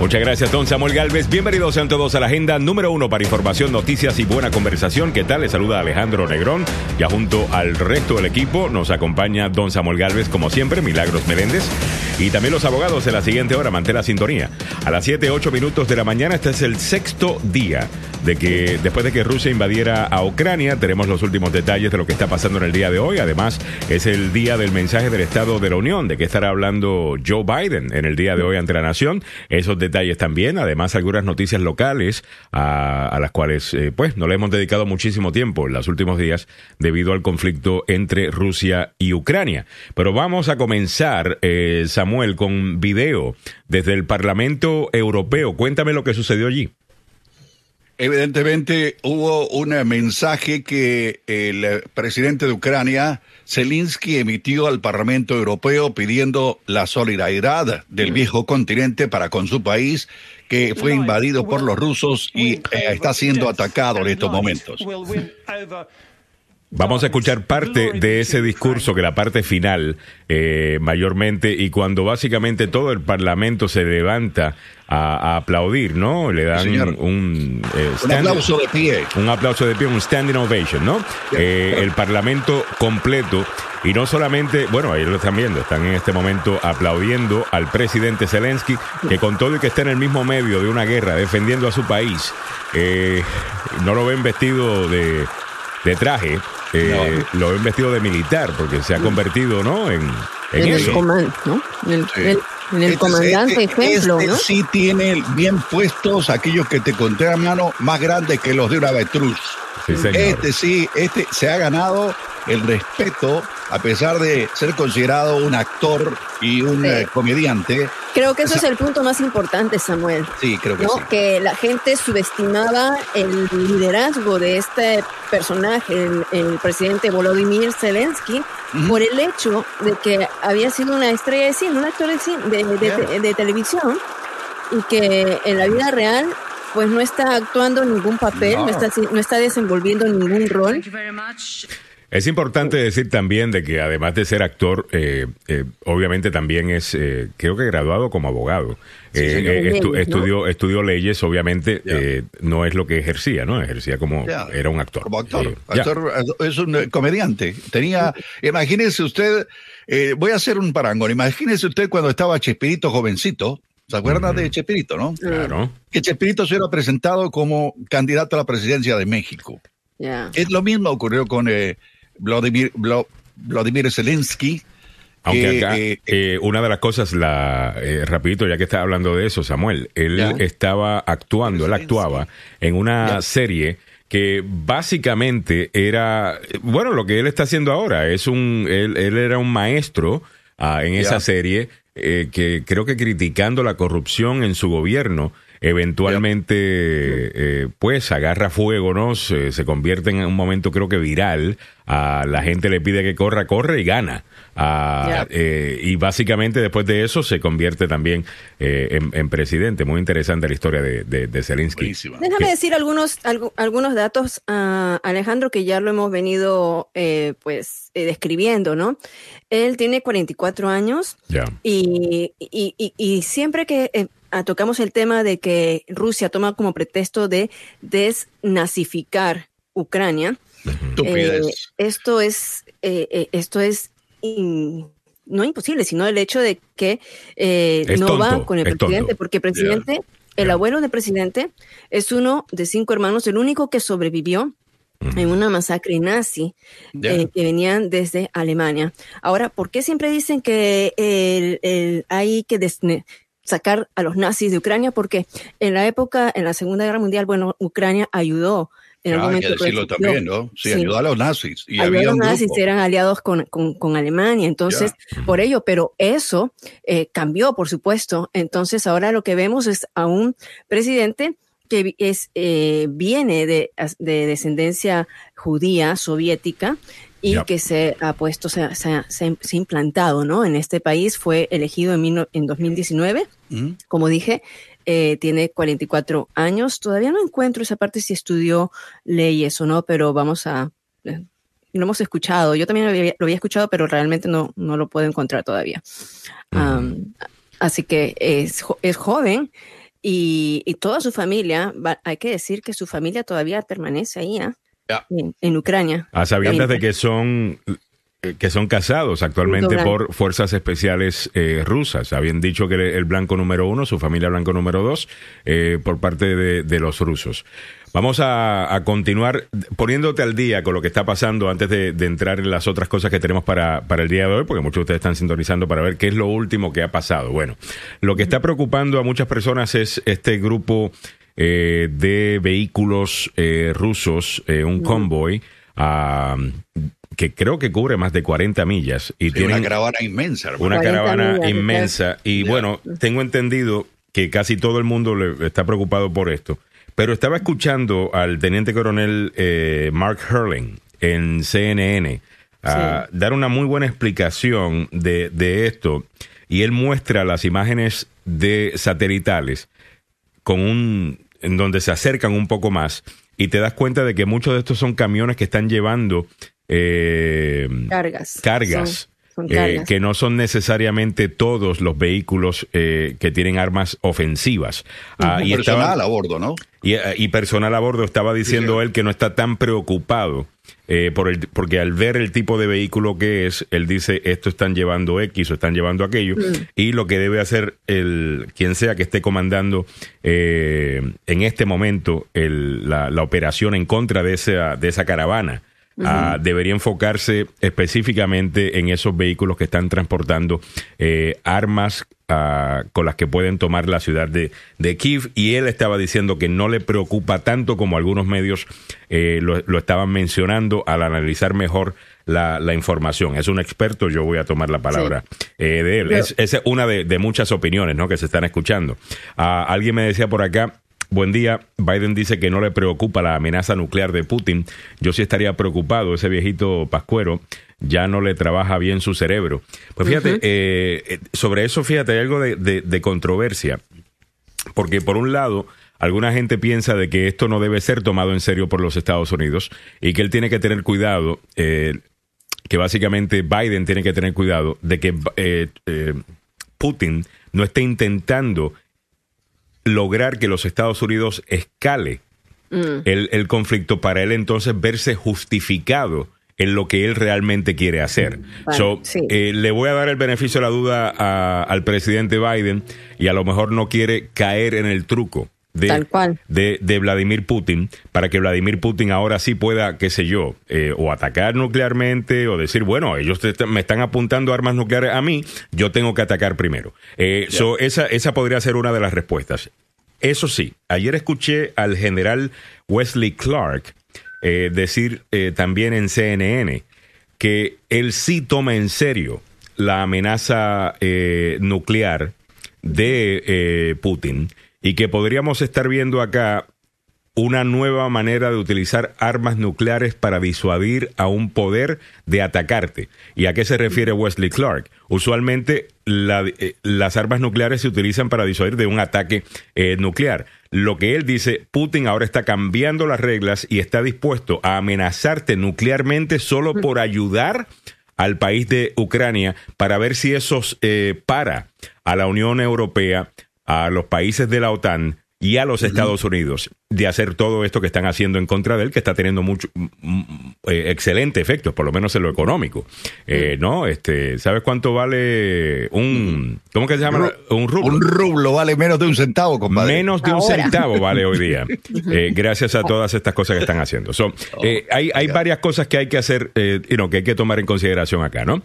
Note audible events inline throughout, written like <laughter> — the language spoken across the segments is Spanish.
Muchas gracias, don Samuel Galvez. Bienvenidos sean todos a la agenda número uno para información, noticias y buena conversación. ¿Qué tal? Les saluda Alejandro Negrón. Ya junto al resto del equipo nos acompaña don Samuel Galvez, como siempre, Milagros Meléndez. Y también los abogados en la siguiente hora. Mantén la sintonía. A las 7, 8 minutos de la mañana, este es el sexto día de que después de que Rusia invadiera a Ucrania, tenemos los últimos detalles de lo que está pasando en el día de hoy. Además, es el día del mensaje del Estado de la Unión, de que estará hablando Joe Biden en el día de hoy ante la nación. Esos detalles también, además algunas noticias locales a, las cuales eh, pues no le hemos dedicado muchísimo tiempo en los últimos días debido al conflicto entre Rusia y Ucrania. Pero vamos a comenzar, eh, Samuel, con video desde el Parlamento Europeo. Cuéntame lo que sucedió allí. Evidentemente hubo un mensaje que el presidente de Ucrania, Zelensky, emitió al Parlamento Europeo pidiendo la solidaridad del viejo continente para con su país, que fue invadido por los rusos y eh, está siendo atacado en estos momentos. Vamos a escuchar parte de ese discurso, que la parte final, eh, mayormente, y cuando básicamente todo el Parlamento se levanta a, aplaudir, ¿no? Le dan un, eh, un aplauso de pie. Un aplauso de pie, un standing ovation, ¿no? Eh, el Parlamento completo, y no solamente, bueno, ahí lo están viendo, están en este momento aplaudiendo al presidente Zelensky, que con todo y que está en el mismo medio de una guerra, defendiendo a su país, no lo ven vestido de, de traje, eh, lo ven vestido de militar, porque se ha convertido, ¿no? En, en, eso. El ¿no? En el, este comandante este, ejemplo, este sí tiene bien puestos aquellos que te conté a mano más grandes que los de una avetruz. este sí, este se ha ganado el respeto, a pesar de ser considerado un actor y un eh, comediante. Creo que eso es el punto más importante, Samuel. Sí, creo que sí. Que la gente subestimaba el liderazgo de este personaje, el, presidente Volodymyr Zelensky, por el hecho de que había sido una estrella de cine, un actor de, cine, de, televisión, y que en la vida real pues no está actuando ningún papel, no, está, no está desenvolviendo ningún rol. Es importante decir también de que además de ser actor, eh, eh, obviamente también es, eh, creo que graduado como abogado. estudió, estudió leyes, obviamente no es lo que ejercía, ¿no? Ejercía como, era un actor. Como actor. es un comediante. Tenía, imagínese usted, voy a hacer un parangón, imagínese usted cuando estaba Chespirito jovencito, ¿Se acuerdan de Chespirito, no? Claro. Que Chespirito se era presentado como candidato a la presidencia de México. Es lo mismo ocurrió con Vladimir, Vladimir Zelensky. Aunque acá, eh, eh, una de las cosas, la eh, rapidito, ya que está hablando de eso, Samuel, él estaba actuando, él actuaba en una serie que básicamente era, bueno, lo que él está haciendo ahora, es un, él, era un maestro ah, en esa serie que creo que criticando la corrupción en su gobierno eventualmente eh, pues agarra fuego, ¿no? Se, se, convierte en un momento creo que viral, a la gente le pide que corra, corre y gana. Eh, y básicamente después de eso se convierte también eh, en, presidente. Muy interesante la historia de, de, Zelensky. Déjame decir algunos, algunos datos, a Alejandro, que ya lo hemos venido pues describiendo, ¿no? Él tiene 44 años y, y, y, siempre que tocamos el tema de que Rusia toma como pretexto de desnazificar Ucrania. Eh, esto es, eh, eh, esto es no imposible, sino el hecho de que no va con el presidente, porque el presidente, el abuelo del presidente, es uno de cinco hermanos, el único que sobrevivió en una masacre nazi que venían desde Alemania. Ahora, ¿por qué siempre dicen que el, hay que sacar a los nazis de Ucrania, porque en la época, en la Segunda Guerra Mundial, bueno, Ucrania ayudó en algún momento. Hay que decirlo también, ¿no? Sí, ayudó a los nazis. Y ayudó a los nazis, eran aliados con, con, Alemania, entonces, por ello, pero eso eh, cambió, por supuesto. Entonces, ahora lo que vemos es a un presidente que es, eh, viene de, de descendencia judía, soviética, y que se ha puesto, se, se, se, ha implantado ¿no? en este país. Fue elegido en, en 2019, como dije, eh, tiene 44 años. Todavía no encuentro esa parte si estudió leyes o no, pero vamos a... Eh, lo hemos escuchado. Yo también lo había, escuchado, pero realmente no, no lo puedo encontrar todavía. así que es, es joven y, toda su familia, hay que decir que su familia todavía permanece ahí, ¿ah? en, Ucrania. A sabiendas de que son que son casados actualmente por fuerzas especiales eh, rusas. Habían dicho que el blanco número uno, su familia blanco número dos, eh, por parte de, los rusos. Vamos a, continuar poniéndote al día con lo que está pasando antes de, entrar en las otras cosas que tenemos para, para, el día de hoy, porque muchos de ustedes están sintonizando para ver qué es lo último que ha pasado. Bueno, lo que está preocupando a muchas personas es este grupo de vehículos rusos, un convoy. a que creo que cubre más de 40 millas. Y tiene una caravana inmensa. Una caravana inmensa. Y bueno, tengo entendido que casi todo el mundo le, está preocupado por esto. Pero estaba escuchando al teniente coronel eh, Mark Hurling en CNN a dar una muy buena explicación de, de esto. Y él muestra las imágenes de satelitales con un en donde se acercan un poco más y te das cuenta de que muchos de estos son camiones que están llevando eh, cargas. Cargas. Eh, que no son necesariamente todos los vehículos eh, que tienen armas ofensivas. Ah, y personal a bordo, ¿no? Y, personal a bordo estaba diciendo él que no está tan preocupado por el, porque al ver el tipo de vehículo que es, él dice esto están llevando X o están llevando aquello mm. y lo que debe hacer el quien sea que esté comandando en este momento la, la, operación en contra de esa, de esa caravana Ah, debería enfocarse específicamente en esos vehículos que están transportando eh, armas ah, con las que pueden tomar la ciudad de, de, Kiev y él estaba diciendo que no le preocupa tanto como algunos medios eh, lo, estaban mencionando al analizar mejor la, información. Es un experto, yo voy a tomar la palabra eh, de él. es, esa es una de, muchas opiniones ¿no? que se están escuchando. Ah, alguien me decía por acá, Buen día. Biden dice que no le preocupa la amenaza nuclear de Putin. Yo sí estaría preocupado. Ese viejito pascuero ya no le trabaja bien su cerebro. Pues fíjate, eh, eh, sobre eso, fíjate, hay algo de, controversia. Porque por un lado, alguna gente piensa de que esto no debe ser tomado en serio por los Estados Unidos y que él tiene que tener cuidado, eh, que básicamente Biden tiene que tener cuidado de que Putin no esté intentando lograr que los Estados Unidos escale mm. el, conflicto para él entonces verse justificado en lo que él realmente quiere hacer. Eh, le voy a dar el beneficio de la duda al presidente Biden y a lo mejor no quiere caer en el truco de, de, Vladimir Putin para que Vladimir Putin ahora sí pueda, qué sé yo, eh, o atacar nuclearmente o decir, bueno, ellos me están apuntando armas nucleares a mí, yo tengo que atacar primero. Eh, esa, esa podría ser una de las respuestas. Eso sí, ayer escuché al general Wesley Clark eh, decir también en CNN que él sí toma en serio la amenaza nuclear de Putin y que podríamos estar viendo acá una nueva manera de utilizar armas nucleares para disuadir a un poder de atacarte. ¿Y a qué se refiere Wesley Clark? Usualmente eh, las armas nucleares se utilizan para disuadir de un ataque eh, nuclear. Lo que él dice, Putin ahora está cambiando las reglas y está dispuesto a amenazarte nuclearmente solo por ayudar al país de Ucrania para ver si eso eh, para a la Unión Europea a los países de la OTAN y a los Estados Unidos de hacer todo esto que están haciendo en contra de él, que está teniendo mucho eh, excelente efecto, por lo menos en lo económico. Eh, ¿No? Este, ¿sabes cuánto vale un ¿cómo que se llama? un rublo. Un rublo vale menos de un centavo, compadre. Menos de un centavo vale hoy día. <laughs> Eh, gracias a todas estas cosas que están haciendo. So, hay, hay varias cosas que hay que hacer, you know, que hay que tomar en consideración acá, ¿no?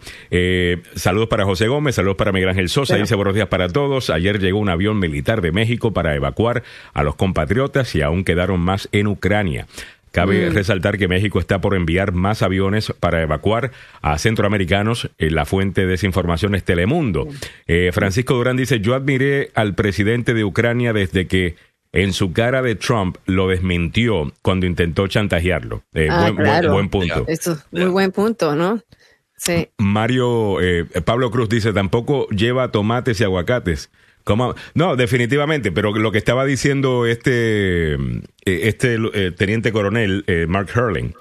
saludos para José Gómez, saludos para Miguel Ángel Sosa, dice buenos días para todos. Ayer llegó un avión militar de México para evacuar a los compatriotas y aún quedaron más en Ucrania. Cabe mm. resaltar que México está por enviar más aviones para evacuar a centroamericanos. En la fuente de esa información es Telemundo. Eh, Francisco Durán dice, yo admiré al presidente de Ucrania desde que en su cara de Trump lo desmintió cuando intentó chantajearlo. Eh, ah, buen, punto. Esto es muy buen punto, ¿no? Sí. Mario, eh, Pablo Cruz dice, tampoco lleva tomates y aguacates. No, definitivamente, pero lo que estaba diciendo este, eh, este eh, teniente coronel eh, Mark Hurling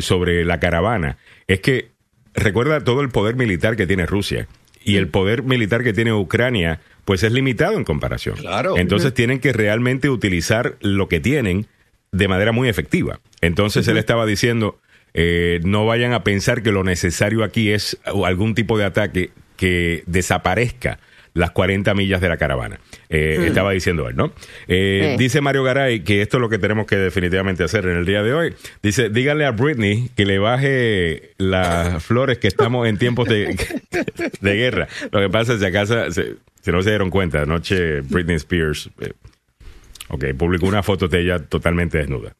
sobre la caravana es que recuerda todo el poder militar que tiene Rusia y el poder militar que tiene Ucrania pues es limitado en comparación. Claro. Entonces tienen que realmente utilizar lo que tienen de manera muy efectiva. Entonces él estaba diciendo, eh, no vayan a pensar que lo necesario aquí es algún tipo de ataque que desaparezca las 40 millas de la caravana. Eh, estaba diciendo él, ¿no? Eh, dice Mario Garay que esto es lo que tenemos que definitivamente hacer en el día de hoy. Dice, díganle a Britney que le baje las <laughs> flores que estamos en tiempos de, <laughs> de guerra. Lo que pasa es que acaso, si no se dieron cuenta, anoche Britney Spears, eh, ok, publicó una foto de ella totalmente desnuda.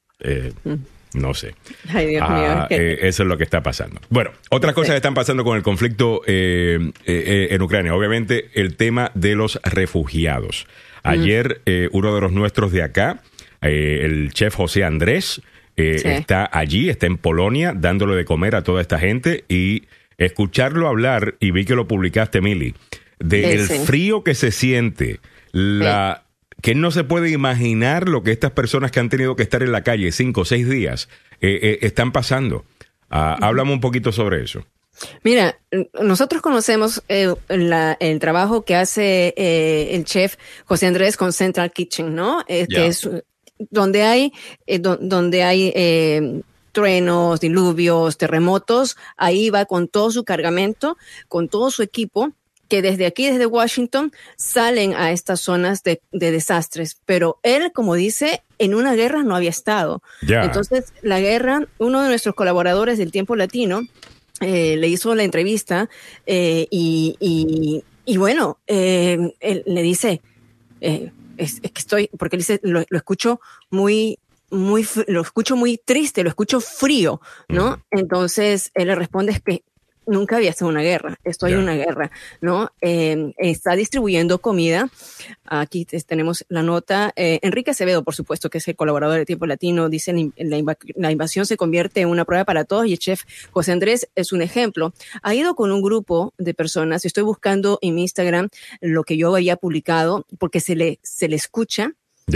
Mm. No sé. Ay, Dios mío. Ah, eh, eso es lo que está pasando. Bueno, otras cosas que están pasando con el conflicto eh, eh, en Ucrania. Obviamente, el tema de los refugiados. Ayer, uno de los nuestros de acá, el chef José Andrés, está allí, está en Polonia, dándole de comer a toda esta gente y escucharlo hablar, y vi que lo publicaste, Mili, del frío que se siente, la que no se puede imaginar lo que estas personas que han tenido que estar en la calle cinco o seis días eh, eh, están pasando. Ah, háblame un poquito sobre eso. Mira, nosotros conocemos eh, el trabajo que hace el chef José Andrés con Central Kitchen, ¿no? Que es donde hay, donde hay truenos, diluvios, terremotos, ahí va con todo su cargamento, con todo su equipo que desde aquí, desde Washington, salen a estas zonas de, desastres. Pero él, como dice, en una guerra no había estado. Entonces, la guerra, uno de nuestros colaboradores del Tiempo Latino eh, le hizo la entrevista eh, y, bueno, eh, él le dice, es, que estoy, porque él dice, lo, escucho muy muy, lo escucho muy triste, lo escucho frío, ¿no? Entonces él le responde es que nunca había en una guerra, estoy en una guerra, ¿no? Em, está distribuyendo comida. Aquí tenemos la nota. Eh, Enrique Acevedo, por supuesto, que es el colaborador de Tiempo Latino, dice la, la invasión se convierte en una prueba para todos y el chef José Andrés es un ejemplo. Ha ido con un grupo de personas, estoy buscando en mi Instagram lo que yo había publicado, porque se le, se le escucha,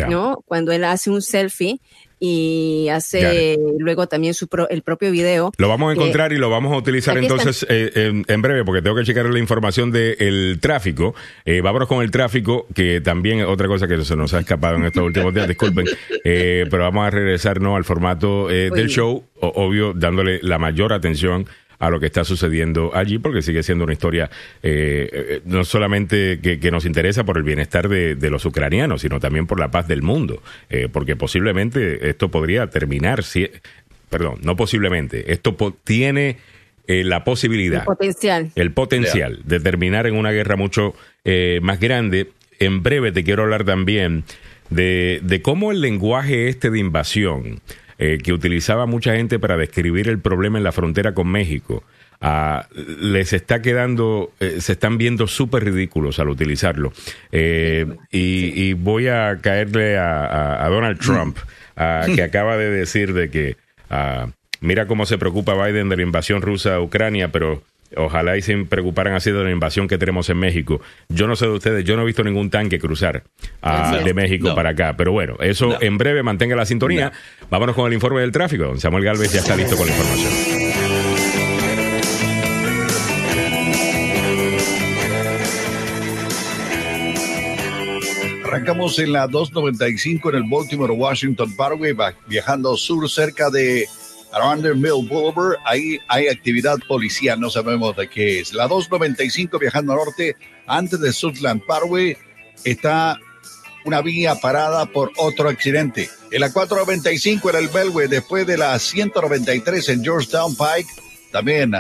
¿no? Cuando él hace un selfie y hace luego también su el propio video. Lo vamos a encontrar y lo vamos a utilizar entonces eh, en, breve porque tengo que checar la información del tráfico. Eh, vámonos con el tráfico, que también es otra cosa que se nos ha escapado en estos últimos días, disculpen, eh, pero vamos a regresarnos al formato del show, obvio, dándole la mayor atención a lo que está sucediendo allí, porque sigue siendo una historia eh, eh, no solamente que, nos interesa por el bienestar de, los ucranianos, sino también por la paz del mundo, eh, porque posiblemente esto podría terminar, si, perdón, no posiblemente, esto tiene la posibilidad, el potencial, el potencial de terminar en una guerra mucho más grande. En breve te quiero hablar también de, de cómo el lenguaje este de invasión eh, que utilizaba mucha gente para describir el problema en la frontera con México, ah, les está quedando, eh, se están viendo súper ridículos al utilizarlo. Eh, y, voy a caerle a, Donald mm. Trump, ah, que acaba de decir de que ah, mira cómo se preocupa Biden de la invasión rusa a Ucrania, pero Ojalá y se preocuparan así de la invasión que tenemos en México. Yo no sé de ustedes, yo no he visto ningún tanque cruzar ah, de México para acá. Pero bueno, eso en breve mantenga la sintonía. Vámonos con el informe del tráfico. Don Samuel Galvez ya está listo con la información. Arrancamos en la 295 en el Baltimore Washington Parkway, viajando sur cerca de Arander Mill Boulevard, ahí hay actividad policial, no sabemos de qué es. La 295 viajando norte, antes de Southland Parkway, está una vía parada por otro accidente. En la 495 en el Belway, después de la 193 en Georgetown Pike, también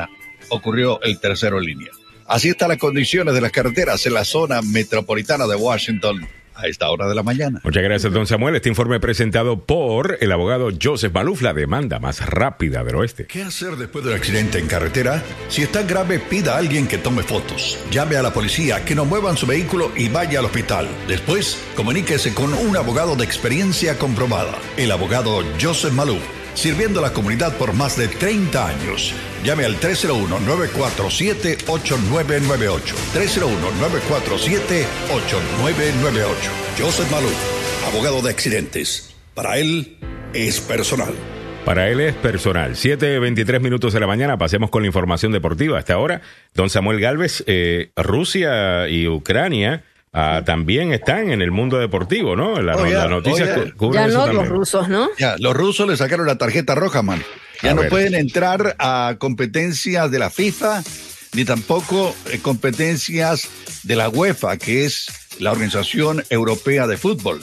ocurrió el tercero en línea. Así están las condiciones de las carreteras en la zona metropolitana de Washington a esta hora de la mañana. Muchas gracias, don Samuel. Este informe presentado por el abogado Joseph Maluf, la demanda más rápida del oeste. ¿Qué hacer después del accidente en carretera? Si está grave, pida a alguien que tome fotos. Llame a la policía, que no muevan su vehículo y vaya al hospital. Después, comuníquese con un abogado de experiencia comprobada, el abogado Joseph Maluf sirviendo a la comunidad por más de 30 años. Llame al 301-947-8998. 301-947-8998. Joseph Malou, abogado de accidentes. Para él es personal. Para él es personal. 7.23 minutos de la mañana, pasemos con la información deportiva. Hasta ahora, don Samuel Galvez, eh, Rusia y Ucrania ah, también están en el mundo deportivo, ¿no? La, oh, noticia oh, Ya no los rusos, ¿no? Ya, los rusos le sacaron la tarjeta roja, man. Ya no pueden entrar a competencias de la FIFA ni tampoco eh, competencias de la UEFA, que es la Organización Europea de Fútbol.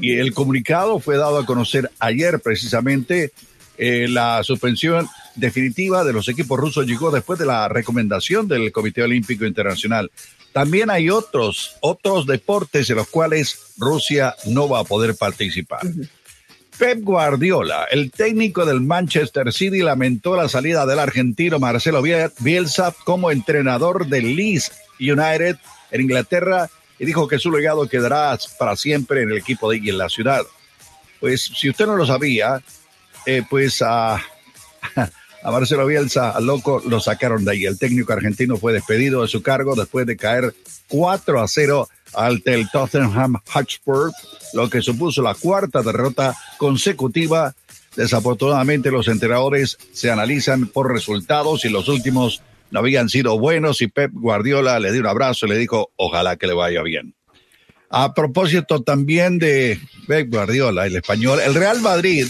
Y el comunicado fue dado a conocer ayer precisamente. Eh, la suspensión definitiva de los equipos rusos llegó después de la recomendación del Comité Olímpico Internacional. También hay otros, otros deportes en los cuales Rusia no va a poder participar. Pep Guardiola, el técnico del Manchester City, lamentó la salida del argentino Marcelo Bielsa como entrenador del Leeds United en Inglaterra y dijo que su legado quedará para siempre en el equipo de y en la ciudad. Pues si usted no lo sabía, eh, pues a, <laughs> a Marcelo Bielsa, al loco, lo sacaron de ahí. El técnico argentino fue despedido de su cargo después de caer 4 a 0 ante el Tottenham Hotspur, lo que supuso la cuarta derrota consecutiva. Desafortunadamente, los entrenadores se analizan por resultados y los últimos no habían sido buenos y Pep Guardiola le dio un abrazo y le dijo, ojalá que le vaya bien. A propósito también de Pep Guardiola, el español, el Real Madrid,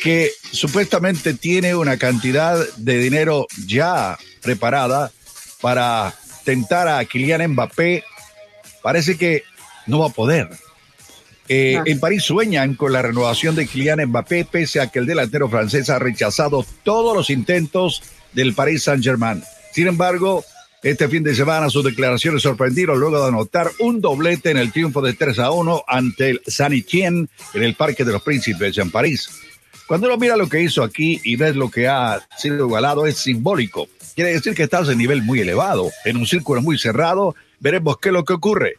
que supuestamente tiene una cantidad de dinero ya preparada para tentar a Kylian Mbappé parece que no va a poder. Eh, en París sueñan con la renovación de Kylian Mbappé, pese a que el delantero francés ha rechazado todos los intentos del Paris Saint-Germain. Sin embargo, este fin de semana sus declaraciones sorprendieron luego de anotar un doblete en el triunfo de 3 a 1 ante el Saint Etienne en el Parque de los Príncipes en París. Cuando uno mira lo que hizo aquí y ves lo que ha sido igualado, es simbólico. Quiere decir que estás en nivel muy elevado, en un círculo muy cerrado veremos qué es lo que ocurre.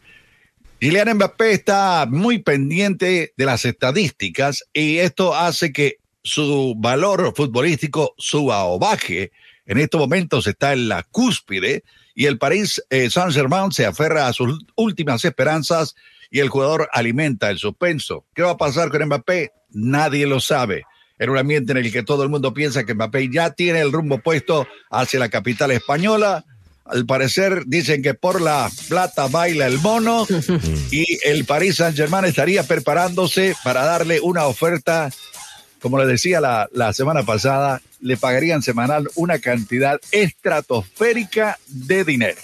Kylian Mbappé está muy pendiente de las estadísticas y esto hace que su valor futbolístico suba o baje. En estos momentos está en la cúspide y el París eh, Saint-Germain se aferra a sus últimas esperanzas y el jugador alimenta el suspenso. ¿Qué va a pasar con Mbappé? Nadie lo sabe. En un ambiente en el que todo el mundo piensa que Mbappé ya tiene el rumbo puesto hacia la capital española, al parecer dicen que por la plata baila el mono <laughs> y el Paris Saint Germain estaría preparándose para darle una oferta, como le decía la, la semana pasada, le pagarían semanal una cantidad estratosférica de dinero.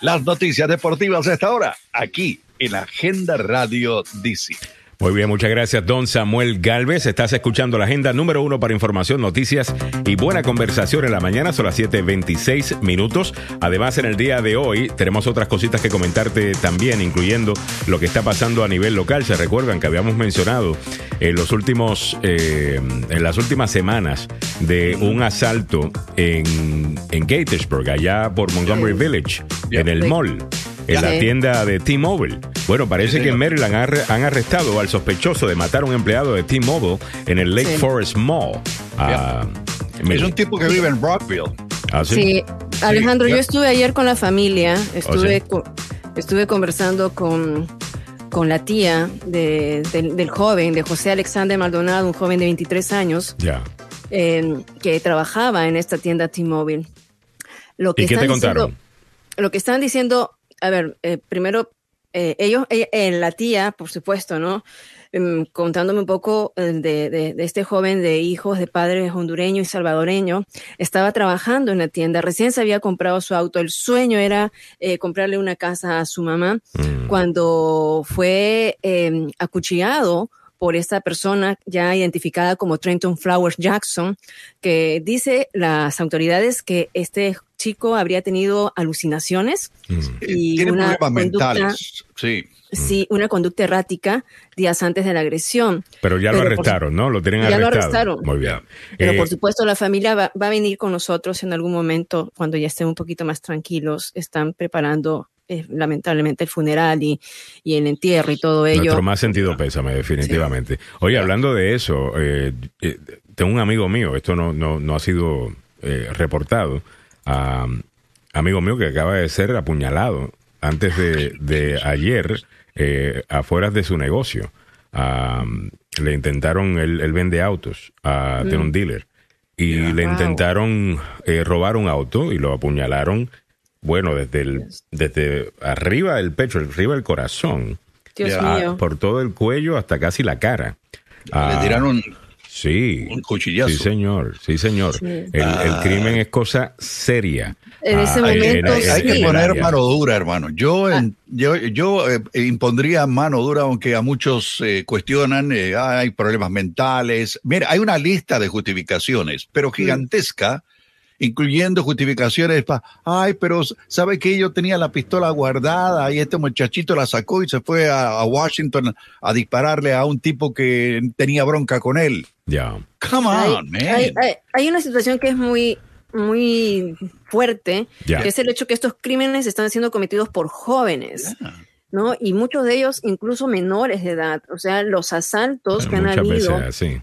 Las noticias deportivas a esta hora, aquí en Agenda Radio DC. Muy bien, muchas gracias, don Samuel Galvez. Estás escuchando la agenda número uno para información, noticias y buena conversación en la mañana. Son las 7:26 minutos. Además, en el día de hoy tenemos otras cositas que comentarte también, incluyendo lo que está pasando a nivel local. Se recuerdan que habíamos mencionado en los últimos, eh, en las últimas semanas de un asalto en, en Gatesburg, allá por Montgomery Village, en el mall en la tienda de T-Mobile. Bueno, parece que en Maryland han arrestado al sospechoso de matar a un empleado de T-Mobile en el Lake Forest Mall. Ah, es un tipo que vive en Brockville. ¿Ah, sí? Alejandro, yo estuve ayer con la familia, ¿Oh, estuve, estuve conversando con, con la tía del, joven, de José Alexander Maldonado, un joven de 23 años, que trabajaba en esta tienda T-Mobile. ¿Y qué te contaron? lo que están diciendo a ver, eh, primero, eh, ellos, eh, la tía, por supuesto, ¿no? Em, contándome un poco de, este joven de hijos de padres hondureño y salvadoreño, estaba trabajando en la tienda, recién se había comprado su auto, el sueño era comprarle una casa a su mamá, mm. cuando fue em, acuchillado por esta persona ya identificada como Trenton Flowers Jackson, que dice las autoridades que este chico habría tenido alucinaciones mm. y una conducta, sí. Sí, una conducta errática días antes de la agresión. Pero ya lo arrestaron, ¿no? Lo tienen ya arrestado. lo arrestaron. Muy bien. Pero por eh, supuesto la familia va, a venir con nosotros en algún momento cuando ya estén un poquito más tranquilos. Están preparando eh, lamentablemente el funeral y, el entierro y todo ello. Nuestro más sentido pésame, definitivamente. Oye, hablando de eso, eh, tengo un amigo mío, esto no, no, no ha sido reportado, amigo mío que acaba de ser apuñalado antes de, ayer eh, afuera de su negocio. le intentaron, él, vende autos, a un mm. dealer, y le intentaron eh, robar un auto y lo apuñalaron bueno, desde, el, desde arriba del pecho, arriba del corazón, por todo el cuello hasta casi la cara. Le tiraron Sí. Un cuchillazo. Sí, señor. Sí, señor. El, ah. crimen es cosa seria. En ese ah, momento. Hay, que poner mano dura, hermano. Yo, ah. yo, yo eh, impondría mano dura, aunque a muchos eh, cuestionan, eh, hay problemas mentales. Mira, hay una lista de justificaciones, pero gigantesca incluyendo justificaciones para, ay, pero sabe que yo tenía la pistola guardada y este muchachito la sacó y se fue a, Washington a dispararle a un tipo que tenía bronca con él. Ya. Come on, man. Hay, una situación que es muy, muy fuerte, que es el hecho que estos crímenes están siendo cometidos por jóvenes. ¿no? Y muchos de ellos incluso menores de edad. O sea, los asaltos que han habido. sí.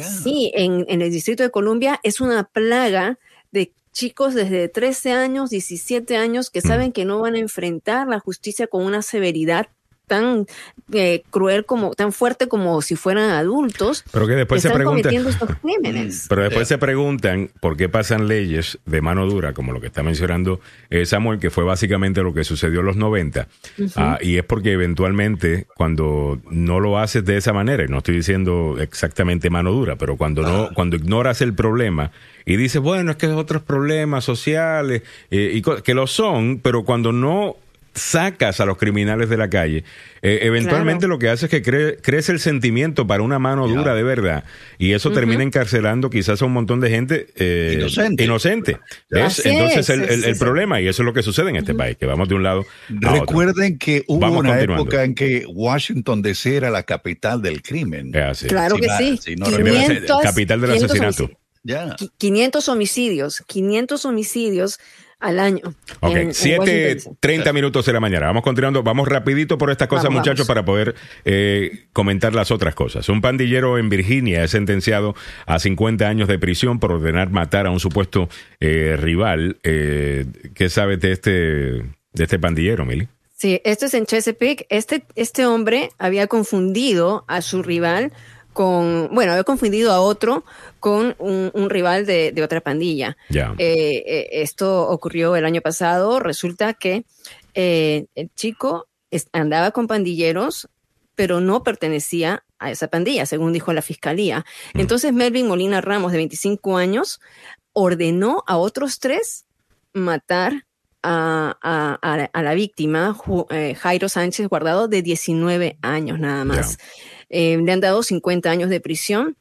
Sí, en, en, el Distrito de Columbia es una plaga de chicos desde 13 años, 17 años que saben que no van a enfrentar la justicia con una severidad tan eh, cruel como tan fuerte como si fueran adultos pero que después se preguntan. estos crímenes. pero después se preguntan por qué pasan leyes de mano dura como lo que está mencionando eh, Samuel que fue básicamente lo que sucedió en los 90 ah, y es porque eventualmente cuando no lo haces de esa manera y no estoy diciendo exactamente mano dura pero cuando no cuando ignoras el problema y dices bueno es que hay otros problemas sociales eh, y que lo son pero cuando no sacas a los criminales de la calle, eh, eventualmente lo que hace es que crece el sentimiento para una mano dura de verdad. Y eso termina encarcelando quizás a un montón de gente eh, inocente. inocente. Entonces el, el, problema, y eso es lo que sucede en este país, que vamos de un lado. Recuerden que hubo una época en que Washington DC era la capital del crimen. Claro que sí. capital del asesinato. 500 homicidios, 500 homicidios al año. Ok, 7.30 minutos de la mañana. Vamos continuando, vamos rapidito por estas cosas, muchachos, para poder eh, comentar las otras cosas. Un pandillero en Virginia es sentenciado a 50 años de prisión por ordenar matar a un supuesto eh, rival. Eh, ¿Qué sabes de este, de este pandillero, Mili? Sí, esto es en Chesapeake. Este, este hombre había confundido a su rival con, bueno, había confundido a otro con un, rival de, otra pandilla. Eh, eh, esto ocurrió el año pasado. Resulta que eh, el chico andaba con pandilleros, pero no pertenecía a esa pandilla, según dijo la fiscalía. Mm. Entonces Melvin Molina Ramos, de 25 años, ordenó a otros tres matar a, la víctima, Jairo Sánchez Guardado, de 19 años nada más. Eh, le han dado 50 años de prisión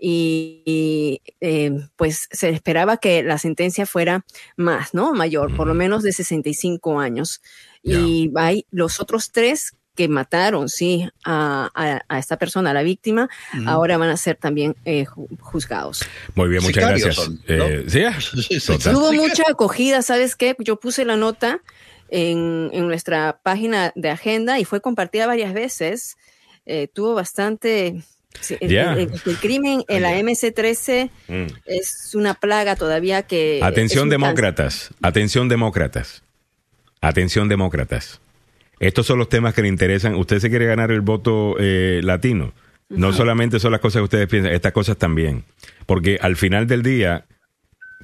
y, eh, pues se esperaba que la sentencia fuera más, ¿no? Mayor, por lo menos de 65 años. Y hay los otros tres que mataron, sí, a, esta persona, a la víctima, ahora van a ser también eh, juzgados. Muy bien, muchas gracias. Tuvo <laughs> mucha acogida, ¿sabes qué? Yo puse la nota en, en nuestra página de agenda y fue compartida varias veces eh, tuvo bastante... el, crimen en la MC13 mm. es una plaga todavía que... Atención demócratas, atención demócratas, atención demócratas. Estos son los temas que le interesan. Usted se quiere ganar el voto eh, latino. No solamente son las cosas que ustedes piensan, estas cosas también. Porque al final del día,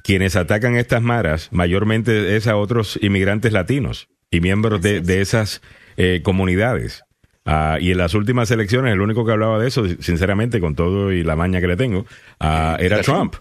quienes atacan estas maras mayormente es a otros inmigrantes latinos y miembros de, de esas eh, comunidades. Ah, y en las últimas elecciones, el único que hablaba de eso, sinceramente, con todo y la maña que le tengo, ah, era Trump.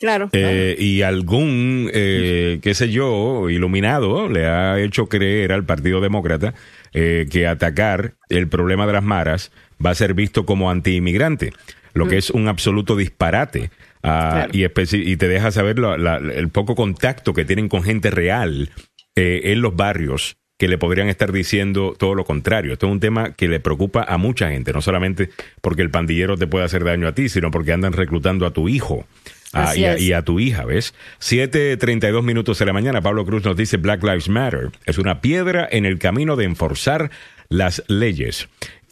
Claro. Eh, y algún, eh, qué sé yo, iluminado le ha hecho creer al Partido Demócrata eh, que atacar el problema de las maras va a ser visto como anti-inmigrante, lo que es un absoluto disparate. Ah, y, y, te deja saber el poco contacto que tienen con gente real en los barrios que le podrían estar diciendo todo lo contrario. Esto es un tema que le preocupa a mucha gente, no solamente porque el pandillero te puede hacer daño a ti, sino porque andan reclutando a tu hijo. y, a, y, a, tu hija, ¿ves? 7.32 minutos de la mañana, Pablo Cruz nos dice Black Lives Matter. Es una piedra en el camino de enforzar las leyes.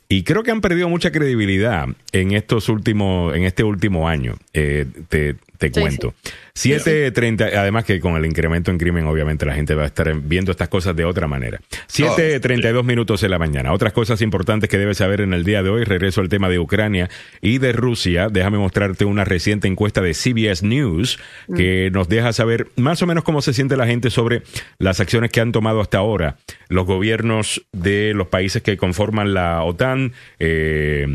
Y creo que han perdido mucha credibilidad en estos últimos, en este último año. Eh, te, te cuento. 7.30, además que con el incremento en crimen, obviamente la gente va a estar viendo estas cosas de otra manera. 7.32 minutos en la mañana. Otras cosas importantes que debes saber en el día de hoy, regreso al tema de Ucrania y de Rusia. Déjame mostrarte una reciente encuesta de CBS News que nos deja saber más o menos cómo se siente la gente sobre las acciones que han tomado hasta ahora los gobiernos de los países que conforman la OTAN, eh,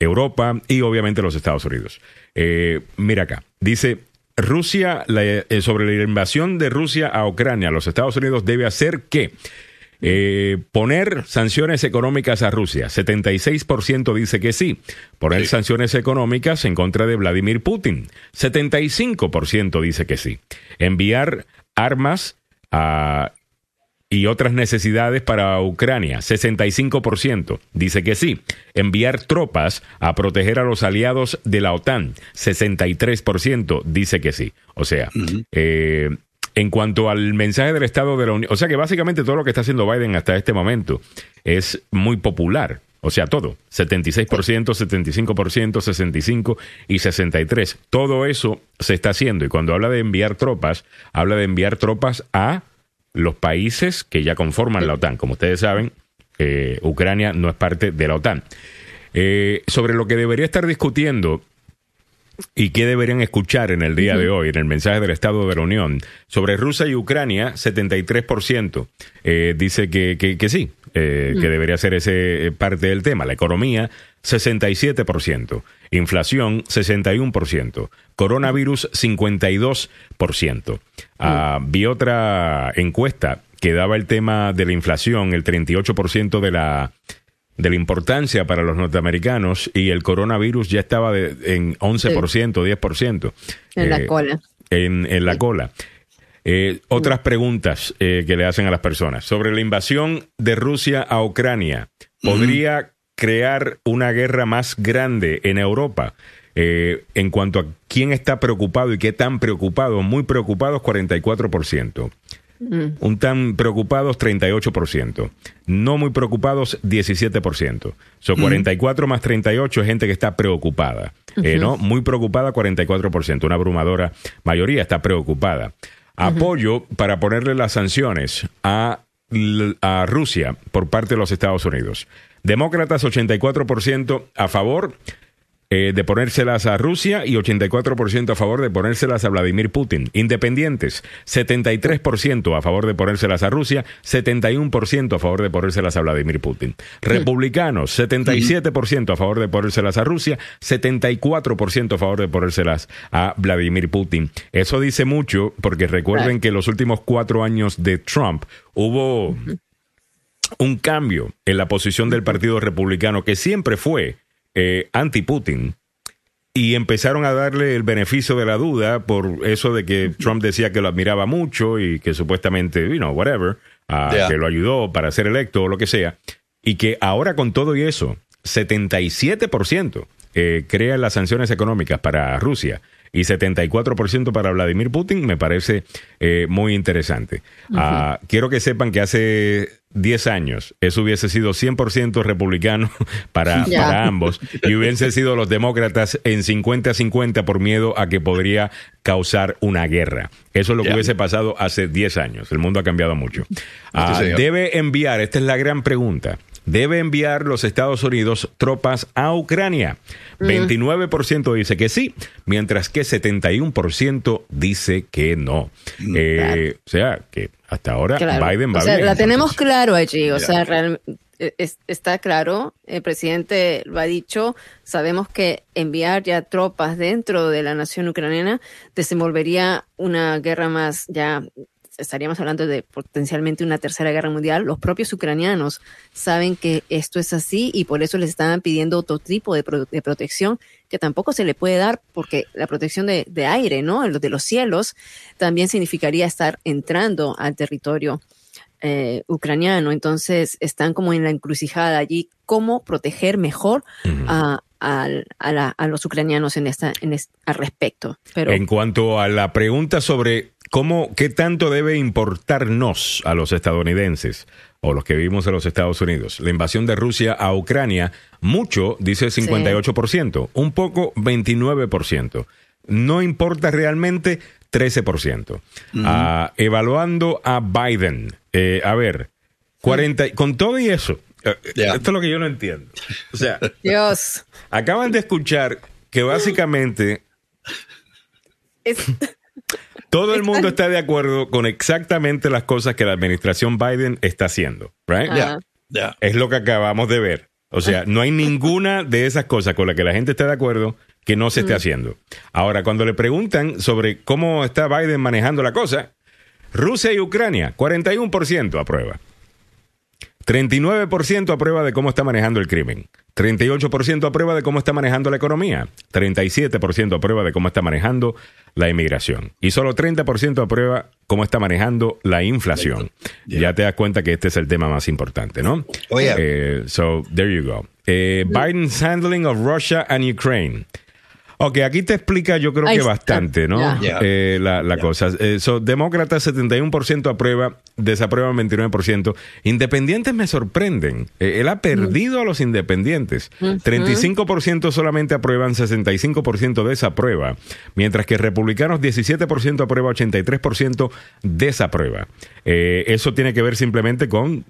Europa y obviamente los Estados Unidos. Eh, mira acá, dice Rusia, eh, sobre la invasión de Rusia a Ucrania, los Estados Unidos debe hacer que eh, poner sanciones económicas a Rusia. 76% dice que sí. Poner sanciones económicas en contra de Vladimir Putin. 75% dice que sí. Enviar armas a y otras necesidades para Ucrania. 65% dice que sí. Enviar tropas a proteger a los aliados de la OTAN. 63% dice que sí. O sea, eh, en cuanto al mensaje del Estado de la Unión, o sea que básicamente todo lo que está haciendo Biden hasta este momento es muy popular. O sea, todo. 76%, 75%, 65% y 63%. Todo eso se está haciendo. Y cuando habla de enviar tropas, habla de enviar tropas a los países que ya conforman la OTAN. Como ustedes saben, eh, Ucrania no es parte de la OTAN. Eh, sobre lo que debería estar discutiendo y qué deberían escuchar en el día de hoy, en el mensaje del Estado de la Unión, sobre Rusia y Ucrania, 73% eh, dice que, que, sí, que debería ser ese parte del tema. La economía, 67%. Inflación, 61%. Coronavirus, 52%. Ah, vi otra encuesta que daba el tema de la inflación, el 38% de la, de la importancia para los norteamericanos y el coronavirus ya estaba en 11%, 10%. En la eh, cola. En, la cola. Eh, otras preguntas eh, que le hacen a las personas. Sobre la invasión de Rusia a Ucrania, ¿podría crear una guerra más grande en Europa. Eh, en cuanto a quién está preocupado y qué tan preocupado, muy preocupados 44%. Mm. Un tan preocupados 38%. No muy preocupados 17%. Son 44 más 38 es gente que está preocupada. Eh, ¿no? Muy preocupada 44%. Una abrumadora mayoría está preocupada. Apoyo para ponerle las sanciones a, a Rusia por parte de los Estados Unidos. Demócratas 84% a favor, eh, de ponérselas a Rusia y 84% a favor de ponérselas a Vladimir Putin. Independientes, 73% a favor de ponérselas a Rusia, 71% a favor de ponérselas a Vladimir Putin. Republicanos, 77% a favor de ponérselas a Rusia, 74% a favor de ponérselas a Vladimir Putin. Eso dice mucho porque recuerden que los últimos cuatro años de Trump hubo un cambio en la posición del Partido Republicano que siempre fue eh, anti-Putin y empezaron a darle el beneficio de la duda por eso de que Trump decía que lo admiraba mucho y que supuestamente, you know, whatever, uh, que lo ayudó para ser electo o lo que sea, y que ahora con todo y eso, 77% eh, crean las sanciones económicas para Rusia y 74% para Vladimir Putin, me parece eh, muy interesante. Ah, quiero que sepan que hace 10 años eso hubiese sido 100% republicano <laughs> para, para ambos y hubiesen sido los demócratas en 50-50 por miedo a que podría causar una guerra. Eso es lo que hubiese pasado hace 10 años. El mundo ha cambiado mucho. Ah, debe enviar, esta es la gran pregunta, debe enviar los Estados Unidos tropas a Ucrania. 29% mm. dice que sí, mientras que 71% dice que no. Mm, eh, o sea, que hasta ahora Biden va o sea, La tenemos claro allí, o sea, e, está claro, el presidente lo ha dicho, sabemos que enviar ya tropas dentro de la nación ucraniana desenvolvería una guerra más ya estaríamos hablando de potencialmente una tercera guerra mundial, los propios ucranianos saben que esto es así y por eso les estaban pidiendo otro tipo de, protección que tampoco se le puede dar porque la protección de, aire, ¿no? De los cielos también significaría estar entrando al territorio eh, ucraniano. Entonces están como en la encrucijada allí, cómo proteger mejor a, los ucranianos en esta, en al respecto. Pero, en cuanto a la pregunta sobre ¿Cómo, ¿Qué tanto debe importarnos a los estadounidenses o los que vivimos en los Estados Unidos? La invasión de Rusia a Ucrania, mucho, dice 58%, un poco 29%. no importa realmente 13%. Ah, evaluando a Biden, eh, a ver, 40, con todo y eso, eh, esto es lo que yo no entiendo. O sea, <laughs> Dios. acaban de escuchar que básicamente todo el mundo está de acuerdo con exactamente las cosas que la administración Biden está haciendo, right? Es lo que acabamos de ver. O sea, no hay ninguna de esas cosas con las que la gente está de acuerdo que no se esté haciendo. Ahora, cuando le preguntan sobre cómo está Biden manejando la cosa, Rusia y Ucrania, 41% aprueba. 39% aprueba de cómo está manejando el crimen. 38% aprueba de cómo está manejando la economía. 37% aprueba de cómo está manejando la inmigración. Y solo 30% aprueba cómo está manejando la inflación. Ya te das cuenta que este es el tema más importante, ¿no? Oh, eh, so, there you go. Eh, Biden's handling of Russia and Ukraine. Ok, aquí te explica yo creo que bastante, ¿no? Eh, la, cosa. Eh, demócrata 71% aprueba, desaprueba 29%. Independientes me sorprenden. Eh, él ha perdido a los independientes. 35% solamente aprueban, 65% desaprueba. Mientras que republicanos 17% aprueba, 83% desaprueba. eso tiene que ver simplemente con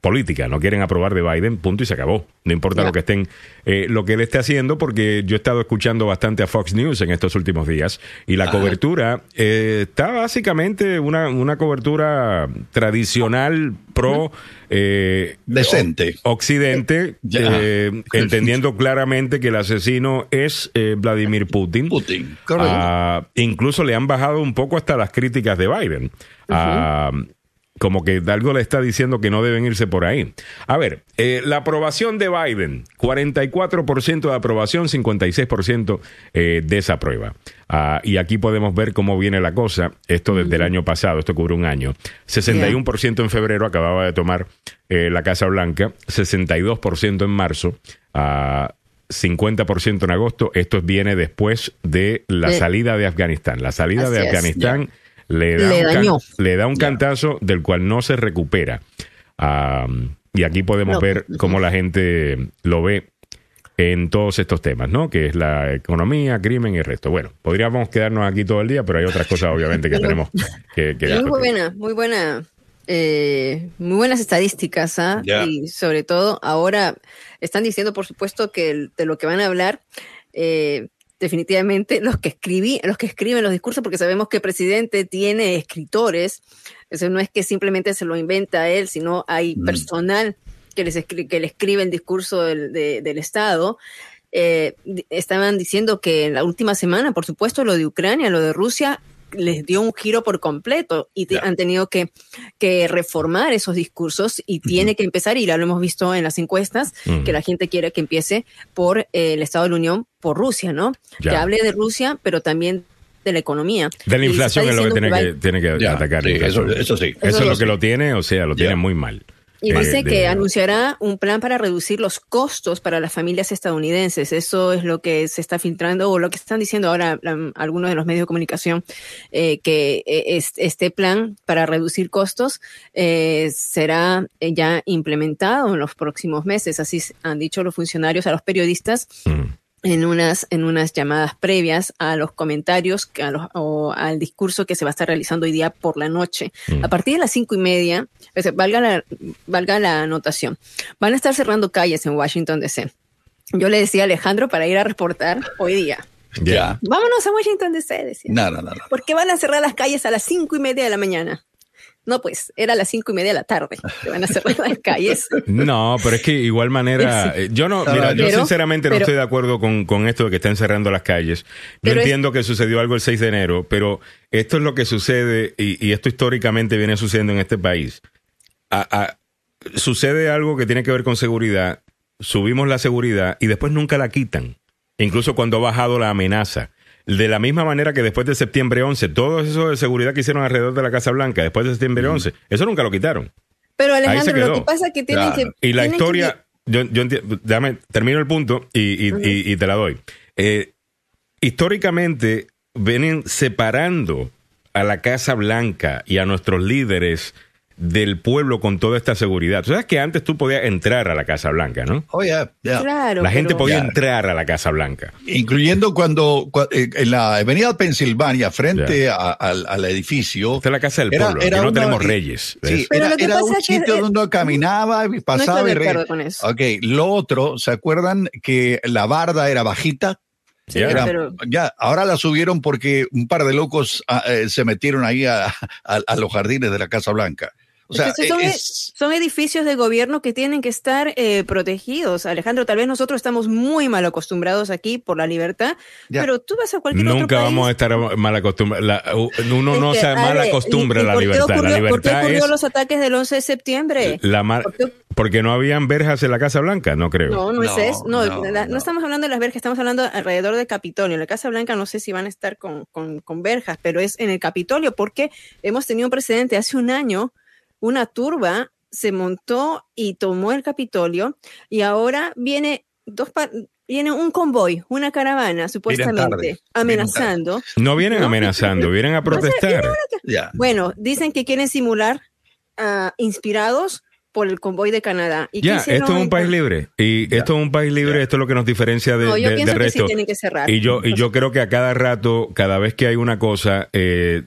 política, no quieren aprobar de Biden, punto y se acabó. No importa lo que estén, eh, lo que él esté haciendo, porque yo he estado escuchando bastante a Fox News en estos últimos días y la cobertura eh, está básicamente una, una cobertura tradicional pro eh, decente. occidente, entendiendo claramente que el asesino es Vladimir Putin. Putin, ah, incluso le han bajado un poco hasta las críticas de Biden como que algo le está diciendo que no deben irse por ahí. A ver, eh, la aprobación de Biden, 44% de aprobación, 56% eh, desaprueba. Ah, y aquí podemos ver cómo viene la cosa, esto desde el año pasado, esto cubre un año. 61% en febrero acababa de tomar eh, la Casa Blanca, 62% en marzo. 50% en agosto. Esto viene después de la salida de Afganistán. La salida de Afganistán le da, un, cantazo del cual no se recupera. y aquí podemos ver cómo la gente lo ve en todos estos temas, ¿no? Que es la economía, crimen y el resto. Bueno, podríamos quedarnos aquí todo el día, pero hay otras cosas, obviamente, que <laughs> tenemos que, que Muy buena, muy buena. Eh, muy buenas estadísticas, ¿ah? Y sobre todo ahora están diciendo, por supuesto, que de lo que van a hablar eh, definitivamente los que escribí, los que escriben los discursos, porque sabemos que el presidente tiene escritores, eso no es que simplemente se lo inventa él, sino hay mm. personal que, les que le escribe el discurso del, del Estado. Eh, estaban diciendo que en la última semana, por supuesto, lo de Ucrania, lo de Rusia, les dio un giro por completo y han tenido que, que, reformar esos discursos y tiene que empezar, y ya lo hemos visto en las encuestas, que la gente quiere que empiece por eh, el Estado de la Unión, por Rusia, ¿no? Que hable de Rusia, pero también de la economía. De la inflación es lo que tiene que, tiene que atacar. eso, eso, sí. Eso, es lo que lo tiene, o sea, lo tiene muy mal. Y dice que anunciará un plan para reducir los costos para las familias estadounidenses. Eso es lo que se está filtrando o lo que están diciendo ahora algunos de los medios de comunicación, eh, que eh, este plan para reducir costos eh, será ya implementado en los próximos meses. Así han dicho los funcionarios a los periodistas. Mm en unas, en unas llamadas previas a los comentarios o al discurso que se va a estar realizando hoy día por la noche. Mm. A partir de las cinco y media, valga, la, valga la anotación, van a estar cerrando calles en Washington, D.C. Yo le decía a Alejandro para ir a reportar hoy día. Ya. Vámonos a Washington, D.C., decía. No, no, no, no. ¿Por qué van a cerrar las calles a las cinco y media de la mañana? No, pues era a las cinco y media de la tarde que van a cerrar las <laughs> calles. No, pero es que igual manera, eh, yo no, mira, yo sinceramente no estoy de acuerdo con, con, esto de que estén cerrando las calles. Yo entiendo que sucedió algo el 6 de enero, pero esto es lo que sucede y, esto históricamente viene sucediendo en este país. sucede algo que tiene que ver con seguridad, subimos la seguridad y después nunca la quitan. Incluso cuando ha bajado la amenaza. De la misma manera que después de septiembre 11, todo eso de seguridad que hicieron alrededor de la Casa Blanca, después de septiembre 11, eso nunca lo quitaron. Pero Alejandro, lo que pasa es que tienen que... Y la historia, yo, yo déjame, termino el punto y, te la doy. Eh, históricamente vienen separando a la Casa Blanca y a nuestros líderes del pueblo con toda esta seguridad. Tú sabes que antes tú podías entrar a la Casa Blanca, ¿no? Oh, yeah, Claro, la gente pero- podía entrar a la Casa Blanca. Incluyendo cuando, cua- eh, en la avenida Pensilvania, frente a- al, al edificio. Esta es la casa del Era- pueblo. era Aquí no una- tenemos reyes. Sí, era, lo que era pasa un que, sitio eh, donde uno caminaba y pasaba estoy y de re- acuerdo con eso. Ok, lo otro, ¿se acuerdan que la barda era bajita? Sí, Era- pero- ya, ahora la subieron porque un par de locos ah, eh, se metieron ahí a, a- a los jardines de la Casa Blanca. O sea, Entonces, son, es- son edificios de gobierno que tienen que estar eh, protegidos. Alejandro, tal vez nosotros estamos muy mal acostumbrados aquí por la libertad, Ya. pero tú vas a cualquier otro Nunca país. vamos a estar mal acostumbrados. Uno no Es que, se mal acostumbra ¿y- a la libertad. ocurrió- la ¿Por qué libertad ocurrió es los ataques del 11 de septiembre? la mar- ¿Por qué- porque no habían verjas en la Casa Blanca, no creo. No, no, es No, eso. No, no, la- no no. estamos hablando de las verjas, estamos hablando alrededor del Capitolio. En la Casa Blanca no sé si van a estar con, con, con verjas, pero es en el Capitolio porque hemos tenido un precedente hace un año, una turba se montó y tomó el Capitolio y ahora viene dos pa- viene un convoy, una caravana supuestamente tarde, amenazando. No vienen No. amenazando, vienen a protestar. Bueno, dicen que quieren simular ah, inspirados por el convoy de Canadá. ¿Y Ya, esto es un país libre. Y esto es un país libre, esto es lo que nos diferencia de, No, yo de- pienso del que sí resto. tienen que cerrar. Y yo, y yo creo que a cada rato, cada vez que hay una cosa, eh,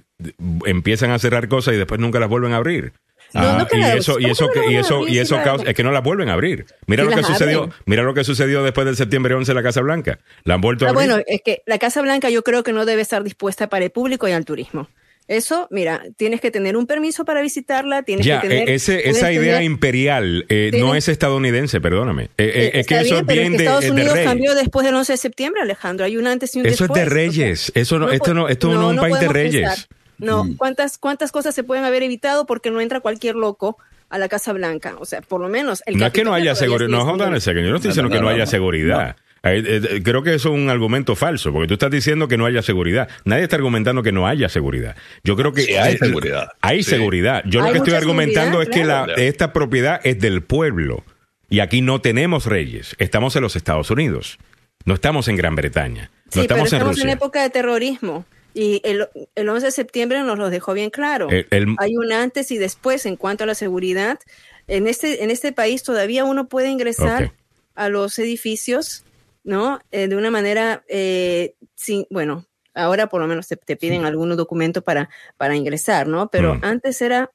empiezan a cerrar cosas y después nunca las vuelven a abrir. No, Ah, no que y la- eso, y ¿cómo eso, que no y eso, y eso la- causa, es que no las vuelven a abrir. Mira lo que sucedió, abren. mira lo que sucedió después del septiembre 11 en la Casa Blanca. La han vuelto a Ah, abrir. bueno, es que la Casa Blanca yo creo que no debe estar dispuesta para el público y al turismo. Eso, mira, tienes que tener un permiso para visitarla, tienes ya, que tener... ese- puedes esa idea tener- imperial eh, no es estadounidense, perdóname. Eh, eh, es que eso bien, es bien que de, Estados de Unidos cambió después del 11 de septiembre, Alejandro. Hay un antes y un Eso es de O sea, reyes. Eso no, esto no, esto no, es un país de reyes. pensar. No, Mm. ¿cuántas, ¿cuántas cosas se pueden haber evitado porque no entra cualquier loco a la Casa Blanca? O sea, por lo menos... El No es que no haya seguridad. No, hold on a second. Yo no estoy diciendo no, que no, haya seguridad. Eh, eh, creo que eso es un argumento falso, porque tú estás diciendo que no haya seguridad. Nadie está argumentando que no haya seguridad. Yo creo que Sí, hay eh, seguridad. Hay Sí. seguridad. Yo lo que estoy argumentando es que la, esta propiedad es del pueblo y aquí no tenemos reyes. Estamos en los Estados Unidos. No estamos en Gran Bretaña. No Sí, pero estamos en estamos en, Rusia. época de terrorismo. Y el, el 11 de septiembre nos lo dejó bien claro. El- el- Hay un antes y después en cuanto a la seguridad. En este, en este país todavía uno puede ingresar a los edificios, ¿no? Eh, de una manera, eh, sin, bueno, ahora por lo menos te, te piden algún documento para, para ingresar, ¿no? Pero Mm. antes era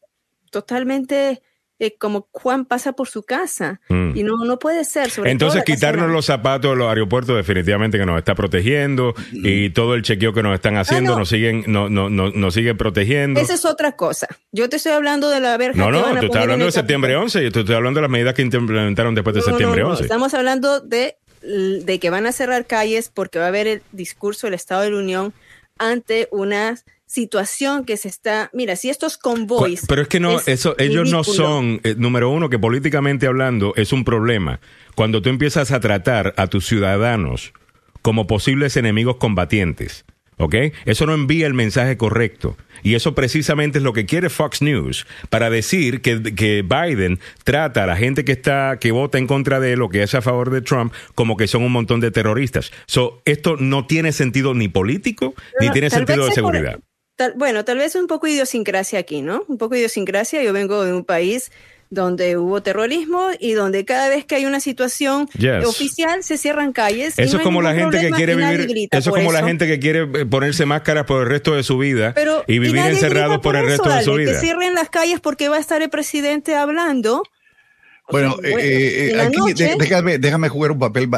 totalmente eh, como Juan pasa por su casa. Mm. Y no, no puede ser. Sobre Entonces, quitarnos los zapatos de los aeropuertos definitivamente que nos está protegiendo y todo el chequeo que nos están haciendo Ah, no. nos siguen no, no, no, nos siguen protegiendo. Esa es otra cosa. Yo te estoy hablando de la verja. No, no, tú estás hablando de septiembre Capitolio. 11 y tú estás hablando de las medidas que implementaron después de No, septiembre no, 11. Estamos hablando de, de que van a cerrar calles porque va a haber el discurso del Estado de la Unión ante una situación que se está. Mira, si estos convoys. Pero es que no, es eso, ellos no son, eh, número uno, que políticamente hablando es un problema. Cuando tú empiezas a tratar a tus ciudadanos como posibles enemigos combatientes, ¿ok? Eso no envía el mensaje correcto. Y eso precisamente es lo que quiere Fox News para decir que, que Biden trata a la gente que está, que vota en contra de él o que es a favor de Trump como que son un montón de terroristas. So, esto no tiene sentido ni político ni tiene sentido de por- seguridad. Tal- bueno, tal vez un poco de idiosincrasia aquí, ¿no? Un poco de idiosincrasia. Yo vengo de un país donde hubo terrorismo y donde cada vez que hay una situación Yes. oficial se cierran calles. y Eso no es como la gente que quiere vivir, eso es por como la gente que quiere eh, ponerse máscaras por el resto de su vida Pero- y vivir encerrados por el eso, resto de su vida. Que cierren las calles porque va a estar el presidente hablando. Bueno, sea, eh, eh, en la aquí noche- déjame, déjame jugar un papel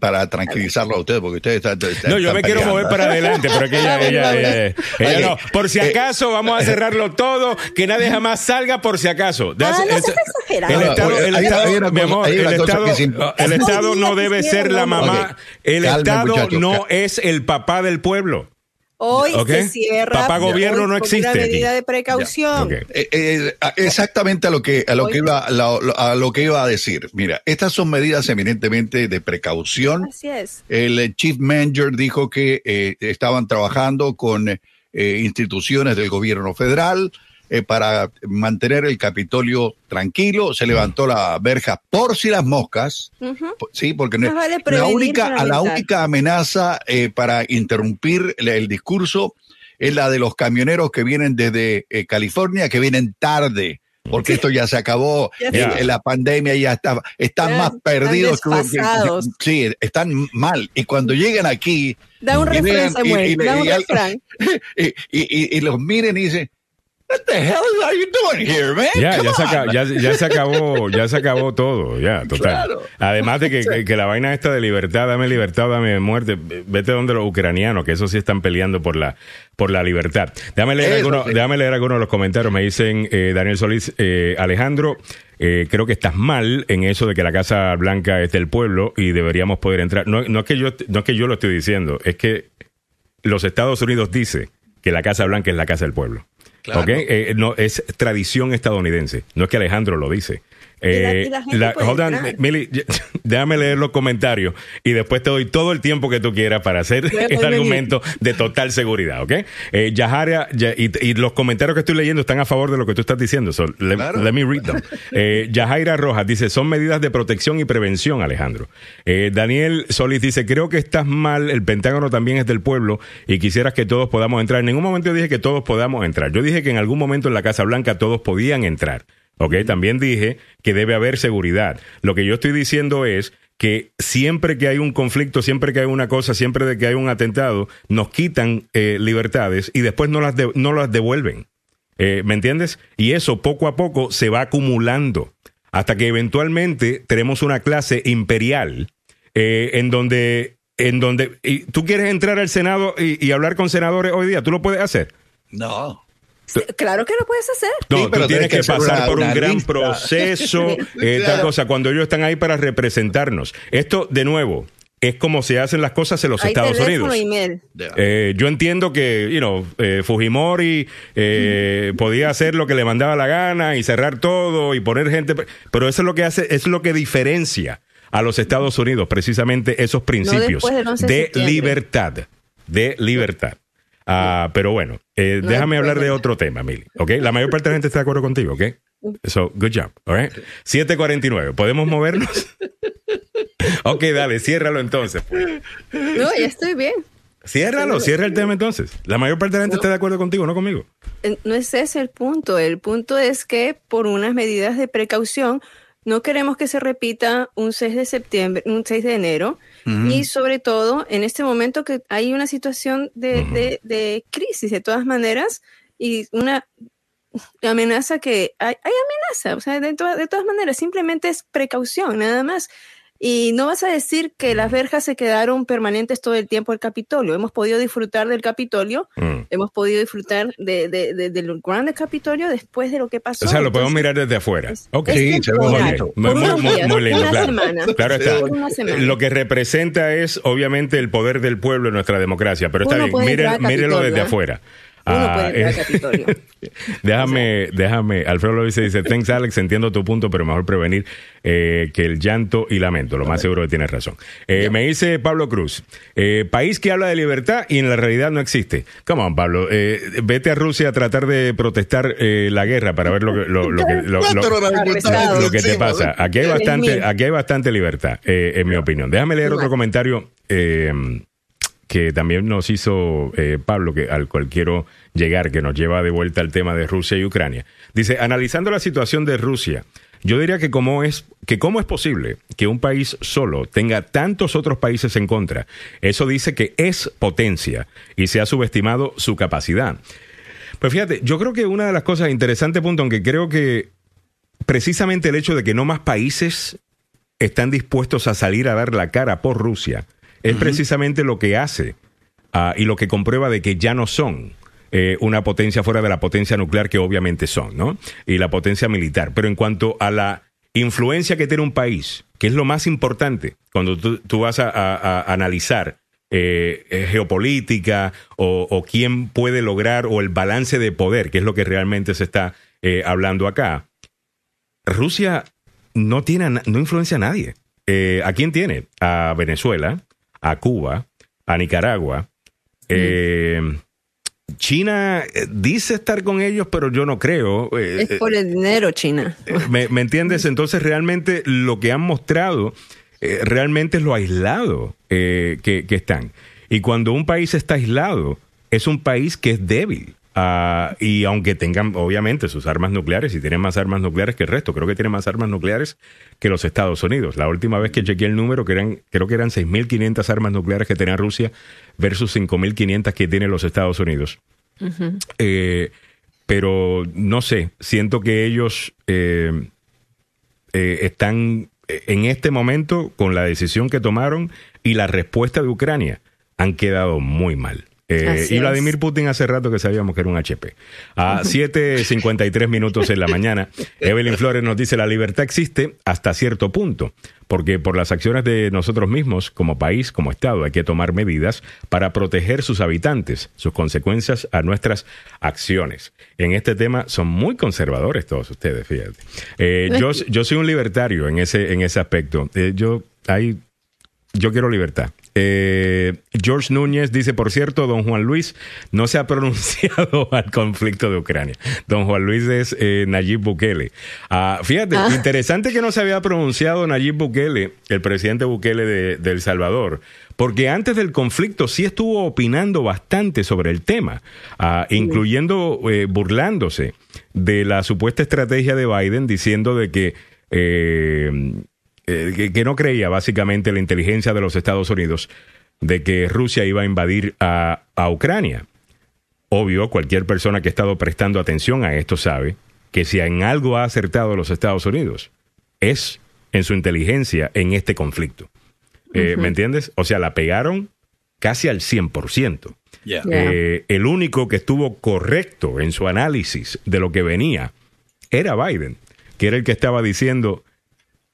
para tranquilizarlo a ustedes, porque ustedes están. están- No, yo están me quiero mover para adelante, pero que ella, <laughs> ella, ella, ella no. Por si acaso, vamos a cerrarlo todo, que nadie jamás salga por si acaso. Ah, no Es-. El Estado, el Estado, mi amor, el Estado, el Estado no debe ser la mamá, el Estado no es el papá del pueblo. Hoy se cierra. Papá gobierno no existe Una medida de precaución. Eh, eh, exactamente a lo que a lo que iba a lo, a lo que iba a decir. Mira, estas son medidas eminentemente de precaución. Así es. El eh, chief manager dijo que eh, estaban trabajando con eh, instituciones del gobierno federal eh, para mantener el Capitolio tranquilo. Se levantó la verja por si las moscas. Ujú. Sí, porque no- vale la única, a la única amenaza eh, para interrumpir el, el discurso es la de los camioneros que vienen desde eh, California, que vienen tarde porque esto ya se acabó, <laughs> la pandemia ya está, están más perdidos que, sí, están mal. Y cuando llegan aquí, da un refrán, Samuel, da un refrán. <laughs> y, los miren y dicen, What the hell are you doing here, man? Ya, ya se, acabó, ya, se, acabó, ya se acabó todo, ya, total. Además de que, que, la vaina esta de libertad, dame libertad, dame muerte, vete donde los ucranianos, que eso sí están peleando por la, por la libertad. Déjame leer, algunos, leer algunos de los comentarios. Me dicen eh, Daniel Solís, eh, Alejandro, eh, creo que estás mal en eso de que la Casa Blanca es del pueblo y deberíamos poder entrar. No, no, es que yo, no es que yo lo estoy diciendo, es que los Estados Unidos dice que la Casa Blanca es la casa del pueblo. Eh, no, es tradición estadounidense. No es que Alejandro lo dice. Eh, déjame leer los comentarios y después te doy todo el tiempo que tú quieras para hacer el argumento de total seguridad, ¿ok? Eh, Yaharia, y, los comentarios que estoy leyendo están a favor de lo que tú estás diciendo, let, me read them. <laughs> Eh, Yahaira Rojas dice, son medidas de protección y prevención, Alejandro. Eh, Daniel Solís dice, creo que estás mal, el Pentágono también es del pueblo y quisieras que todos podamos entrar. En ningún momento dije que todos podamos entrar. Yo dije que en algún momento en la Casa Blanca todos podían entrar. ¿Ok? También dije que debe haber seguridad. Lo que yo estoy diciendo es que siempre que hay un conflicto, siempre que hay una cosa, siempre que hay un atentado, nos quitan eh, libertades y después no las, no las devuelven. Eh, ¿Me entiendes? Y eso poco a poco se va acumulando hasta que eventualmente tenemos una clase imperial eh, en donde, en donde tú quieres entrar al Senado y hablar con senadores hoy día, ¿tú lo puedes hacer? No. Claro que lo puedes hacer. No, tú tienes que, pasar por un gran proceso, <laughs> eh, tal cosa, cuando ellos están ahí para representarnos. Esto, de nuevo, es como se hacen las cosas en los Estados Unidos. Eh, yo entiendo que, you know, eh, Fujimori podía hacer lo que le mandaba la gana y cerrar todo y poner gente, pero eso es lo que hace, es lo que diferencia a los Estados Unidos, precisamente esos principios de libertad, de libertad. Ah, pero bueno, eh, déjame hablar de otro tema, Mili. ¿Ok? La mayor parte de la gente está de acuerdo contigo, ¿ok? So, good job. All right? 749. ¿Podemos movernos? <laughs> ok, dale, ciérralo entonces. Pues. No, ya estoy bien. Ciérralo, cierra el tema entonces. La mayor parte de la gente está de acuerdo contigo, no conmigo. Eh, no es ese el punto. El punto es que por unas medidas de precaución no queremos que se repita un 6 de septiembre, un 6 de enero, y sobre todo en este momento que hay una situación de, de, crisis de todas maneras y una amenaza que hay, hay amenaza, o sea, de, de todas maneras, simplemente es precaución, nada más. Y no vas a decir que las verjas se quedaron permanentes todo el tiempo del Capitolio. Hemos podido disfrutar del Capitolio, mm. hemos podido disfrutar de, de, del grande Capitolio después de lo que pasó. O sea, lo podemos mirar desde afuera. Ok, sí, muy, muy, lindo. Claro, está. Lo que representa es obviamente el poder del pueblo en nuestra democracia, pero está bien, mírelo desde ¿eh? afuera. Ah, eh, <laughs> déjame, déjame, Alfredo lo dice, dice, thanks Alex, entiendo tu punto, pero mejor prevenir eh, que el llanto y lamento, lo más seguro que tienes razón. Eh, me dice Pablo Cruz, país que habla de libertad y en la realidad no existe. Come on, Pablo, vete a Rusia a tratar de protestar la guerra para ver lo que, lo, que, te pasa. Aquí hay bastante, aquí hay bastante libertad, en mi opinión. Déjame leer otro comentario que también nos hizo eh, Pablo, que al cual quiero llegar, que nos lleva de vuelta al tema de Rusia y Ucrania. Dice, analizando la situación de Rusia, yo diría que cómo es, que cómo es posible que un país solo tenga tantos otros países en contra. Eso dice que es potencia y se ha subestimado su capacidad. Pues fíjate, yo creo que una de las cosas interesantes, punto, aunque creo que precisamente el hecho de que no más países están dispuestos a salir a dar la cara por Rusia, es precisamente lo que hace ah, y lo que comprueba de que ya no son eh, una potencia fuera de la potencia nuclear que obviamente son, ¿no? Y la potencia militar. Pero en cuanto a la influencia que tiene un país, que es lo más importante cuando tú, vas a, analizar eh, eh, geopolítica o, quién puede lograr o el balance de poder, que es lo que realmente se está hablando acá, Rusia no tiene no influencia a nadie. ¿A quién tiene? A Venezuela, a Cuba, a Nicaragua. Eh, China eh, dice estar con ellos, pero yo no creo. Eh, es por el dinero, China. ¿Me, entiendes? <laughs> Entonces, realmente lo que han mostrado realmente es lo aislado que, están. Y cuando un país está aislado, es un país que es débil. Ah, y aunque tengan, obviamente, sus armas nucleares, y tienen más armas nucleares que el resto, creo que tienen más armas nucleares que los Estados Unidos. La última vez que chequeé el número, que eran, creo que eran 6.500 armas nucleares que tenía Rusia versus 5.500 que tiene los Estados Unidos. Eh, pero no sé, siento que ellos eh, eh, están en este momento con la decisión que tomaron y la respuesta de Ucrania han quedado muy mal. Eh, y Vladimir Putin hace rato que sabíamos que era un HP. A <laughs> 7.53 minutos en la mañana, Evelyn Flores nos dice, la libertad existe hasta cierto punto, porque por las acciones de nosotros mismos, como país, como Estado, hay que tomar medidas para proteger sus habitantes, sus consecuencias a nuestras acciones. En este tema son muy conservadores todos ustedes, fíjate. Eh, yo, <laughs> yo soy un libertario en ese, en ese aspecto. Eh, yo, hay, yo quiero libertad. Eh, George Núñez dice, por cierto, don Juan Luis no se ha <laughs> pronunciado al conflicto de Ucrania. Don Juan Luis es eh, Nayib Bukele. Ah, fíjate, ah. interesante que no se había pronunciado Nayib Bukele, el presidente Bukele de, El Salvador, porque antes del conflicto sí estuvo opinando bastante sobre el tema, ah, incluyendo eh, burlándose de la supuesta estrategia de Biden diciendo de que eh, que, no creía básicamente la inteligencia de los Estados Unidos de que Rusia iba a invadir a, Ucrania. Obvio, cualquier persona que ha estado prestando atención a esto sabe que si en algo ha acertado los Estados Unidos es en su inteligencia en este conflicto. Eh, ¿Me entiendes? O sea, la pegaron casi al 100%. Eh, el único que estuvo correcto en su análisis de lo que venía era Biden, que era el que estaba diciendo,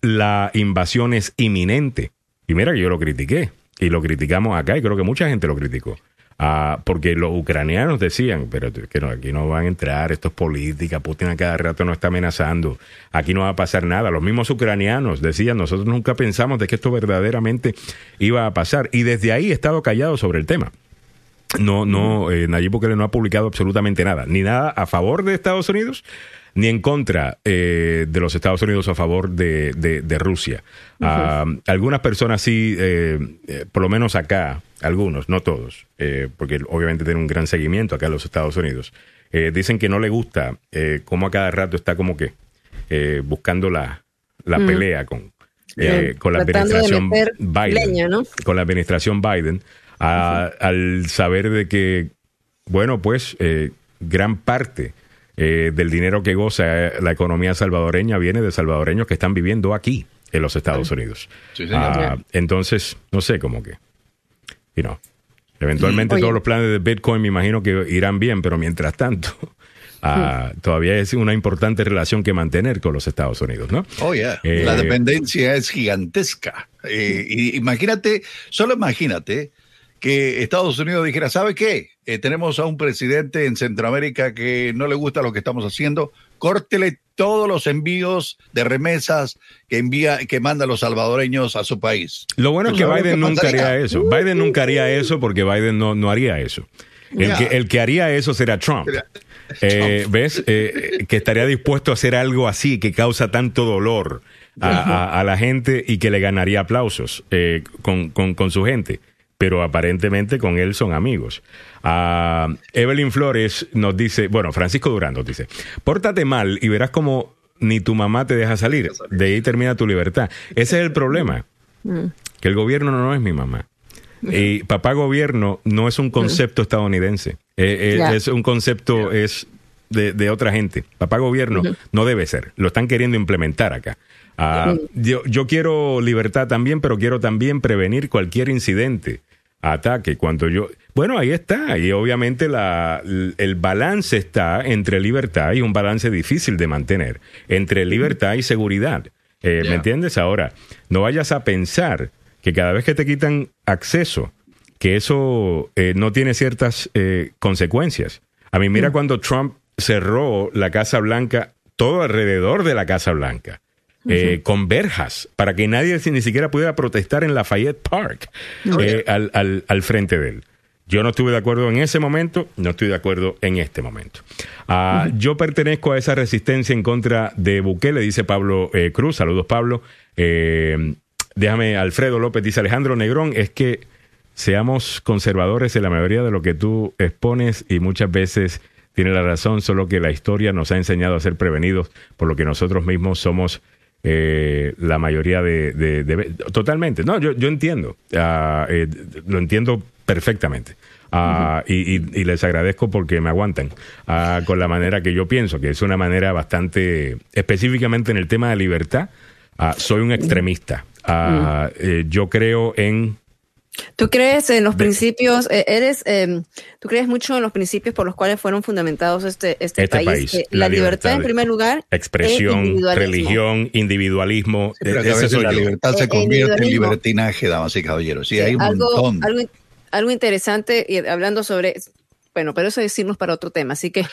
la invasión es inminente. Y mira que yo lo critiqué. Y lo criticamos acá y creo que mucha gente lo criticó. Ah, porque los ucranianos decían, pero que no, aquí no van a entrar, esto es política, Putin a cada rato nos está amenazando, aquí no va a pasar nada. Los mismos ucranianos decían, nosotros nunca pensamos de que esto verdaderamente iba a pasar. Y desde ahí he estado callado sobre el tema. No, no, eh, Nayib Bukele no ha publicado absolutamente nada, ni nada a favor de Estados Unidos, ni en contra eh, de los Estados Unidos a favor de, de, Rusia. Ah, algunas personas sí, eh, eh, por lo menos acá, algunos, no todos, porque obviamente tienen un gran seguimiento acá en los Estados Unidos, dicen que no le gusta cómo a cada rato está como que buscando la, la pelea con, con la administración Biden. Con la administración Biden, al saber de que, bueno, pues gran parte eh, del dinero que goza la economía salvadoreña viene de salvadoreños que están viviendo aquí en los Estados Unidos. Ah, entonces, no sé, cómo que, you know, eventualmente todos los planes de Bitcoin me imagino que irán bien, pero mientras tanto, <laughs> ah, todavía es una importante relación que mantener con los Estados Unidos, ¿no? Oh, yeah. Eh, la dependencia es gigantesca. Eh, imagínate, solo imagínate que Estados Unidos dijera, ¿sabe qué? Eh, tenemos a un presidente en Centroamérica que no le gusta lo que estamos haciendo, córtele todos los envíos de remesas que envía, que manda los salvadoreños a su país. Lo bueno es que Biden nunca haría eso. Biden nunca haría eso porque Biden no, no haría eso. El, que, el que haría eso será Trump. Eh, ¿Ves? Eh, que estaría dispuesto a hacer algo así que causa tanto dolor a, la gente y que le ganaría aplausos con, con su gente pero aparentemente con él son amigos. Uh, Evelyn Flores nos dice, bueno, Francisco Durán nos dice, pórtate mal y verás como ni tu mamá te deja salir. De ahí termina tu libertad. Ese es el problema, que el gobierno no es mi mamá. Y papá gobierno no es un concepto estadounidense, eh, eh, es un concepto es de, otra gente. Papá gobierno no debe ser, lo están queriendo implementar acá. Ah, yo, yo quiero libertad también, pero quiero también prevenir cualquier incidente ataque. Cuando yo, bueno, ahí está. Y obviamente la, el balance está entre libertad y un balance difícil de mantener, entre libertad y seguridad. Eh, ¿Me entiendes? Ahora, no vayas a pensar que cada vez que te quitan acceso, que eso eh, no tiene ciertas eh, consecuencias. A mí, mira cuando Trump cerró la Casa Blanca, todo alrededor de la Casa Blanca. Eh, con verjas para que nadie ni siquiera pudiera protestar en Lafayette Park eh, al, al, frente de él. Yo no estuve de acuerdo en ese momento, no estoy de acuerdo en este momento. Ah, yo pertenezco a esa resistencia en contra de Bukele, dice Pablo eh, Cruz. Saludos, Pablo. déjame, Alfredo López dice Alejandro Negrón, es que seamos conservadores en la mayoría de lo que tú expones y muchas veces tiene la razón, solo que la historia nos ha enseñado a ser prevenidos por lo que nosotros mismos somos eh, la mayoría de, Totalmente, no, yo, yo entiendo, eh, lo entiendo perfectamente. Ah, y, les agradezco porque me aguantan ah, con la manera que yo pienso, que es una manera bastante, específicamente en el tema de libertad, soy un extremista. Eh, yo creo en ¿Tú crees en los principios, eh, eres, em, tú crees mucho en los principios por los cuales fueron fundamentados este, este, este país? Eh, la, libertad, en primer lugar. Expresión, religión, individualismo. Sí, la libertad se convierte en libertinaje, damas y caballeros. Sí, hay un montón. Algo, algo interesante, y hablando sobre, bueno, pero eso es decirnos para otro tema, así que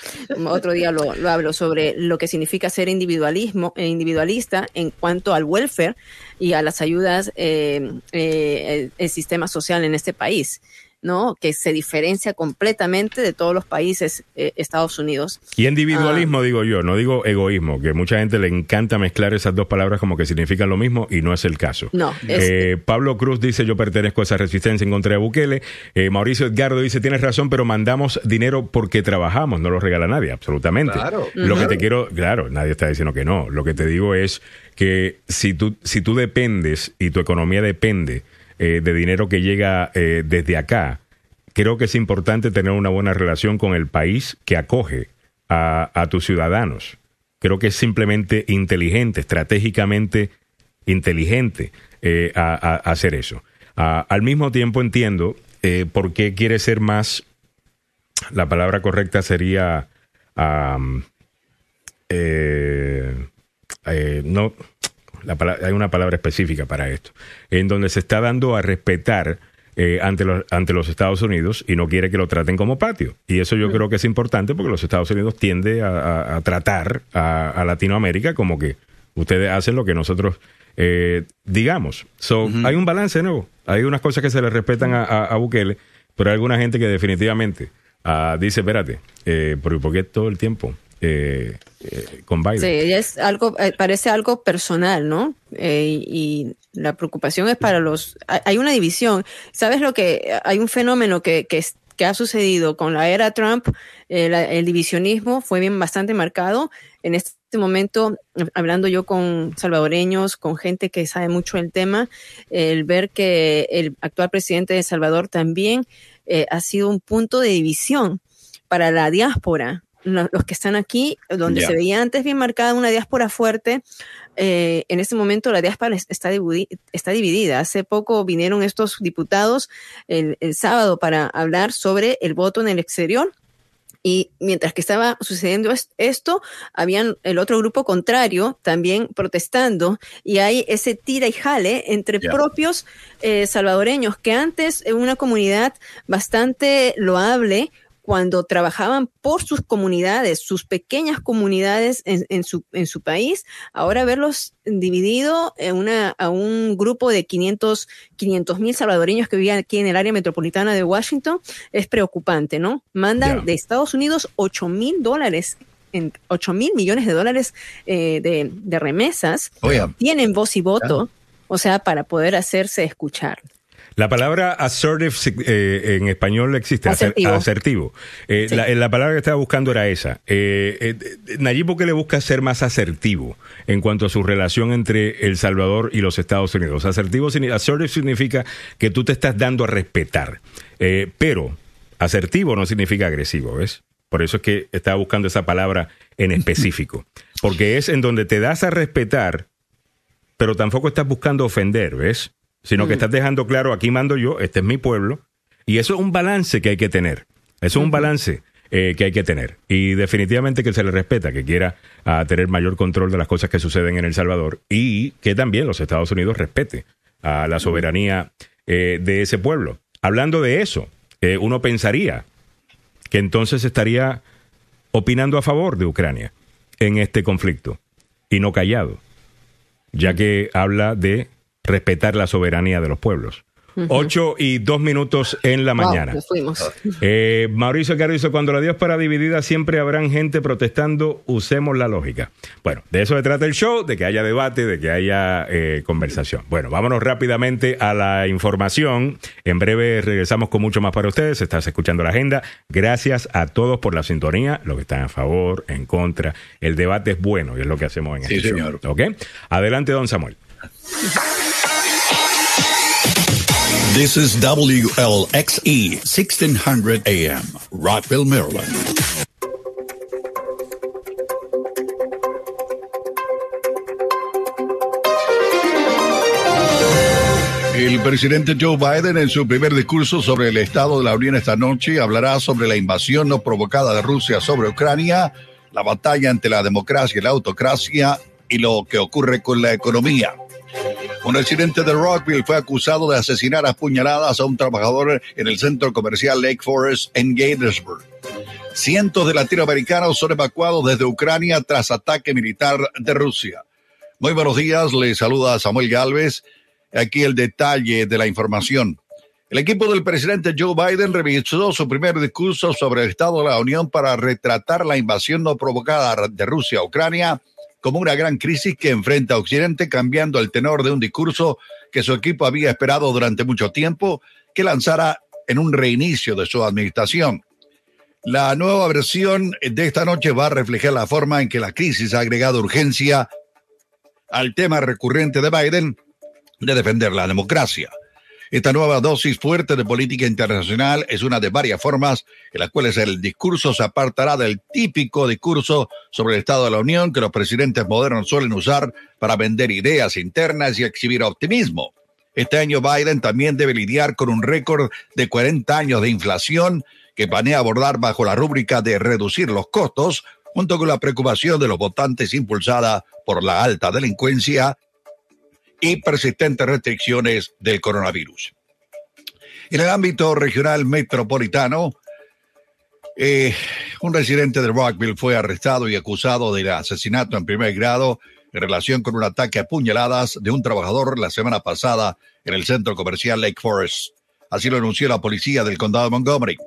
otro día lo, hablo sobre lo que significa ser individualismo, eh, individualista en cuanto al welfare y a las ayudas, eh, eh, el sistema social en este país. ¿No? Que se diferencia completamente de todos los países eh, Estados Unidos. Y individualismo, ah. digo yo, no digo egoísmo, que mucha gente le encanta mezclar esas dos palabras como que significan lo mismo y no es el caso. No. Eh, Pablo Cruz dice, yo pertenezco a esa resistencia en contra de Bukele. Eh, Mauricio Edgardo dice, tienes razón, pero mandamos dinero porque trabajamos, no lo regala nadie, absolutamente. Claro. Lo que te quiero, claro, nadie está diciendo que no. Lo que te digo es que si tú, si tú dependes y tu economía depende eh, de dinero que llega eh, desde acá, creo que es importante tener una buena relación con el país que acoge a, tus ciudadanos. Creo que es simplemente inteligente, estratégicamente inteligente eh, hacer eso. al mismo tiempo entiendo por qué quiere ser más, la palabra correcta sería, no, hay una palabra específica para esto, en donde se está dando a respetar eh, ante, los, ante los Estados Unidos y no quiere que lo traten como patio. Y eso yo mm. creo que es importante porque los Estados Unidos tiende a, tratar a, Latinoamérica como que ustedes hacen lo que nosotros eh, digamos. So, Hay un balance nuevo. Hay unas cosas que se le respetan a, Bukele, pero hay alguna gente que definitivamente ah, dice, espérate, eh, ¿por qué todo el tiempo? Eh, eh, con Biden. Sí, es algo, eh, parece algo personal, ¿no? y la preocupación es para los... Hay una división. ¿Sabes lo que... Hay un fenómeno que, que, ha sucedido con la era Trump, el divisionismo fue bien bastante marcado. En este momento, hablando yo con salvadoreños, con gente que sabe mucho del tema, el ver que el actual presidente de Salvador también ha sido un punto de división para la diáspora los que están aquí, donde se veía antes bien marcada una diáspora fuerte, eh, en este momento la diáspora está, está dividida. Hace poco vinieron estos diputados el, sábado para hablar sobre el voto en el exterior. Y mientras que estaba sucediendo esto, habían el otro grupo contrario también protestando y hay ese tira y jale entre propios eh, salvadoreños que antes en una comunidad bastante loable cuando trabajaban por sus comunidades, sus pequeñas comunidades en, su, en su país, ahora verlos dividido en una, a un grupo de 500 mil salvadoreños que vivían aquí en el área metropolitana de Washington es preocupante, ¿no? Mandan de Estados Unidos 8 mil dólares en 8 mil millones de dólares eh, de, remesas, tienen voz y voto, o sea, para poder hacerse escuchar. La palabra assertive eh, en español existe, asertivo. Eh, la, palabra que estaba buscando era esa. Eh, eh Nayib le busca ser más asertivo en cuanto a su relación entre El Salvador y los Estados Unidos. Asertivo, assertive significa que tú te estás dando a respetar. pero asertivo no significa agresivo, ¿ves? Por eso es que estaba buscando esa palabra en específico. Porque es en donde te das a respetar, pero tampoco estás buscando ofender, ¿ves? Sino que mm. estás dejando claro, aquí mando yo, este es mi pueblo, y eso es un balance que hay que tener. Eso es un balance eh, que hay que tener. Y definitivamente que se le respeta, que quiera ah, tener mayor control de las cosas que suceden en El Salvador y que también los Estados Unidos respete a la soberanía eh, de ese pueblo. Hablando de eso, eh, uno pensaría que entonces estaría opinando a favor de Ucrania en este conflicto y no callado, ya que habla de respetar la soberanía de los pueblos. 8 y 2 minutos en la mañana. Eh, Mauricio Carrizo, cuando la Dios para dividida siempre habrán gente protestando, usemos la lógica. Bueno, de eso se trata el show, de que haya debate, de que haya eh, conversación. Bueno, vámonos rápidamente a la información. En breve regresamos con mucho más para ustedes. Estás escuchando la agenda. Gracias a todos por la sintonía, los que están a favor, en contra. El debate es bueno y es lo que hacemos en sí, este señor. ¿Ok? Adelante, don Samuel. This is WLXE 1600 AM, Rockville, Maryland. El presidente Joe Biden en su primer discurso sobre el Estado de la Unión esta noche hablará sobre la invasión no provocada de Rusia sobre Ucrania, la batalla entre la democracia y la autocracia y lo que ocurre con la economía. Un residente de Rockville fue acusado de asesinar a puñaladas a un trabajador en el centro comercial Lake Forest en Gaithersburg. Cientos de latinoamericanos son evacuados desde Ucrania tras ataque militar de Rusia. Muy buenos días, le saluda Samuel Galvez. Aquí el detalle de la información. El equipo del presidente Joe Biden revisó su primer discurso sobre el Estado de la Unión para retratar la invasión no provocada de Rusia a Ucrania como una gran crisis que enfrenta a Occidente, cambiando el tenor de un discurso que su equipo había esperado durante mucho tiempo que lanzara en un reinicio de su administración. La nueva versión de esta noche va a reflejar la forma en que la crisis ha agregado urgencia al tema recurrente de Biden de defender la democracia. Esta nueva dosis fuerte de política internacional es una de varias formas en las cuales el discurso se apartará del típico discurso sobre el Estado de la Unión que los presidentes modernos suelen usar para vender ideas internas y exhibir optimismo. Este año Biden también debe lidiar con un récord de 40 años de inflación que planea abordar bajo la rúbrica de reducir los costos, junto con la preocupación de los votantes impulsada por la alta delincuencia y persistentes restricciones del coronavirus. En el ámbito regional metropolitano, eh, un residente de Rockville fue arrestado y acusado de asesinato en primer grado en relación con un ataque a puñaladas de un trabajador la semana pasada en el centro comercial Lake Forest. Así lo anunció la policía del condado de Montgomery.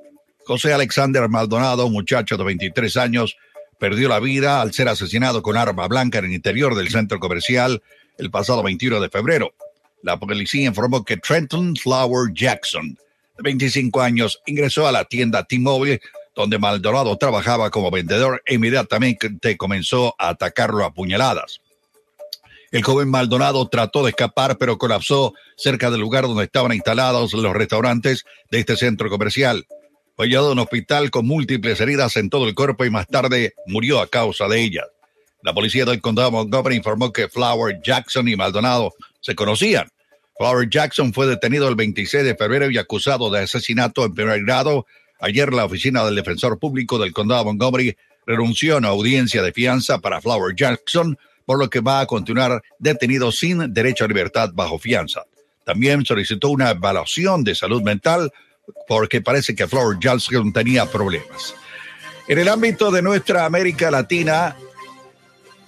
José Alexander Maldonado, un muchacho de 23 años, perdió la vida al ser asesinado con arma blanca en el interior del centro comercial el pasado 21 de febrero. La policía informó que Trenton Flower Jackson, de 25 años, ingresó a la tienda T-Mobile donde Maldonado trabajaba como vendedor e inmediatamente comenzó a atacarlo a puñaladas. El joven Maldonado trató de escapar, pero colapsó cerca del lugar donde estaban instalados los restaurantes de este centro comercial. Fue llevado a un hospital con múltiples heridas en todo el cuerpo y más tarde murió a causa de ellas. La policía del condado de Montgomery informó que Flower Jackson y Maldonado se conocían. Flower Jackson fue detenido el 26 de febrero y acusado de asesinato en primer grado. Ayer la oficina del defensor público del condado de Montgomery renunció a una audiencia de fianza para Flower Jackson, por lo que va a continuar detenido sin derecho a libertad bajo fianza. También solicitó una evaluación de salud mental porque parece que Flower Jackson tenía problemas. En el ámbito de nuestra América Latina,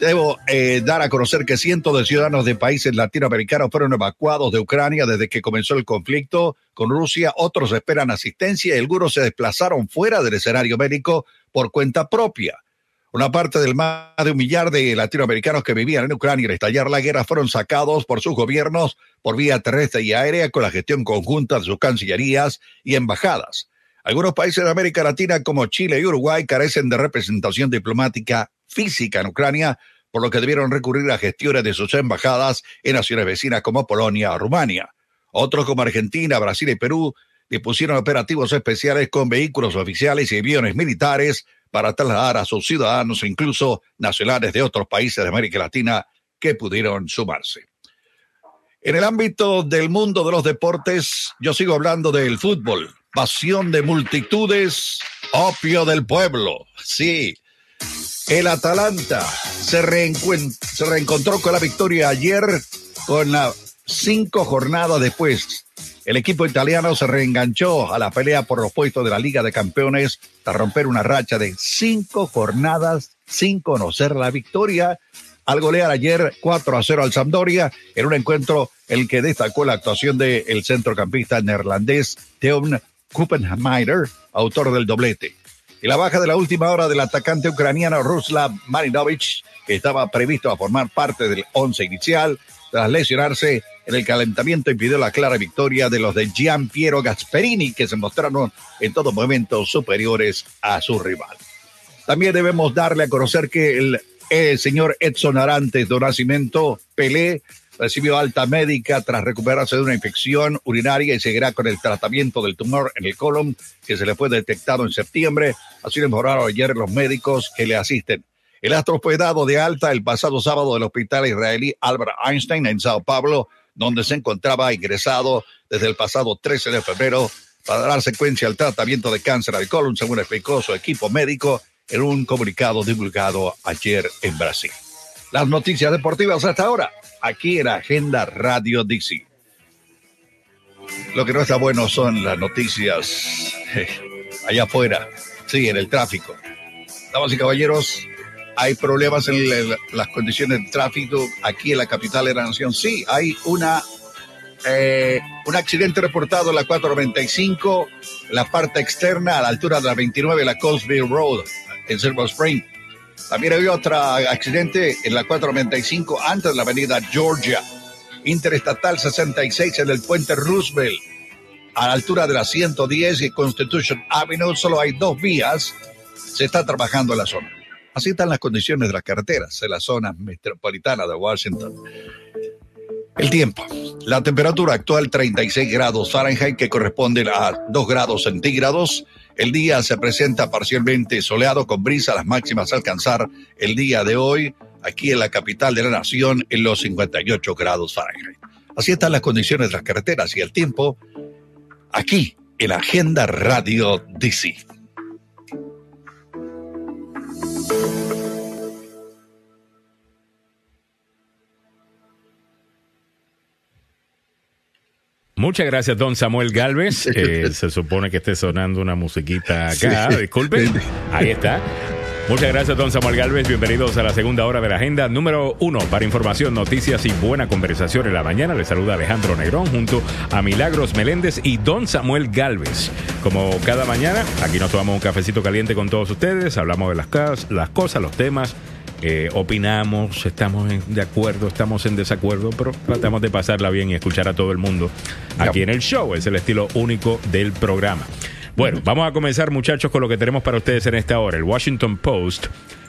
Debo eh, dar a conocer que cientos de ciudadanos de países latinoamericanos fueron evacuados de Ucrania desde que comenzó el conflicto con Rusia. Otros esperan asistencia y algunos se desplazaron fuera del escenario médico por cuenta propia. Una parte del más de un millar de latinoamericanos que vivían en Ucrania al estallar la guerra fueron sacados por sus gobiernos por vía terrestre y aérea con la gestión conjunta de sus cancillerías y embajadas. Algunos países de América Latina como Chile y Uruguay carecen de representación diplomática física en Ucrania, por lo que debieron recurrir a gestiones de sus embajadas en naciones vecinas como Polonia o Rumania. Otros como Argentina, Brasil y Perú dispusieron operativos especiales con vehículos oficiales y aviones militares para trasladar a sus ciudadanos, incluso nacionales de otros países de América Latina, que pudieron sumarse. En el ámbito del mundo de los deportes, yo sigo hablando del fútbol, pasión de multitudes, opio del pueblo. Sí, el Atalanta se, reencontró con la victoria ayer con la cinco jornadas después. El equipo italiano se reenganchó a la pelea por los puestos de la Liga de Campeones tras romper una racha de cinco jornadas sin conocer la victoria al golear ayer 4 a 0 al Sampdoria en un encuentro el que destacó la actuación del centrocampista neerlandés Theon Kuppenheimer, autor del doblete. Y la baja de la última hora del atacante ucraniano Ruslav Marinovich, que estaba previsto a formar parte del once inicial, tras lesionarse en el calentamiento impidió la clara victoria de los de Gian Piero Gasperini, que se mostraron en todo momento superiores a su rival. También debemos darle a conocer que el, señor Edson Arantes do Nacimiento Pelé recibió alta médica tras recuperarse de una infección urinaria y seguirá con el tratamiento del tumor en el colon que se le fue detectado en septiembre. Así lo mejoraron ayer los médicos que le asisten. El astro fue dado de alta el pasado sábado del hospital israelí Albert Einstein en Sao Paulo, donde se encontraba ingresado desde el pasado 13 de febrero para dar secuencia al tratamiento de cáncer al colon, según explicó su equipo médico en un comunicado divulgado ayer en Brasil. Las noticias deportivas hasta ahora aquí en Agenda Radio DC. Lo que no está bueno son las noticias eh, allá afuera, sí, en el tráfico. Damas y caballeros, hay problemas en las condiciones de tráfico aquí en la capital de la nación. Sí, hay una eh, un accidente reportado en la 495, la parte externa a la altura de la 29 de la Cosville Road en Silver Spring. También había otro accidente en la 495 antes de la avenida Georgia. Interestatal 66 en el puente Roosevelt. A la altura de la 110 y Constitution Avenue solo hay dos vías. Se está trabajando en la zona. Así están las condiciones de las carreteras en la zona metropolitana de Washington. El tiempo. La temperatura actual 36 grados Fahrenheit que corresponde a 2 grados centígrados. El día se presenta parcialmente soleado con brisa, las máximas a alcanzar el día de hoy aquí en la capital de la nación en los 58 grados Fahrenheit. Así están las condiciones de las carreteras y el tiempo aquí en Agenda Radio DC. Muchas gracias, don Samuel Galvez. <laughs> Eh, se supone que esté sonando una musiquita acá. Disculpe. Ahí está. Muchas gracias, don Samuel Galvez. Bienvenidos a la segunda hora de la agenda número uno para información, noticias y buena conversación en la mañana. Les saluda Alejandro Negrón junto a Milagros Meléndez y don Samuel Galvez. Como cada mañana, aquí nos tomamos un cafecito caliente con todos ustedes, hablamos de las, las cosas, los temas eh, opinamos, estamos de acuerdo, estamos en desacuerdo, pero tratamos de pasarla bien y escuchar a todo el mundo aquí en el show. Es el estilo único del programa. Bueno, vamos a comenzar muchachos con lo que tenemos para ustedes en esta hora. El Washington Post.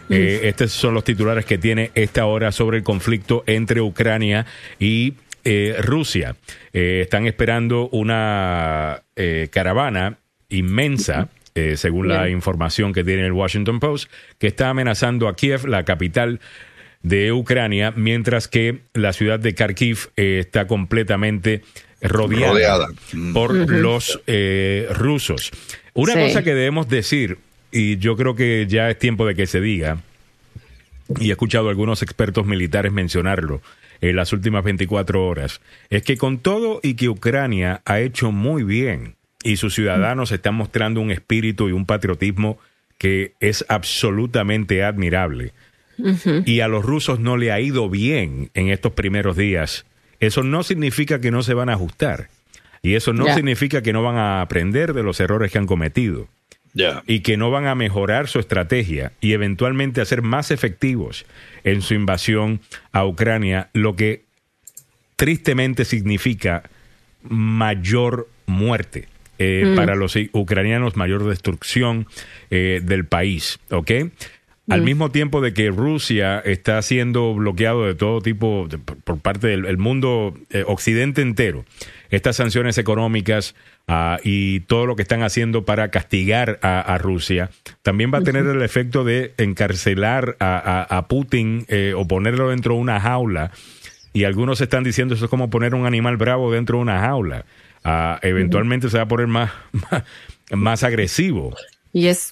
Eh, estos son los titulares que tiene esta hora sobre el conflicto entre Ucrania y eh, Rusia. están esperando una caravana inmensa eh, según la información que tiene el Washington Post, que está amenazando a Kiev, la capital de Ucrania, mientras que la ciudad de Kharkiv eh, está completamente rodeada, por los eh, rusos. Una cosa que debemos decir, y yo creo que ya es tiempo de que se diga, y he escuchado a algunos expertos militares mencionarlo en las últimas 24 horas, es que con todo y que Ucrania ha hecho muy bien y sus ciudadanos están mostrando un espíritu y un patriotismo que es absolutamente admirable. Y a los rusos no le ha ido bien en estos primeros días. Eso no significa que no se van a ajustar. Y eso no significa que no van a aprender de los errores que han cometido. Y que no van a mejorar su estrategia y eventualmente a ser más efectivos en su invasión a Ucrania, lo que tristemente significa mayor muerte. Eh, mm. para los ucranianos, mayor destrucción eh, del país, ¿ok? Al mm. mismo tiempo de que Rusia está siendo bloqueado de todo tipo por parte del mundo eh, occidente entero, estas sanciones económicas ah, y todo lo que están haciendo para castigar a, Rusia, también va a tener el efecto de encarcelar a, Putin o ponerlo dentro de una jaula. Y algunos están diciendo eso es como poner un animal bravo dentro de una jaula. Ah, eventualmente se va a poner más, más, agresivo. Y es,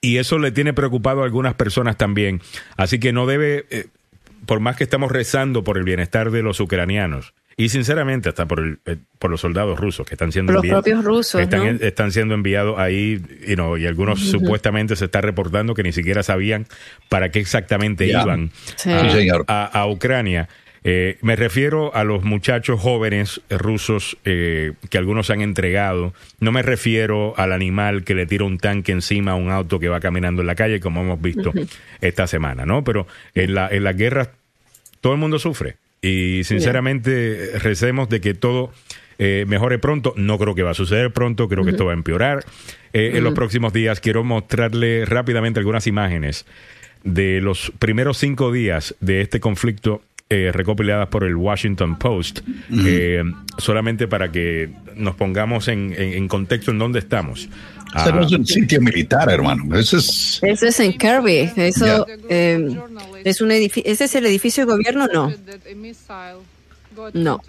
y, eso le tiene preocupado a algunas personas también. Así que no debe, eh, por más que estamos rezando por el bienestar de los ucranianos y sinceramente hasta por, el, eh, por los soldados rusos que están siendo los propios rusos están, están siendo enviados ahí y algunos supuestamente se está reportando que ni siquiera sabían para qué exactamente iban a, Ucrania. Eh, me refiero a los muchachos jóvenes rusos eh, que algunos han entregado. No me refiero al animal que le tira un tanque encima a un auto que va caminando en la calle, como hemos visto esta semana, ¿no? Pero en la, en la guerra todo el mundo sufre. Y sinceramente recemos de que todo eh, mejore pronto. No creo que va a suceder pronto, creo que esto va a empeorar. En los próximos días quiero mostrarle rápidamente algunas imágenes de los primeros cinco días de este conflicto eh, recopiladas por el Washington Post, eh, solamente para que nos pongamos en, contexto en dónde estamos. Ese no es un sitio militar, hermano. Ese es, Ese es en Kirby. Eso eh, es un. ¿Ese es el edificio de gobierno? No. No.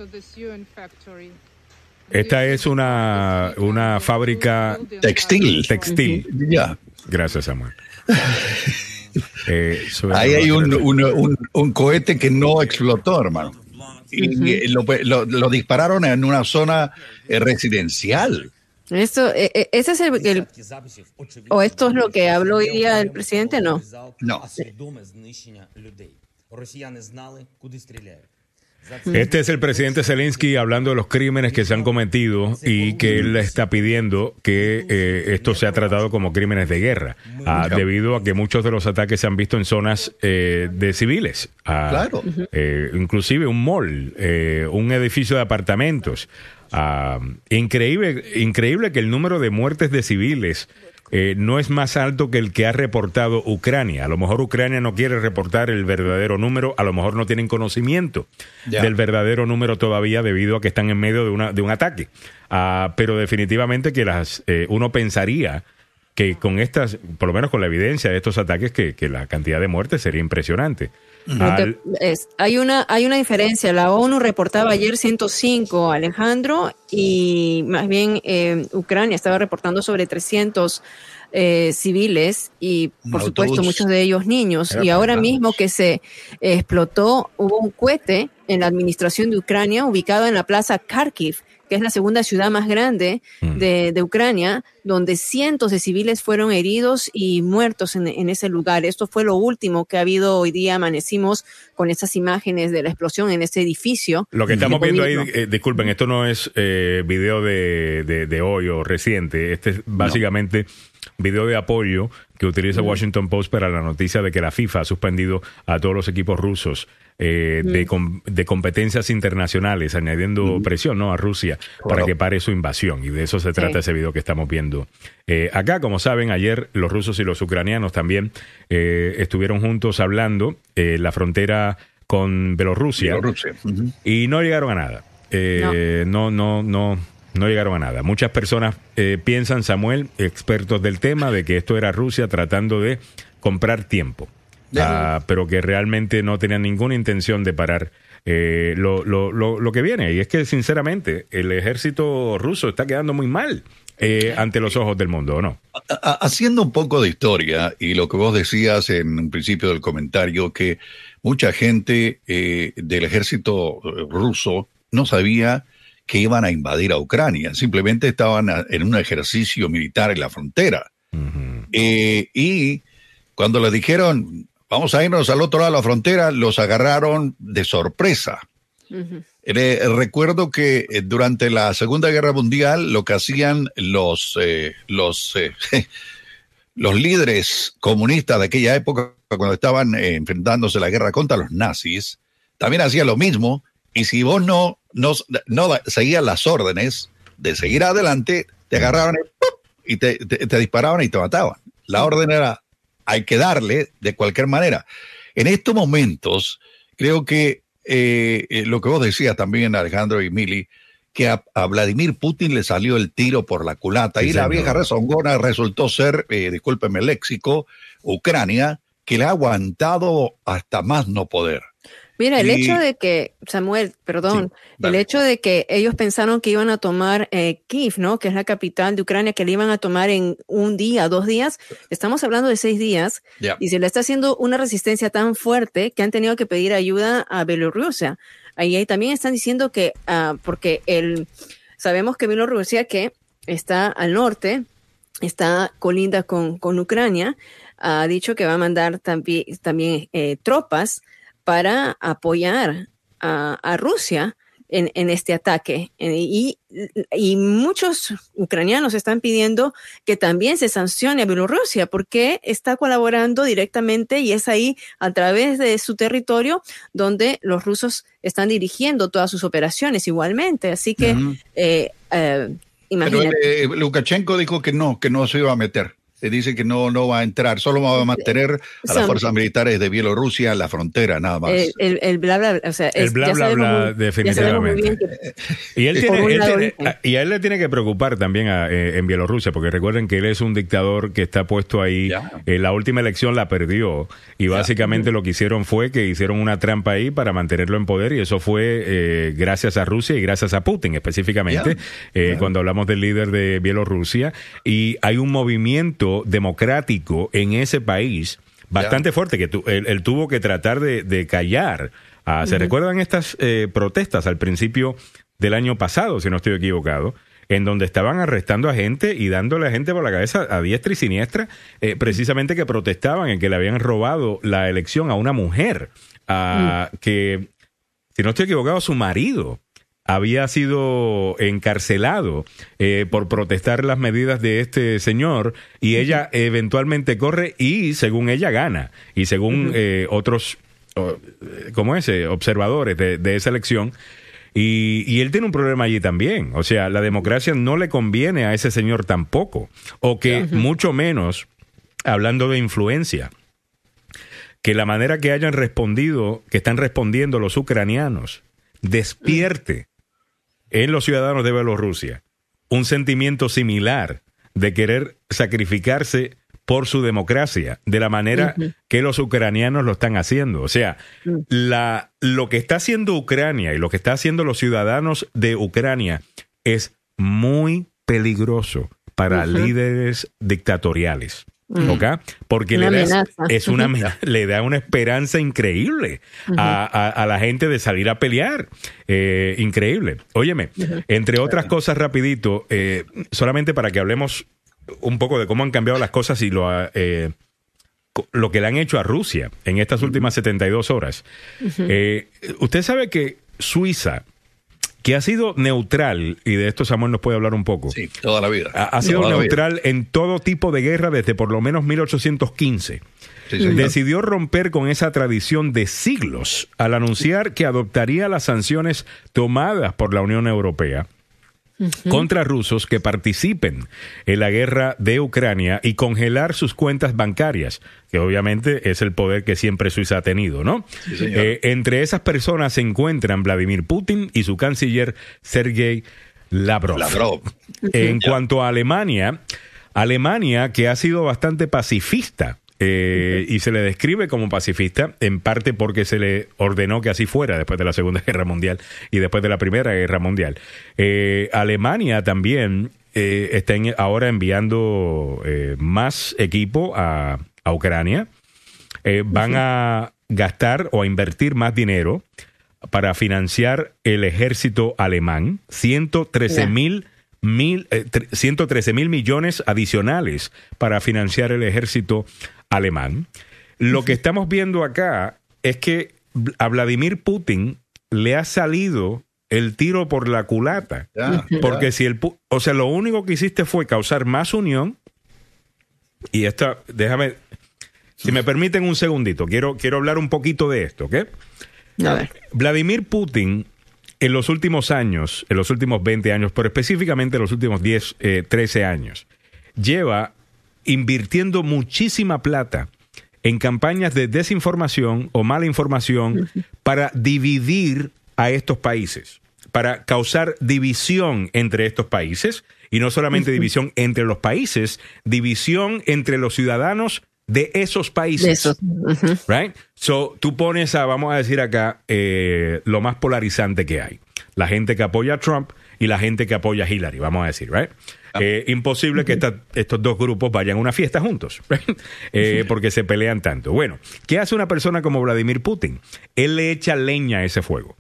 Esta es una, una fábrica textil. Textil. Ya. Gracias, Samuel. <laughs> Eh, Ahí hay un, cohete que no explotó, hermano. Y lo, dispararon en una zona eh, residencial. Esto, eh, ese es el, o esto es lo que habló hoy día el presidente, no. No. Este es el presidente Zelensky hablando de los crímenes que se han cometido y que él está pidiendo que eh, esto sea tratado como crímenes de guerra, ah, debido a que muchos de los ataques se han visto en zonas eh, de civiles. Ah, claro. Eh, inclusive un mall, un edificio de apartamentos. Ah, increíble, increíble que el número de muertes de civiles eh, no es más alto que el que ha reportado Ucrania. A lo mejor Ucrania no quiere reportar el verdadero número, a lo mejor no tienen conocimiento del verdadero número todavía debido a que están en medio de, una, de un ataque. Ah, pero definitivamente que las, eh, uno pensaría que con estas, por lo menos con la evidencia de estos ataques, que, que la cantidad de muertes sería impresionante. Hay, una, hay una diferencia. La ONU reportaba ayer 105, Alejandro, y más bien eh, Ucrania estaba reportando sobre 300 eh, civiles y, por supuesto, muchos de ellos niños. y ahora mismo que se explotó, hubo un cohete en la administración de Ucrania ubicado en la plaza Kharkiv que es la segunda ciudad más grande mm. de, Ucrania, donde cientos de civiles fueron heridos y muertos en, ese lugar. Esto fue lo último que ha habido hoy día. Amanecimos con estas imágenes de la explosión en ese edificio. Lo que estamos viendo ahí, eh, disculpen, esto no es eh, video de, hoy o reciente. Este es básicamente video de apoyo que utiliza Washington Post para la noticia de que la FIFA ha suspendido a todos los equipos rusos eh, de, competencias internacionales, añadiendo presión ¿no? a Rusia para que pare su invasión. Y de eso se trata ese video que estamos viendo. Eh, acá. Como saben, ayer los rusos y los ucranianos también eh, estuvieron juntos hablando la frontera con Bielorrusia, y no llegaron a nada. no, no, no no llegaron a nada. Muchas personas eh, piensan, Samuel, expertos del tema, de que esto era Rusia tratando de comprar tiempo, ah, pero que realmente no tenían ninguna intención de parar eh, lo, lo, lo, que viene. Y es que, sinceramente, el ejército ruso está quedando muy mal. Eh, ante los ojos del mundo, ¿o no? Haciendo un poco de historia y lo que vos decías en un principio del comentario, que mucha gente del ejército ruso no sabía que iban a invadir a Ucrania, simplemente estaban en un ejercicio militar en la frontera. Eh, y cuando les dijeron, vamos a irnos al otro lado de la frontera, los agarraron de sorpresa. recuerdo que eh, durante la Segunda Guerra Mundial lo que hacían los, eh, los, <laughs> los líderes comunistas de aquella época, cuando estaban enfrentándose a la guerra contra los nazis, también hacían lo mismo. Y si vos no no, no seguían las órdenes de seguir adelante, te agarraban y, te, disparaban y te mataban. La orden era, hay que darle de cualquier manera. En estos momentos, creo que eh, eh, lo que vos decías también, Alejandro y Mili, que a, Vladimir Putin le salió el tiro por la culata y la vieja rezongona resultó ser, eh, discúlpeme el léxico, Ucrania, que le ha aguantado hasta más no poder. Mira, el hecho de que, Samuel, perdón, el hecho de que ellos pensaron que iban a tomar eh, Kiev, ¿no? Que es la capital de Ucrania, que le iban a tomar en un día, dos días, estamos hablando de seis días, y se le está haciendo una resistencia tan fuerte que han tenido que pedir ayuda a Bielorrusia. ahí, también están diciendo que, ah, porque el, sabemos que Bielorrusia, que está al norte, está colinda con, con Ucrania, ha dicho que va a mandar también, también eh, tropas para apoyar a, Rusia en, en, este ataque. Eh, y, y, muchos ucranianos están pidiendo que también se sancione a Bielorrusia porque está colaborando directamente y es ahí a través de su territorio donde los rusos están dirigiendo todas sus operaciones igualmente. Así que, eh, imagínate. Lukashenko dijo que no, que no se iba a meter dice que no, no va a entrar, solo va a mantener a las fuerzas militares de Bielorrusia en la frontera, nada más. El, bla bla, o sea, el bla bla bla, definitivamente. y, él tiene, y a él le tiene que preocupar también eh, en Bielorrusia, porque recuerden que él es un dictador que está puesto ahí. Eh, la última elección la perdió y básicamente lo que hicieron fue que hicieron una trampa ahí para mantenerlo en poder y eso fue eh, gracias a Rusia y gracias a Putin específicamente, cuando hablamos del líder de Bielorrusia. Y hay un movimiento democrático en ese país bastante fuerte que él, tuvo que tratar de, callar. Ah, ¿Se recuerdan estas eh, protestas al principio del año pasado, si no estoy equivocado? en donde estaban arrestando a gente y dándole a gente por la cabeza a diestra y siniestra, eh, precisamente que protestaban en que le habían robado la elección a una mujer, a, mm. que, si no estoy equivocado, su marido había sido encarcelado eh, por protestar las medidas de este señor y ella eventualmente corre y según ella gana y según eh, otros, como ese, observadores de, esa elección. Y, él tiene un problema allí también. O sea, la democracia no le conviene a ese señor tampoco. O que mucho menos, hablando de influencia, que la manera que hayan respondido, que están respondiendo los ucranianos, despierte en los ciudadanos de Bielorrusia un sentimiento similar de querer sacrificarse por su democracia, de la manera que los ucranianos lo están haciendo. O sea, mm. la, lo que está haciendo Ucrania y lo que está haciendo los ciudadanos de Ucrania es muy peligroso para líderes dictatoriales. Mm. Porque le, es una, <laughs> le da una esperanza increíble a, la gente de salir a pelear. Eh, increíble. Óyeme, entre otras cosas, rapidito, eh, solamente para que hablemos un poco de cómo han cambiado las cosas y lo, eh, lo que le han hecho a Rusia en estas últimas 72 horas. usted sabe que Suiza que ha sido neutral, y de esto Samuel nos puede hablar un poco. Sí, toda la vida. Ha, sido neutral en todo tipo de guerra desde por lo menos 1815. Decidió romper con esa tradición de siglos al anunciar que adoptaría las sanciones tomadas por la Unión Europea contra rusos que participen en la guerra de Ucrania y congelar sus cuentas bancarias, que obviamente es el poder que siempre Suiza ha tenido, ¿no? Eh, entre esas personas se encuentran Vladimir Putin y su canciller Sergei Lavrov. Lavrov. En cuanto a Alemania, Alemania que ha sido bastante pacifista eh, y se le describe como pacifista, en parte porque se le ordenó que así fuera después de la Segunda <laughs> Guerra Mundial y después de la Primera Guerra Mundial. Eh, Alemania también eh, está ahora enviando más equipo a, Ucrania. van a gastar o a invertir más dinero para financiar el ejército alemán, 113 mil mil, 113 mil millones adicionales para financiar el ejército alemán. Lo que estamos viendo acá es que a Vladimir Putin le ha salido el tiro por la culata. porque si el... O sea, lo único que hiciste fue causar más unión. Y esta, déjame, si me permiten un segundito, quiero, quiero hablar un poquito de esto, ¿ok? Vladimir Putin en los últimos años, en los últimos 20 años, pero específicamente en los últimos 10, 13 eh, años, lleva invirtiendo muchísima plata en campañas de desinformación o mala información para dividir a estos países, para causar división entre estos países y no solamente división entre los países, división entre los ciudadanos de esos países. Right? So, tú pones a, vamos a decir acá, eh, lo más polarizante que hay. La gente que apoya a Trump y la gente que apoya a Hillary, vamos a decir, right? Ah. Eh, imposible que estos dos grupos vayan a una fiesta juntos, <laughs> eh, porque se pelean tanto. Bueno, ¿qué hace una persona como Vladimir Putin? Él le echa leña a ese fuego.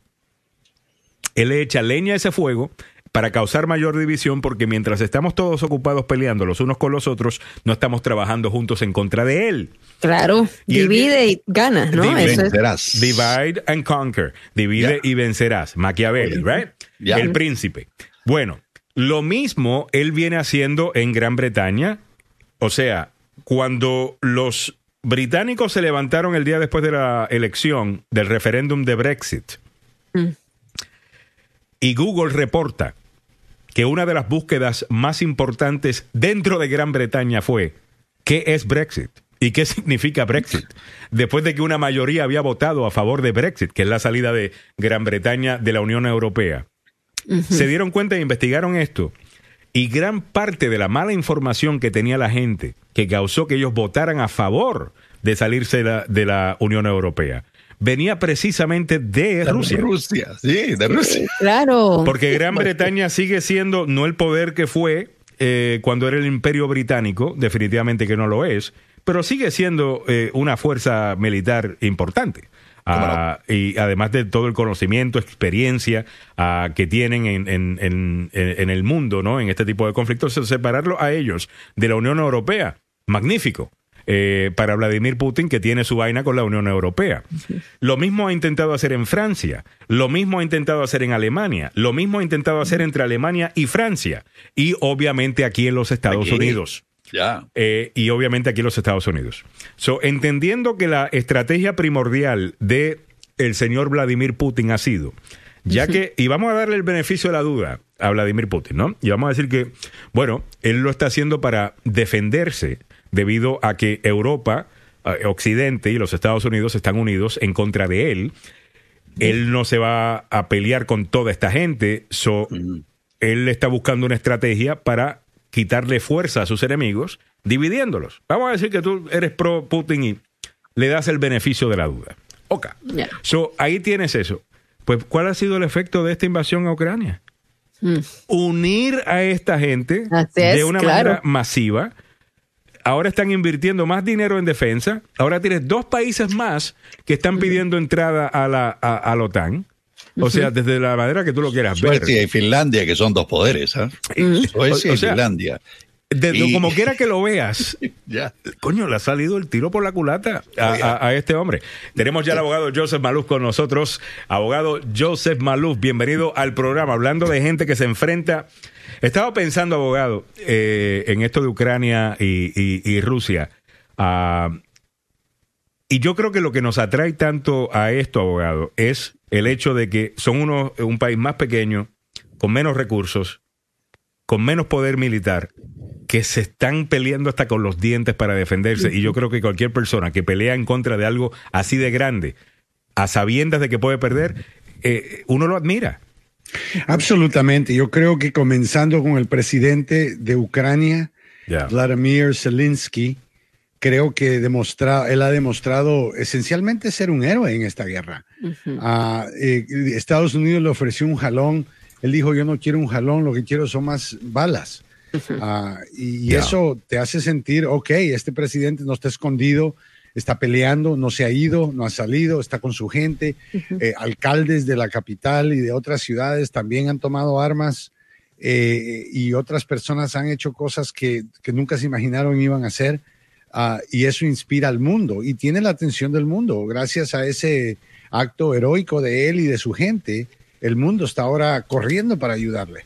él le echa leña a ese fuego para causar mayor división, porque mientras estamos todos ocupados peleando los unos con los otros, no estamos trabajando juntos en contra de él. Claro, divide y ganas, ¿no? Divide and conquer. Divide y vencerás. Machiavelli, right? El príncipe. Bueno, lo mismo él viene haciendo en Gran Bretaña. O sea, cuando los británicos se levantaron el día después de la elección del referéndum de Brexit, mm. y Google reporta que una de las búsquedas más importantes dentro de Gran Bretaña fue ¿qué es Brexit? ¿Y qué significa Brexit? Después de que una mayoría había votado a favor de Brexit, que es la salida de Gran Bretaña de la Unión Europea, se dieron cuenta e investigaron esto. Y gran parte de la mala información que tenía la gente, que causó que ellos votaran a favor de salirse de la, Unión Europea, venía precisamente de Rusia. De Rusia, sí, de Rusia. Claro. Porque Gran Bretaña sigue siendo no el poder que fue eh, cuando era el Imperio Británico, definitivamente que no lo es, pero sigue siendo eh, una fuerza militar importante. Ah, y además de todo el conocimiento, experiencia ah, que tienen en, en, en, el mundo, ¿no? En este tipo de conflictos, separarlo a ellos de la Unión Europea, magnífico. Eh, para Vladimir Putin, que tiene su vaina con la Unión Europea. Lo mismo ha intentado hacer en Francia, lo mismo ha intentado hacer en Alemania, lo mismo ha intentado hacer entre Alemania y Francia, y obviamente aquí en los Estados Unidos. Eh, y obviamente aquí en los Estados Unidos. So, entendiendo que la estrategia primordial de el señor Vladimir Putin ha sido, ya que, y vamos a darle el beneficio de la duda a Vladimir Putin, ¿no? Y vamos a decir que, bueno, él lo está haciendo para defenderse debido a que Europa, eh, Occidente y los Estados Unidos están unidos en contra de él. Él no se va a pelear con toda esta gente, so, él está buscando una estrategia para quitarle fuerza a sus enemigos, dividiéndolos. Vamos a decir que tú eres pro Putin y le das el beneficio de la duda. Ok. So, ahí tienes eso. Pues, ¿cuál ha sido el efecto de esta invasión a Ucrania? Hmm. Unir a esta gente de una manera masiva. Ahora están invirtiendo más dinero en defensa. Ahora tienes dos países más que están pidiendo entrada a la, a la OTAN. O sea, desde la manera que tú lo quieras ver. Suecia y Finlandia, que son dos poderes, ¿eh? Suecia y Finlandia. Como quiera que lo veas, <laughs> ya. coño, le ha salido el tiro por la culata a, este hombre. Tenemos ya al abogado Joseph Maluf con nosotros. Abogado Joseph Maluf, bienvenido al programa. Hablando de gente que se enfrenta. Estaba pensando, abogado, eh, en esto de Ucrania y, Rusia. Ah, y yo creo que lo que nos atrae tanto a esto, abogado, es el hecho de que son uno, un país más pequeño, con menos recursos, con menos poder militar, que se están peleando hasta con los dientes para defenderse. Y yo creo que cualquier persona que pelea en contra de algo así de grande, a sabiendas de que puede perder, eh, uno lo admira. Absolutamente. Yo creo que comenzando con el presidente de Ucrania, Vladimir Zelensky, creo que demostra, él ha demostrado esencialmente ser un héroe en esta guerra. Eh, Estados Unidos le ofreció un jalón, él dijo, yo no quiero un jalón, lo que quiero son más balas. Ah, y, eso te hace sentir, ok, este presidente no está escondido, está peleando, no se ha ido, no ha salido, está con su gente. Eh, alcaldes de la capital y de otras ciudades también han tomado armas. Eh, y otras personas han hecho cosas que, que nunca se imaginaron iban a hacer. Ah, y eso inspira al mundo y tiene la atención del mundo. Gracias a ese acto heroico de él y de su gente, el mundo está ahora corriendo para ayudarle.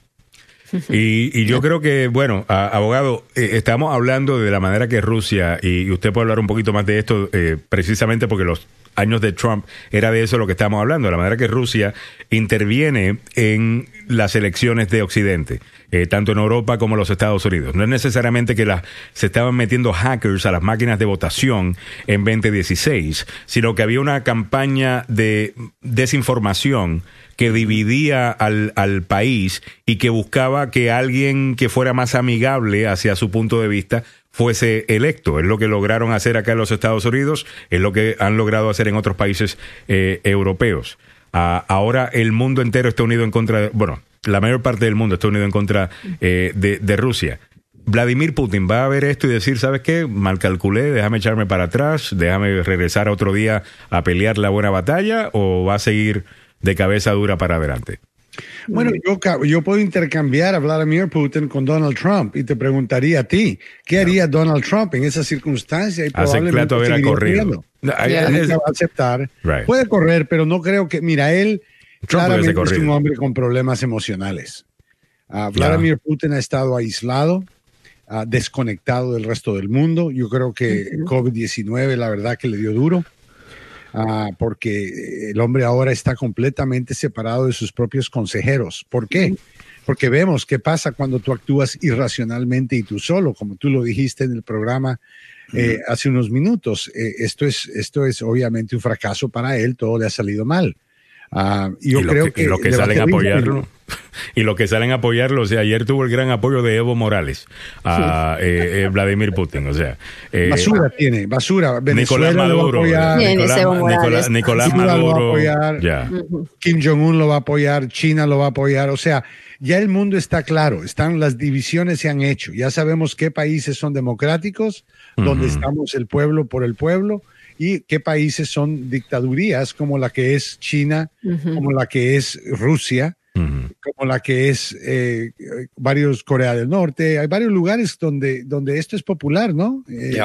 <laughs> Y, yo creo que, bueno, abogado, eh, estamos hablando de la manera que Rusia, y, usted puede hablar un poquito más de esto, eh, precisamente porque los años de Trump era de eso lo que estamos hablando, de la manera que Rusia interviene en las elecciones de Occidente. Eh, tanto en Europa como en los Estados Unidos. No es necesariamente que se estaban metiendo hackers a las máquinas de votación en 2016, sino que había una campaña de desinformación que dividía al, al país y que buscaba que alguien que fuera más amigable hacia su punto de vista fuese electo. Es lo que lograron hacer acá en los Estados Unidos, es lo que han logrado hacer en otros países eh, europeos. Ah, ahora el mundo entero está unido en contra de, bueno, la mayor parte del mundo está unido en contra eh, de, Rusia. Vladimir Putin va a ver esto y decir, ¿sabes qué? Mal calculé, déjame echarme para atrás, déjame regresar otro día a pelear la buena batalla o va a seguir de cabeza dura para adelante. Bueno, yo, yo puedo intercambiar a Vladimir Putin con Donald Trump y te preguntaría a ti, ¿qué haría Donald Trump en esa circunstancia? Y probablemente haber corrido. va a aceptar. Puede correr, pero no creo que, mira, él claramente es un hombre con problemas emocionales. Uh, Vladimir Putin ha estado aislado, uh, desconectado del resto del mundo. Yo creo que COVID-19, la verdad que le dio duro. Ah, porque el hombre ahora está completamente separado de sus propios consejeros. ¿Por qué? Porque vemos qué pasa cuando tú actúas irracionalmente y tú solo, como tú lo dijiste en el programa eh, hace unos minutos. Eh, esto, es, esto es obviamente un fracaso para él, todo le ha salido mal. Uh, yo creo que, y lo que salen a apoyarlo. <laughs> y lo que salen a apoyarlo, o sea, ayer tuvo el gran apoyo de Evo Morales a eh, eh, Vladimir Putin, o sea, eh, basura tiene, basura. Venezuela Nicolás Maduro, Nicolás, Nicolás, Maduro, Kim Jong Un lo va a apoyar, China lo va a apoyar, o sea, ya el mundo está claro, están las divisiones se han hecho, ya sabemos qué países son democráticos, donde estamos el pueblo por el pueblo y qué países son dictadurías como la que es China, como la que es Rusia, como la que es eh, varios Corea del Norte. Hay varios lugares donde, donde esto es popular, ¿no? Eh,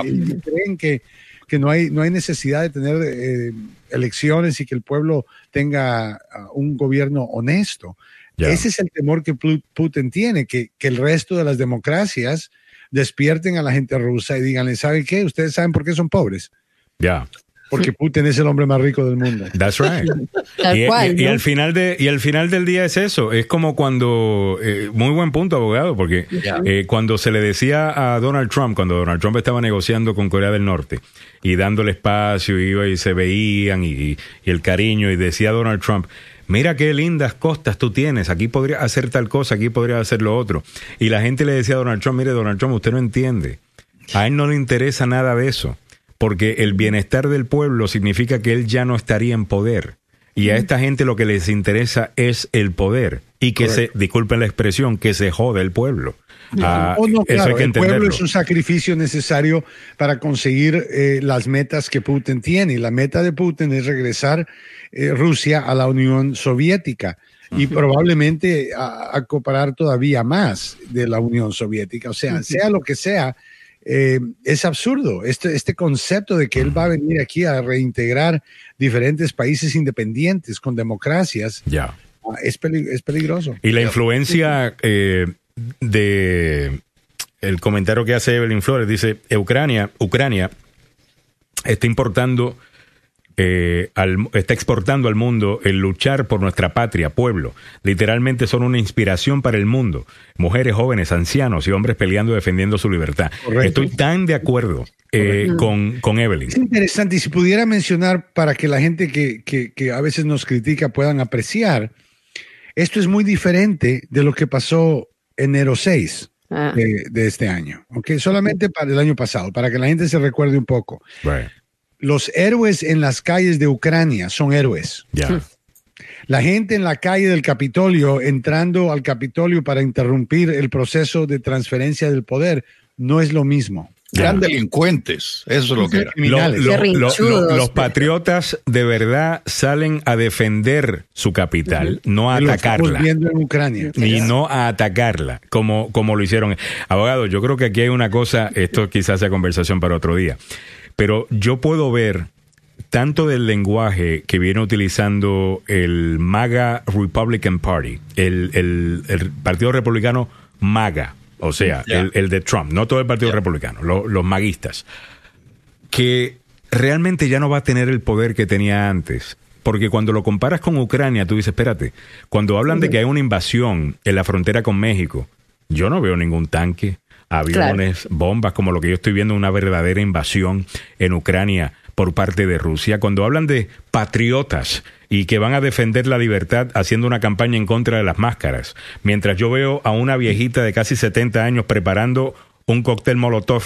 creen que, que, no, hay, no hay necesidad de tener eh, elecciones y que el pueblo tenga uh, un gobierno honesto. Ese es el temor que Putin tiene, que, que el resto de las democracias despierten a la gente rusa y díganle, ¿saben qué? Ustedes saben por qué son pobres ya. Porque Putin es el hombre más rico del mundo. That's right. <laughs> y, al final de, y al final del día es eso. Es como cuando, eh, muy buen punto, abogado, porque eh, cuando se le decía a Donald Trump, cuando Donald Trump estaba negociando con Corea del Norte y dándole espacio, iba y se veían y, el cariño, y decía Donald Trump, mira qué lindas costas tú tienes, aquí podría hacer tal cosa, aquí podría hacer lo otro. Y la gente le decía a Donald Trump, mire Donald Trump, usted no entiende. A él no le interesa nada de eso porque el bienestar del pueblo significa que él ya no estaría en poder. Y a esta gente lo que les interesa es el poder y que se, disculpen la expresión, que se jode el pueblo. Ah, eso hay que el pueblo es un sacrificio necesario para conseguir eh, las metas que Putin tiene. Y la meta de Putin es regresar eh, Rusia a la Unión Soviética y probablemente a, a, cooperar todavía más de la Unión Soviética. O sea, sea lo que sea, eh, es absurdo. Este, este concepto de que él va a venir aquí a reintegrar diferentes países independientes con democracias ya. Ah, es, es, peligroso. Y la influencia eh, de el comentario que hace Evelyn Flores dice Ucrania, Ucrania está importando eh, está exportando al mundo el luchar por nuestra patria, pueblo. Literalmente son una inspiración para el mundo. Mujeres, jóvenes, ancianos y hombres peleando y defendiendo su libertad. Estoy tan de acuerdo eh, con, con, Evelyn. Es interesante. Y si pudiera mencionar para que la gente que, que, a veces nos critica puedan apreciar, esto es muy diferente de lo que pasó enero 6. Ah. De, este año, ¿ok? Solamente para el año pasado, para que la gente se recuerde un poco los héroes en las calles de Ucrania son héroes. La gente en la calle del Capitolio, entrando al Capitolio para interrumpir el proceso de transferencia del poder, no es lo mismo. Eran delincuentes, eso es lo que eran. los patriotas de verdad salen a defender su capital, no a atacarla. En Ucrania. Y no a atacarla, como, como lo hicieron. Abogado, yo creo que aquí hay una cosa, esto quizás sea conversación para otro día. Pero yo puedo ver tanto del lenguaje que viene utilizando el MAGA Republican Party, el, Partido Republicano MAGA, o sea, el, de Trump, no todo el Partido Republicano, los maguistas, que realmente ya no va a tener el poder que tenía antes. Porque cuando lo comparas con Ucrania, tú dices, espérate, cuando hablan de que hay una invasión en la frontera con México, yo no veo ningún tanque, aviones, bombas, como lo que yo estoy viendo, una verdadera invasión en Ucrania por parte de Rusia. Cuando hablan de patriotas y que van a defender la libertad haciendo una campaña en contra de las máscaras, mientras yo veo a una viejita de casi 70 años preparando un cóctel Molotov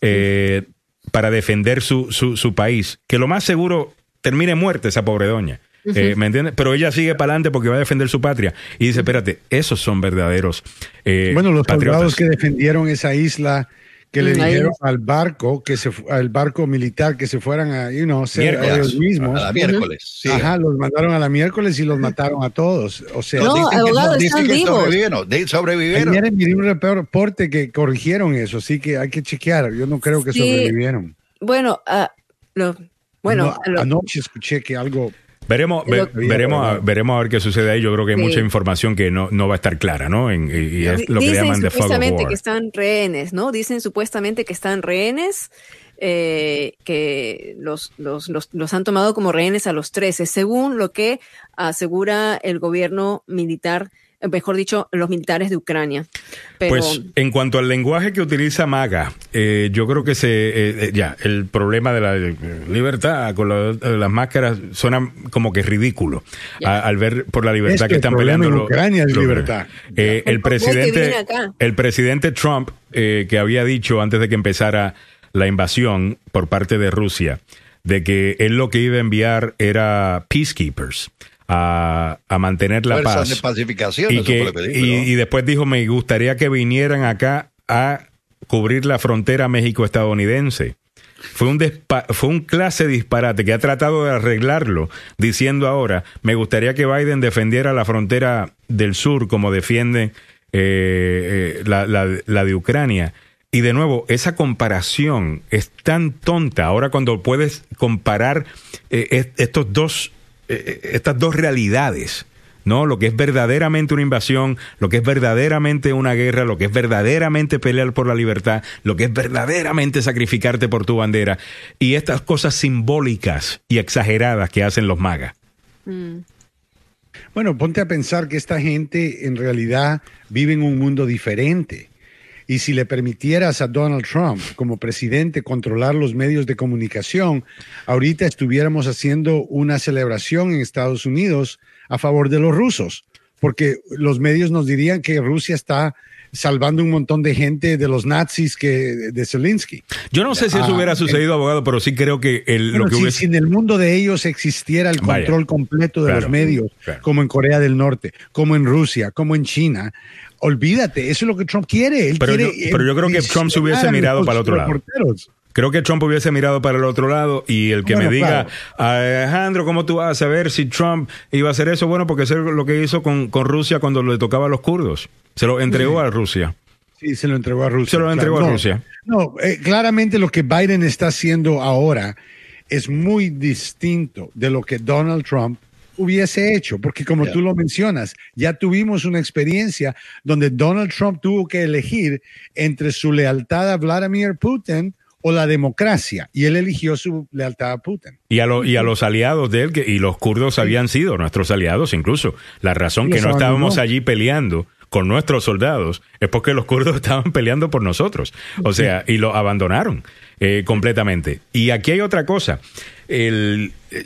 eh, para defender su, su, su país, que lo más seguro termine muerta esa pobre doña. Eh, ¿Me entiendes? Pero ella sigue para adelante porque va a defender su patria. Y dice, espérate, esos son verdaderos. Eh, bueno, los patriotas. soldados que defendieron esa isla que le dijeron al barco que se al barco militar que se fueran a you know, ser ellos mismos. A la miércoles. Ajá, los mandaron a la miércoles y los mataron a todos. O sea, no, dicen abogados que, están dicen sobrevivieron, sobrevivieron. Ayer un reporte que corrigieron eso, así que hay que chequear. Yo no creo que sobrevivieron. Bueno, uh, lo, bueno, anoche escuché que algo Veremos, veremos, a, veremos a ver qué sucede ahí. Yo creo que hay mucha información que no, no va a estar clara, ¿no? y, es lo que llaman de supuestamente que están rehenes, ¿no? Dicen supuestamente que están rehenes, eh, que los, los, los, los, han tomado como rehenes a los 13, según lo que asegura el gobierno militar mejor dicho, los militares de Ucrania. Pues en cuanto al lenguaje que utiliza Maga, eh, yo creo que se eh, eh, ya el problema de la libertad con las máscaras suena como que ridículo al ver por la libertad que, están peleando. En Ucrania es libertad. el presidente, el presidente Trump que había dicho antes de que empezara la invasión por parte de Rusia de que él lo que iba a enviar era peacekeepers a, mantener la paz. De pacificación, y, que, y, después dijo, me gustaría que vinieran acá a cubrir la frontera México-estadounidense. Fue un, fue un clase disparate que ha tratado de arreglarlo, diciendo ahora, me gustaría que Biden defendiera la frontera del sur como defiende eh, eh, la, la, de Ucrania. Y de nuevo, esa comparación es tan tonta. Ahora cuando puedes comparar eh, estos dos eh, eh, estas dos realidades. ¿no? Lo que es verdaderamente una invasión, lo que es verdaderamente una guerra, lo que es verdaderamente pelear por la libertad, lo que es verdaderamente sacrificarte por tu bandera y estas cosas simbólicas y exageradas que hacen los magas. Bueno, ponte a pensar que esta gente en realidad vive en un mundo diferente. Y si le permitieras a Donald Trump como presidente controlar los medios de comunicación, ahorita estuviéramos haciendo una celebración en Estados Unidos a favor de los rusos, porque los medios nos dirían que Rusia está salvando un montón de gente de los nazis que de Zelensky. Yo no sé si eso hubiera ah, sucedido, abogado, pero sí creo que el, lo que si, si, en el mundo de ellos existiera el control completo de los medios, como en Corea del Norte, como en Rusia, como en China, olvídate, eso es lo que Trump quiere. pero, yo, pero yo creo que Trump se hubiese mirado para el otro lado. Creo que Trump hubiese mirado para el otro lado y el que me diga, Alejandro, ¿cómo tú vas a saber si Trump iba a hacer eso? Bueno, porque eso es lo que hizo con, con Rusia cuando le tocaba a los kurdos. Se lo entregó a Rusia. Sí, se lo entregó a Rusia. Se lo entregó a Rusia. No, eh, claramente lo que Biden está haciendo ahora es muy distinto de lo que Donald Trump hubiese hecho, porque como tú lo mencionas, ya tuvimos una experiencia donde Donald Trump tuvo que elegir entre su lealtad a Vladimir Putin o la democracia, y él eligió su lealtad a Putin. Y a, y a los aliados de él, que, y los kurdos habían sido nuestros aliados incluso. La razón que no estábamos allí peleando con nuestros soldados es porque los kurdos <laughs> estaban peleando por nosotros. O sea, y lo abandonaron eh, completamente. Y aquí hay otra cosa. El, eh,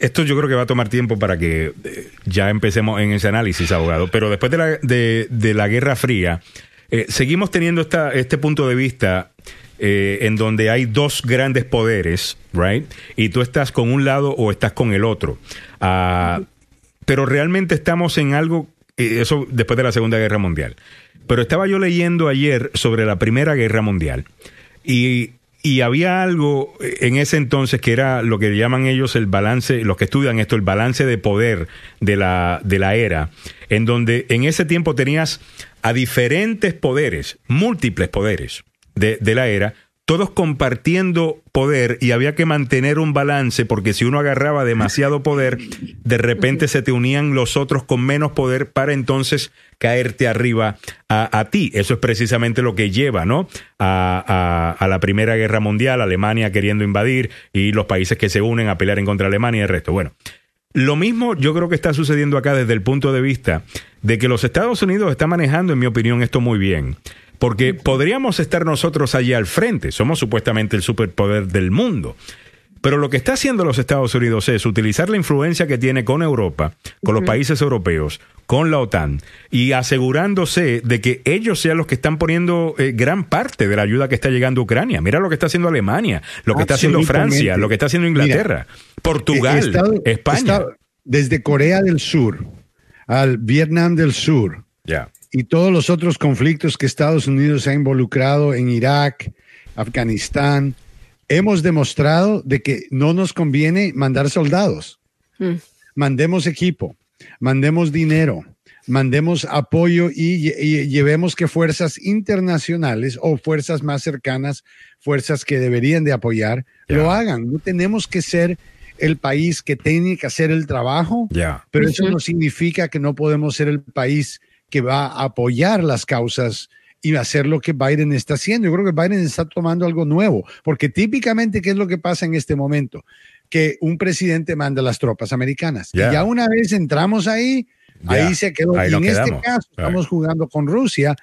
esto yo creo que va a tomar tiempo para que eh, ya empecemos en ese análisis, abogado. Pero después de la, de, la Guerra Fría, eh, seguimos teniendo esta, este punto de vista en donde hay dos grandes poderes, ¿right? Y tú estás con un lado o estás con el otro. Ah, pero realmente estamos en algo, eso después de la Segunda Guerra Mundial. Pero estaba yo leyendo ayer sobre la Primera Guerra Mundial. Y y había algo en ese entonces que era lo que llaman ellos el balance, los que estudian esto, el balance de poder de la, de la era, en donde en ese tiempo tenías a diferentes poderes, múltiples poderes de, de la era, todos compartiendo poder y había que mantener un balance porque si uno agarraba demasiado poder, de repente se te unían los otros con menos poder para entonces caerte arriba a, ti. Eso es precisamente lo que lleva, ¿no? A, a, la Primera Guerra Mundial, Alemania queriendo invadir y los países que se unen a pelear en contra Alemania y el resto. Bueno, lo mismo yo creo que está sucediendo acá desde el punto de vista de que los Estados Unidos están manejando, en mi opinión, esto muy bien. Porque podríamos estar nosotros allí al frente, somos supuestamente el superpoder del mundo. Pero lo que está haciendo los Estados Unidos es utilizar la influencia que tiene con Europa, con los países europeos, con la OTAN, y asegurándose de que ellos sean los que están poniendo eh, gran parte de la ayuda que está llegando a Ucrania. Mira lo que está haciendo Alemania, lo que está haciendo Francia, lo que está haciendo Inglaterra, Portugal, España. desde Corea del Sur al Vietnam del Sur. Ya y todos los otros conflictos que Estados Unidos ha involucrado en Irak, Afganistán, hemos demostrado de que no nos conviene mandar soldados. Mm. Mandemos equipo, mandemos dinero, mandemos apoyo y, llevemos que fuerzas internacionales o fuerzas más cercanas, fuerzas que deberían de apoyar, lo hagan. No tenemos que ser el país que tiene que hacer el trabajo, pero eso no significa que no podemos ser el país que va a apoyar las causas y hacer lo que Biden está haciendo. Yo creo que Biden está tomando algo nuevo, porque típicamente, ¿qué es lo que pasa en este momento? Que un presidente manda las tropas americanas. Y ya una vez entramos ahí, Ahí se quedó. y en este caso estamos jugando con Rusia.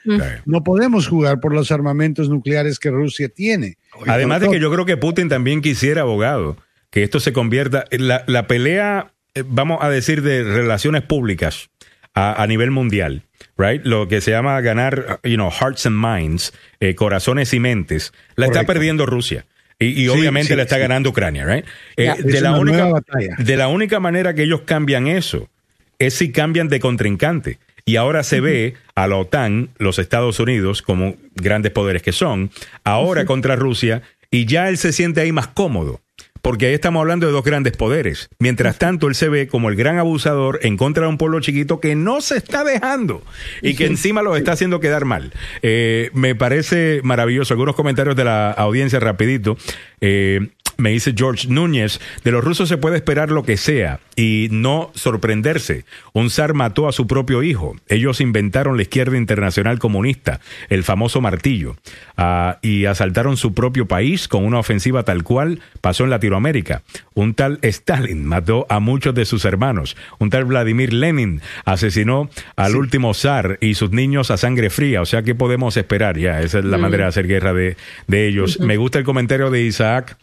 No podemos jugar por los armamentos nucleares que Rusia tiene. Además de que yo creo que Putin también quisiera, abogado, que esto se convierta en la, pelea, eh, vamos a decir, de relaciones públicas a, nivel mundial. Right? Lo que se llama ganar, you know, hearts and minds, eh, corazones y mentes, la está perdiendo Rusia. Y, obviamente la está ganando Ucrania, right? Eh, de, la única, de la única manera que ellos cambian eso es si cambian de contrincante. Y ahora se ve a la OTAN, los Estados Unidos, como grandes poderes que son, ahora contra Rusia, y ya él se siente ahí más cómodo porque ahí estamos hablando de dos grandes poderes. Mientras tanto, él se ve como el gran abusador en contra de un pueblo chiquito que no se está dejando y que encima lo está haciendo quedar mal. Eh, me parece maravilloso. Algunos comentarios de la audiencia rapidito. Eh, me dice George Núñez, de los rusos se puede esperar lo que sea y no sorprenderse. Un zar mató a su propio hijo. Ellos inventaron la izquierda internacional comunista, el famoso martillo, ah, y asaltaron su propio país con una ofensiva tal cual pasó en Latinoamérica. Un tal Stalin mató a muchos de sus hermanos. Un tal Vladimir Lenin asesinó al último zar y sus niños a sangre fría. O sea, ¿qué podemos esperar? Ya, esa es la mm. manera de hacer guerra de, ellos. Me gusta el comentario de Isaac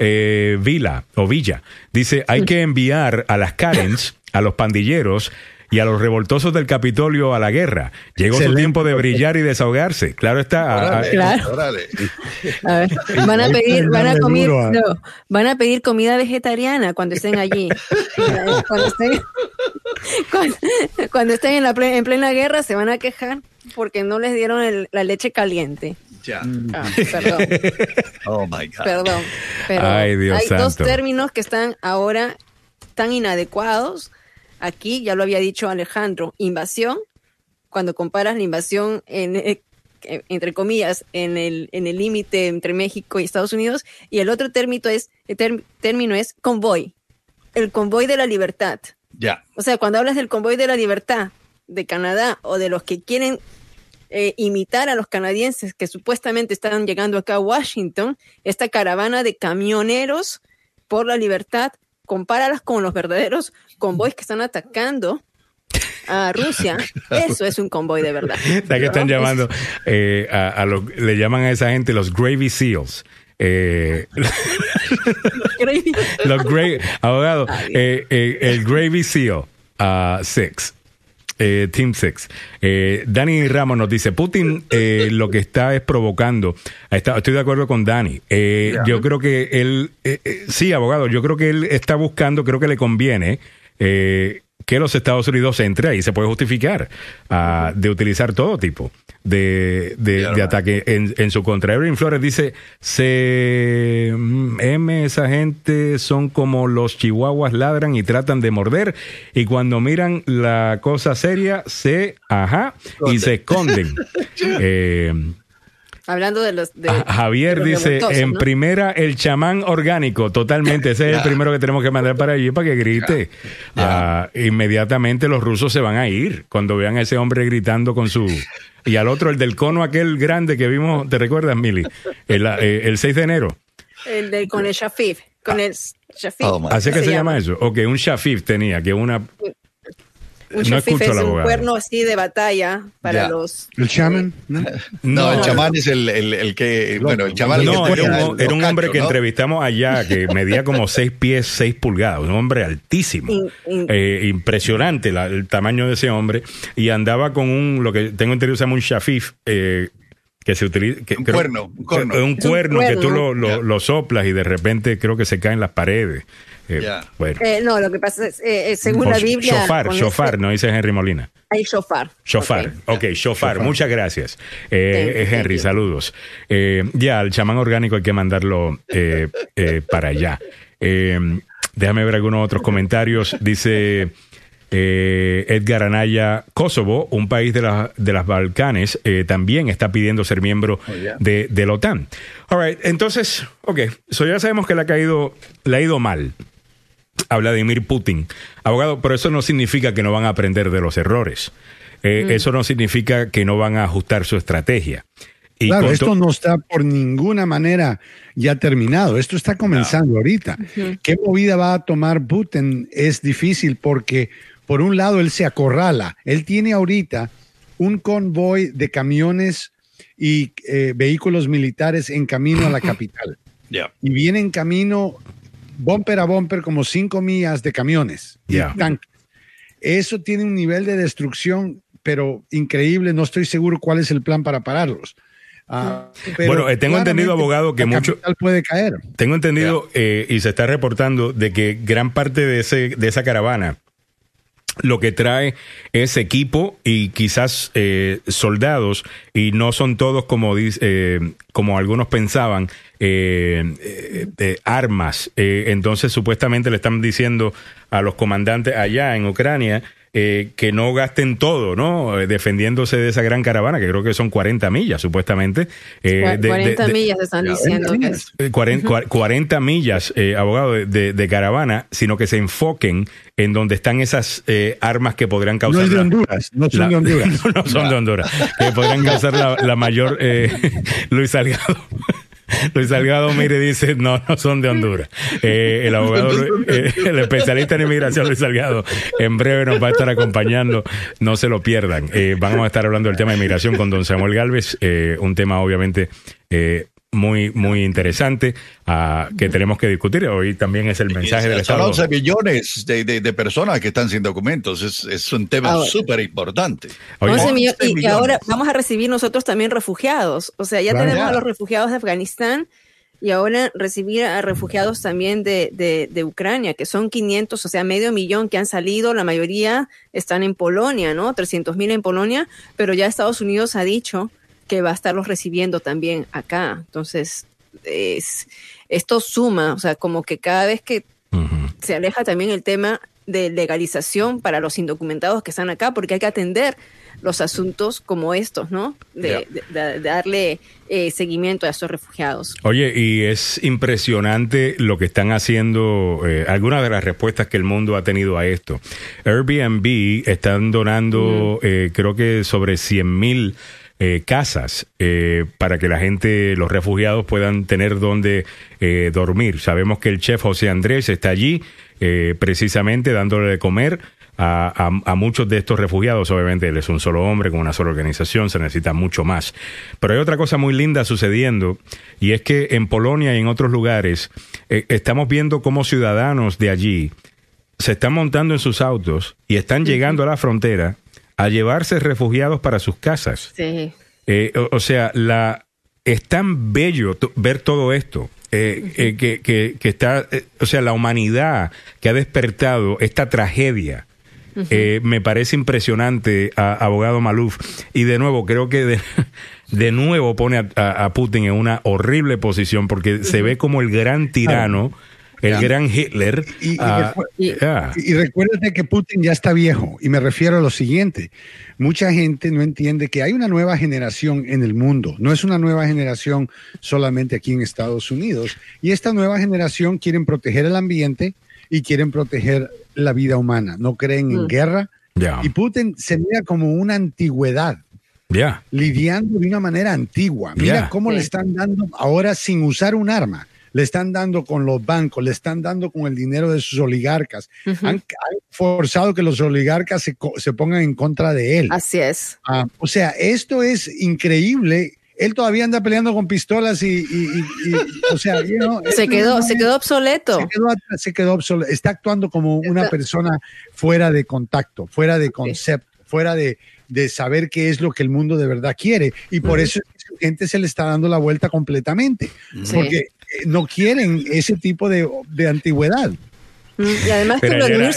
eh, Vila o Villa. Dice, hay que enviar a las Karens, a los pandilleros y a los revoltosos del Capitolio a la guerra. Llegó su tiempo de brillar y desahogarse. Claro está. claro. van a pedir, van a comer, no, van a pedir comida vegetariana cuando estén allí. cuando estén, cuando, estén en, la en plena guerra se van a quejar porque no les dieron la leche caliente. Ya. Mm. Ah, <laughs> perdón. oh my God. Perdón. Pero hay dos términos que están ahora tan inadecuados. Aquí ya lo había dicho Alejandro, invasión. Cuando comparas la invasión en, eh, entre comillas, en el en el límite entre México y Estados Unidos, y el otro término es, el término es convoy, el convoy de la libertad. Ya. O sea, cuando hablas del convoy de la libertad de Canadá o de los que quieren eh, imitar a los canadienses que supuestamente están llegando acá a Washington, esta caravana de camioneros por la libertad, compáralas con los verdaderos convoys que están atacando a Rusia, <laughs> eso es un convoy de verdad. <laughs> que están llamando? Eh, a, le llaman a esa gente los Gravy Seals. Eh, <laughs> los abogado, el Gravy Seal uh, Six eh, Team Six. Eh, Dani Ramos nos dice, Putin eh, lo que está es provocando. estoy de acuerdo con Dani. Yo creo que él, sí, abogado, yo creo que él está buscando, creo que le conviene que los Estados Unidos entre y se puede justificar uh, de utilizar todo tipo de, de, ataque en, en, su contra. Erin Flores dice, se mm, M, esa gente son como los chihuahuas ladran y tratan de morder y cuando miran la cosa seria se, ajá, y se esconden. <laughs> eh, Hablando de los... Javier dice, en primera, el chamán orgánico, totalmente. Ese es el primero que tenemos que mandar para allí para que grite. Ah, inmediatamente los rusos se van a ir cuando vean a ese hombre gritando con su... Y al otro, el del cono aquel grande que vimos, ¿te recuerdas, Mili? El, eh, el 6 de enero. El de, con el Shafif. Con el Shafif. Oh, ¿Así que se, llama eso? Ok, un Shafif tenía, que una un no es un cuerno así de batalla para los. ¿El chamán? No, el chamán es el, el, que. Bueno, el chamán no, era, un, era un hombre que entrevistamos allá que <laughs> medía como 6 pies, 6 pulgadas. Un hombre altísimo. Eh, impresionante el tamaño de ese hombre. Y andaba con un, lo que tengo entendido se llama un shafif. Eh, que se utiliza un, cuerno, un, cuerno. un cuerno que tú lo, lo, lo, soplas y de repente creo que se caen las paredes eh, bueno. Eh, no, lo que pasa es, eh, según la Biblia. Shofar, shofar, no dice Henry Molina. Hay shofar. Shofar, ok, shofar. Muchas gracias. Eh, Henry, saludos. Eh, ya, al chamán orgánico hay que mandarlo eh, para allá. déjame ver algunos otros comentarios. Dice... Edgar Anaya, Kosovo, un país de, de las Balcanes, también está pidiendo ser miembro oh, de, de, la OTAN. All right, entonces, ok, so ya sabemos que le ha caído, le ha ido mal a Vladimir Putin. Abogado, pero eso no significa que no van a aprender de los errores. Eh, mm. Eso no significa que no van a ajustar su estrategia. Y claro, esto no está por ninguna manera ya terminado. Esto está comenzando ahorita. ¿Qué movida va a tomar Putin? Es difícil porque, por un lado, él se acorrala. Él tiene ahorita un convoy de camiones y eh, vehículos militares en camino a la <laughs> capital. Y viene en camino bumper a bumper como cinco millas de camiones y tanques. Eso tiene un nivel de destrucción, pero increíble. No estoy seguro cuál es el plan para pararlos. Ah, bueno, eh, tengo entendido, abogado, que mucho puede caer. Tengo entendido eh, y se está reportando de que gran parte de, ese, de esa caravana lo que trae es equipo y quizás eh, soldados y no son todos como eh, como algunos pensaban eh, armas. Entonces supuestamente le están diciendo a los comandantes allá en Ucrania eh, que no gasten todo, ¿no? Eh, defendiéndose de esa gran caravana, que creo que son 40 millas, supuestamente. Eh, 40 millas están diciendo. 40, eh, millas, abogado, de, caravana, sino que se enfoquen en donde están esas armas que podrían causar. No es de Honduras, no son de Honduras. <laughs> no, son de Honduras, que podrían causar la, la mayor. <laughs> Luis Salgado. <laughs> Luis Salgado mire dice, no, no son de Honduras. Eh, el abogado, eh, el especialista en inmigración Luis Salgado, en breve nos va a estar acompañando, no se lo pierdan. Eh, vamos a estar hablando del tema de inmigración con don Samuel Galvez, un tema obviamente muy, muy interesante uh, que tenemos que discutir. Hoy también es el mensaje del Estado. Son 11 millones de, de, personas que están sin documentos. Es, es un tema súper importante. 11 millones, y, ahora vamos a recibir nosotros también refugiados. O sea, ya tenemos a los refugiados de Afganistán y ahora recibir a refugiados también de, de, de, Ucrania, que son 500, o sea, medio millón que han salido, la mayoría están en Polonia, ¿no? 300 mil en Polonia, pero ya Estados Unidos ha dicho que va a estarlos recibiendo también acá. Entonces, es, esto suma, o sea, como que cada vez que se aleja también el tema de legalización para los indocumentados que están acá, porque hay que atender los asuntos como estos, ¿no? De, darle eh, seguimiento a estos refugiados. Oye, y es impresionante lo que están haciendo, eh, algunas de las respuestas que el mundo ha tenido a esto. Airbnb están donando, eh, creo que sobre 100 mil eh, casas eh, para que la gente, los refugiados puedan tener donde eh, dormir. Sabemos que el chef José Andrés está allí precisamente dándole de comer a, a, muchos de estos refugiados. Obviamente él es un solo hombre con una sola organización, se necesita mucho más. Pero hay otra cosa muy linda sucediendo y es que en Polonia y en otros lugares estamos viendo cómo ciudadanos de allí se están montando en sus autos y están llegando a la frontera a llevarse refugiados para sus casas. Sí. Eh, o, sea, la, es tan bello ver todo esto. Eh, eh, que, que, está, o sea, la humanidad que ha despertado esta tragedia. me parece impresionante, abogado Maluf. Y de nuevo, creo que de, <laughs> nuevo pone a, Putin en una horrible posición porque se ve como el gran tirano el gran Hitler. Ah, y, recuérdate que Putin ya está viejo, y me refiero a lo siguiente, mucha gente no entiende que hay una nueva generación en el mundo, no es una nueva generación solamente aquí en Estados Unidos, y esta nueva generación quieren proteger el ambiente y quieren proteger la vida humana, no creen en mm. guerra, y Putin se mira como una antigüedad. Lidiando de una manera antigua. Mira cómo le están dando ahora sin usar un arma le están dando con los bancos, le están dando con el dinero de sus oligarcas. han, forzado que los oligarcas se, pongan en contra de él. Así es. Ah, o sea, esto es increíble. Él todavía anda peleando con pistolas y, o sea, <laughs> se quedó, se quedó obsoleto. Se quedó, obsoleto. Está actuando como una persona fuera de contacto, fuera de concepto, fuera de, saber qué es lo que el mundo de verdad quiere. Y por eso su gente se le está dando la vuelta completamente. Porque no quieren ese tipo de, antigüedad. Y además que Vladimir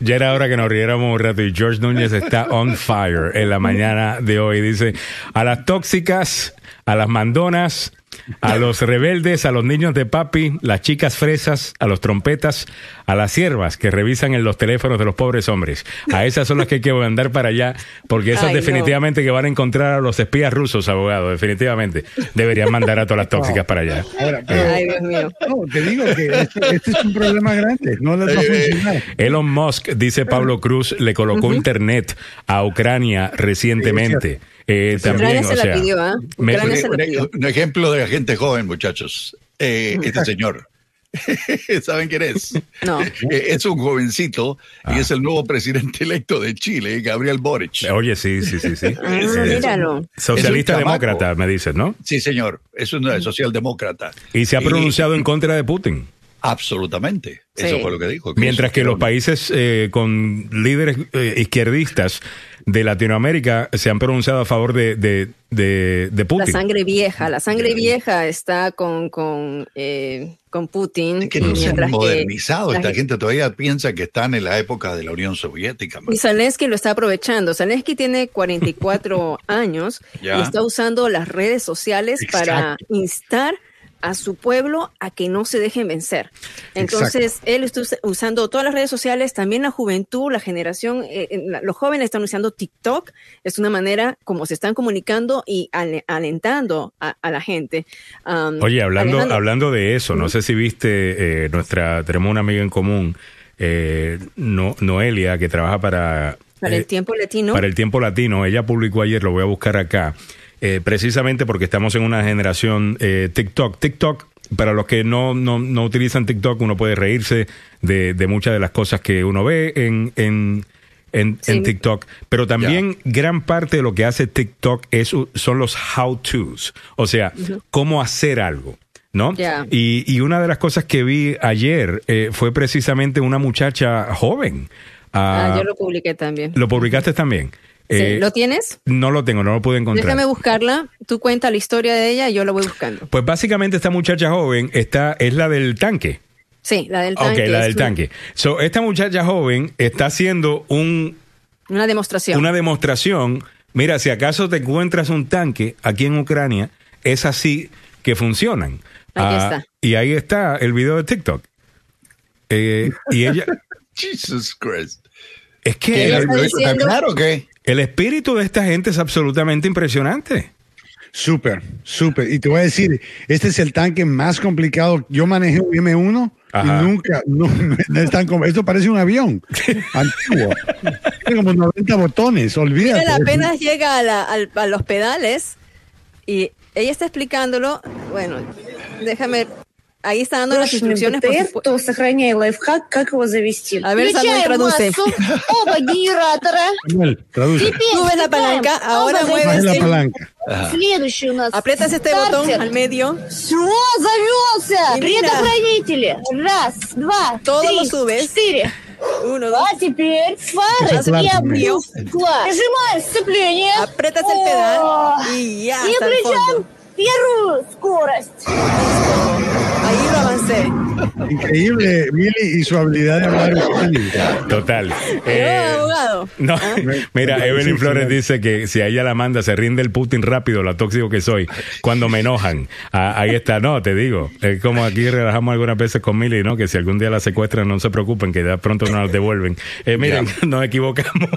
ya, era hora que nos riéramos un rato y George Núñez está on fire en la mañana de hoy. Dice, a las tóxicas, a las mandonas, a los rebeldes, a los niños de papi, las chicas fresas, a los trompetas, a las siervas que revisan en los teléfonos de los pobres hombres. A esas son las que hay que mandar para allá, porque esas definitivamente que van a encontrar a los espías rusos, abogado, definitivamente. Deberían mandar a todas las <laughs> tóxicas para allá. Ay, Dios mío. te digo que este, este, es un problema grande, no les va a eh, funcionar. Elon Musk, dice Pablo Cruz, le colocó internet a Ucrania recientemente. Eh, también, o sea, ¿ah? un, ejemplo de gente joven, muchachos. Eh, <laughs> este señor. <laughs> ¿Saben quién es? No. Eh, es un jovencito y ah. es el nuevo presidente electo de Chile, Gabriel Boric. Oye, sí, sí, sí, sí. <laughs> Ah, míralo. Socialista demócrata, me dices, ¿no? Sí, señor. Es un socialdemócrata. Y se ha pronunciado en contra de Putin. Absolutamente. Eso fue lo que dijo. Mientras que los países con líderes izquierdistas de Latinoamérica se han pronunciado a favor de, de, de, Putin. La sangre vieja, la sangre vieja está con, con, eh, con Putin. Es que no se han modernizado, esta gente todavía piensa que están en la época de la Unión Soviética. Y Zelensky lo está aprovechando. Zelensky tiene 44 <laughs> años y está usando las redes sociales para instar a su pueblo a que no se dejen vencer. Entonces, él está usando todas las redes sociales, también la juventud, la generación, eh, eh, los jóvenes están usando TikTok, es una manera como se están comunicando y alentando a, la gente. Oye, hablando, hablando de eso, no sé si viste, eh, nuestra, tenemos una amiga en común, Noelia, que trabaja para... Para el tiempo latino. Para el tiempo latino. Ella publicó ayer, lo voy a buscar acá, eh, precisamente porque estamos en una generación eh, TikTok. TikTok, para los que no, no, no, utilizan TikTok, uno puede reírse de, de, muchas de las cosas que uno ve en, en, en, TikTok, pero también gran parte de lo que hace TikTok es, son los how-tos, o sea, cómo hacer algo. ¿no? Y, y, una de las cosas que vi ayer eh, fue precisamente una muchacha joven. ah, yo lo publiqué también. ¿Lo publicaste también? Eh, ¿Lo tienes? No lo tengo, no lo pude encontrar. Déjame buscarla. Tú cuenta la historia de ella y yo la voy buscando. Pues básicamente esta muchacha joven está, es la del tanque. Sí, la del tanque. Ok, la del tanque. So, esta muchacha joven está haciendo un... Una demostración. Una demostración. Mira, si acaso te encuentras un tanque aquí en Ucrania, es así que funcionan. Ahí ah, está. Y ahí está el video de TikTok. Eh, y ella... <laughs> Jesus Christ. Es que... claro que... El espíritu de esta gente es absolutamente impresionante. Súper, súper. Y te voy a decir, este es el tanque más complicado. Yo manejé un M1 y nunca, no, es tan como, esto parece un avión <laughs> antiguo. Tiene como 90 botones, olvídate. Él apenas llega a, a los pedales y ella está explicándolo. Bueno, déjame Ahí está dando las instrucciones. Por то сохраняй лайфхак, как его завести. A ver, Samuel, traduce. Оба генератора. Теперь Sube la palanca, ahora mueves la palanca. Следующий у нас. Aprietas este botón al medio. Все, завелся. Предохранители. Раз, два, Todo три, lo subes. четыре. Uno, dos. А теперь фары и обрез. Нажимаем сцепление. Apretas el pedal y ya. И включаем первую скорость. Ahí lo avancé. Increíble, Mili, y su habilidad de hablar Total. Eh, abogado. No, ¿Ah? <laughs> mira, Evelyn Flores dice que si a ella la manda, se rinde el Putin rápido, lo tóxico que soy, cuando me enojan. Ah, ahí está, no, te digo. Es como aquí relajamos algunas veces con Mili, ¿no? Que si algún día la secuestran, no se preocupen, que de pronto nos la devuelven. Eh, miren, <laughs> nos equivocamos.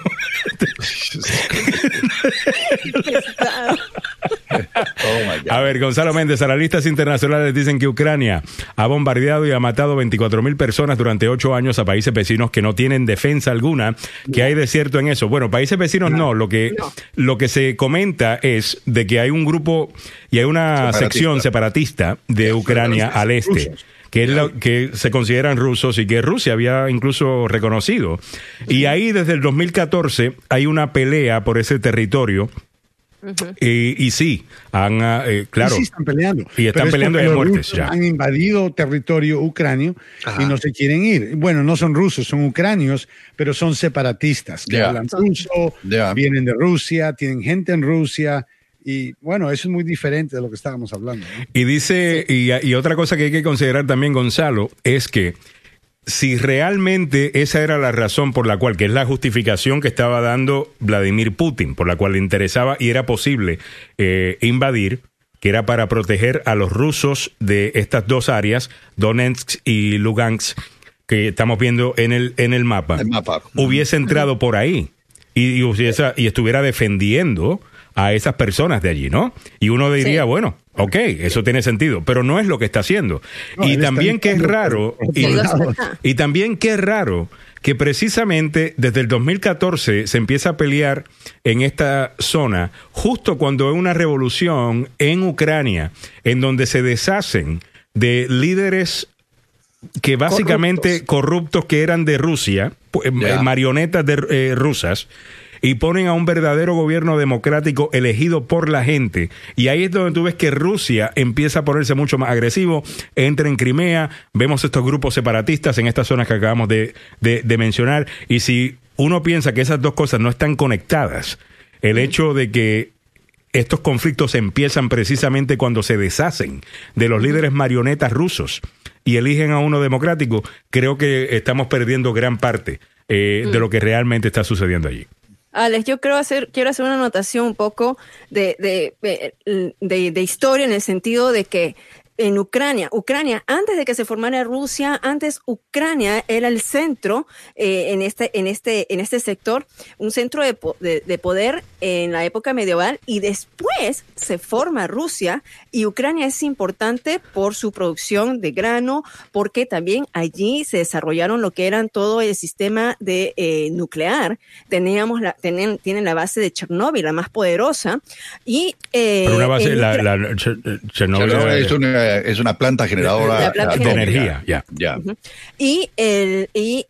Oh a ver, Gonzalo Méndez, analistas internacionales dicen que Ucrania ha bombardeado y ha matado 24 mil personas durante ocho años a países vecinos que no tienen defensa alguna. ¿Qué hay de cierto en eso? Bueno, países vecinos no. Lo que, lo que se comenta es de que hay un grupo y hay una sección separatista de Ucrania al este que es lo que se consideran rusos y que Rusia había incluso reconocido. Y ahí desde el 2014 hay una pelea por ese territorio y, sí, han, ah, eh, claro. Sí, están peleando. Y están peleando y hay muertes ya. Han invadido territorio ucranio y no se quieren ir. Bueno, no son rusos, son ucranios, pero son separatistas que hablan ruso, vienen de Rusia, tienen gente en Rusia. Y bueno, eso es muy diferente de lo que estábamos hablando. Y dice, y, y otra cosa que hay que considerar también, Gonzalo, es que si realmente esa era la razón por la cual, que es la justificación que estaba dando Vladimir Putin, por la cual le interesaba y era posible eh, invadir, que era para proteger a los rusos de estas dos áreas, Donetsk y Lugansk, que estamos viendo en el, en el mapa, hubiese entrado por ahí y, y estuviera defendiendo a esas personas de allí, ¿no? Y uno diría, bueno, ok, eso tiene sentido, pero no es lo que está haciendo. y también que es raro, y, también que es raro que precisamente desde el 2014 se empieza a pelear en esta zona, justo cuando hay una revolución en Ucrania, en donde se deshacen de líderes que básicamente corruptos, que eran de Rusia, eh, marionetas de, eh, rusas, y ponen a un verdadero gobierno democrático elegido por la gente. Y ahí es donde tú ves que Rusia empieza a ponerse mucho más agresivo, entra en Crimea, vemos estos grupos separatistas en estas zonas que acabamos de, de, mencionar. Y si uno piensa que esas dos cosas no están conectadas, el hecho de que estos conflictos empiezan precisamente cuando se deshacen de los líderes marionetas rusos y eligen a uno democrático, creo que estamos perdiendo gran parte eh, de lo que realmente está sucediendo allí. Alex, yo quiero hacer, quiero hacer una anotación un poco de, de, de, de historia en el sentido de que en Ucrania. Ucrania, antes de que se formara Rusia, antes Ucrania era el centro eh, en, este, en, este, en este sector, un centro de, de, poder en la época medieval y después se forma Rusia y Ucrania es importante por su producción de grano, porque también allí se desarrollaron lo que eran todo el sistema de eh, nuclear. Teníamos la, tienen, tienen la base de Chernóbil, la más poderosa. Y, eh, Pero una base, la, Chernóbil es una es una planta generadora de, energía. Ya. Y, el, y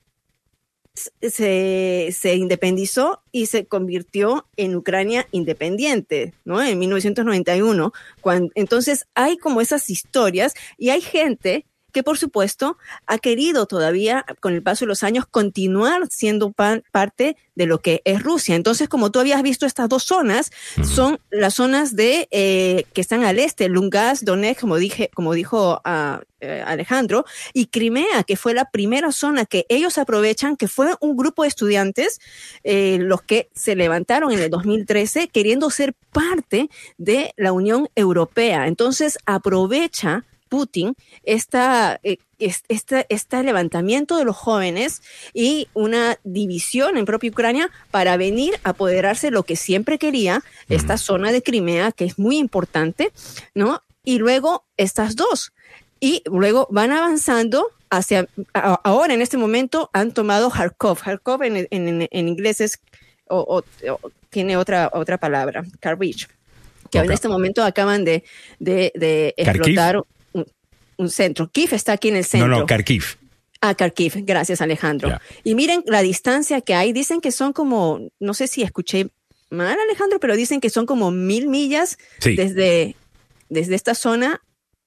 se, se, independizó y se convirtió en Ucrania independiente, ¿no? En 1991. Cuando, entonces hay como esas historias y hay gente que por supuesto ha querido todavía, con el paso de los años, continuar siendo parte de lo que es Rusia. Entonces, como tú habías visto, estas dos zonas son las zonas de eh, que están al este, Lungas, Donetsk, como dije, como dijo uh, Alejandro, y Crimea, que fue la primera zona que ellos aprovechan, que fue un grupo de estudiantes eh, los que se levantaron en el 2013 queriendo ser parte de la Unión Europea. Entonces, aprovecha Putin esta, eh, este, levantamiento de los jóvenes y una división en propia Ucrania para venir a apoderarse lo que siempre quería, esta zona de Crimea, que es muy importante, ¿no? Y luego estas dos. Y luego van avanzando hacia, ahora en este momento han tomado Kharkov. Kharkov en, en, inglés es, o, tiene otra, otra palabra, Kharkiv que en este momento acaban de, de, explotar un centro. Kiev está aquí en el centro. No, no, Kharkiv. Ah, Kharkiv, gracias Alejandro. Y miren la distancia que hay, dicen que son como, no sé si escuché mal Alejandro, pero dicen que son como mil millas desde, desde esta zona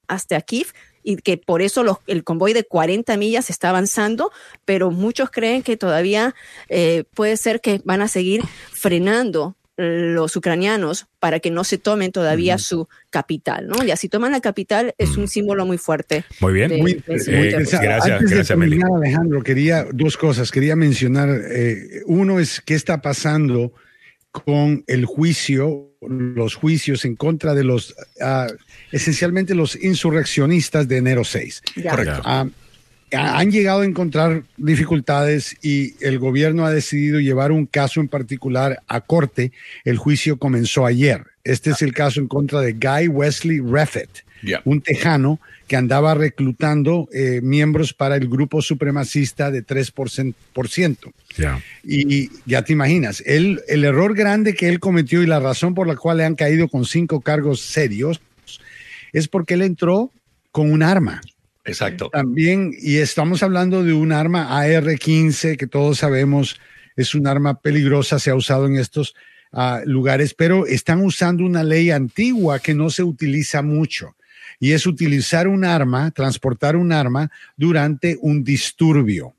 hasta Kiev y que por eso los, el convoy de 40 millas está avanzando, pero muchos creen que todavía eh, puede ser que van a seguir frenando los ucranianos para que no se tomen todavía su capital, ¿no? Y así toman la capital es un símbolo muy fuerte. Muy bien. muy, gracias, gracias, Alejandro, quería dos cosas. Quería mencionar, eh, uno es qué está pasando con el juicio, los juicios en contra de los, ah, esencialmente los insurreccionistas de enero 6. Correcto. Ah, han llegado a encontrar dificultades y el gobierno ha decidido llevar un caso en particular a corte. El juicio comenzó ayer. Este es el caso en contra de Guy Wesley Refet, un tejano que andaba reclutando eh, miembros para el grupo supremacista de 3%. Y ya te imaginas, él, el error grande que él cometió y la razón por la cual le han caído con cinco cargos serios es porque él entró con un arma. Exacto. También, y estamos hablando de un arma AR-15 que todos sabemos es un arma peligrosa, se ha usado en estos ah, lugares, pero están usando una ley antigua que no se utiliza mucho y es utilizar un arma, transportar un arma durante un disturbio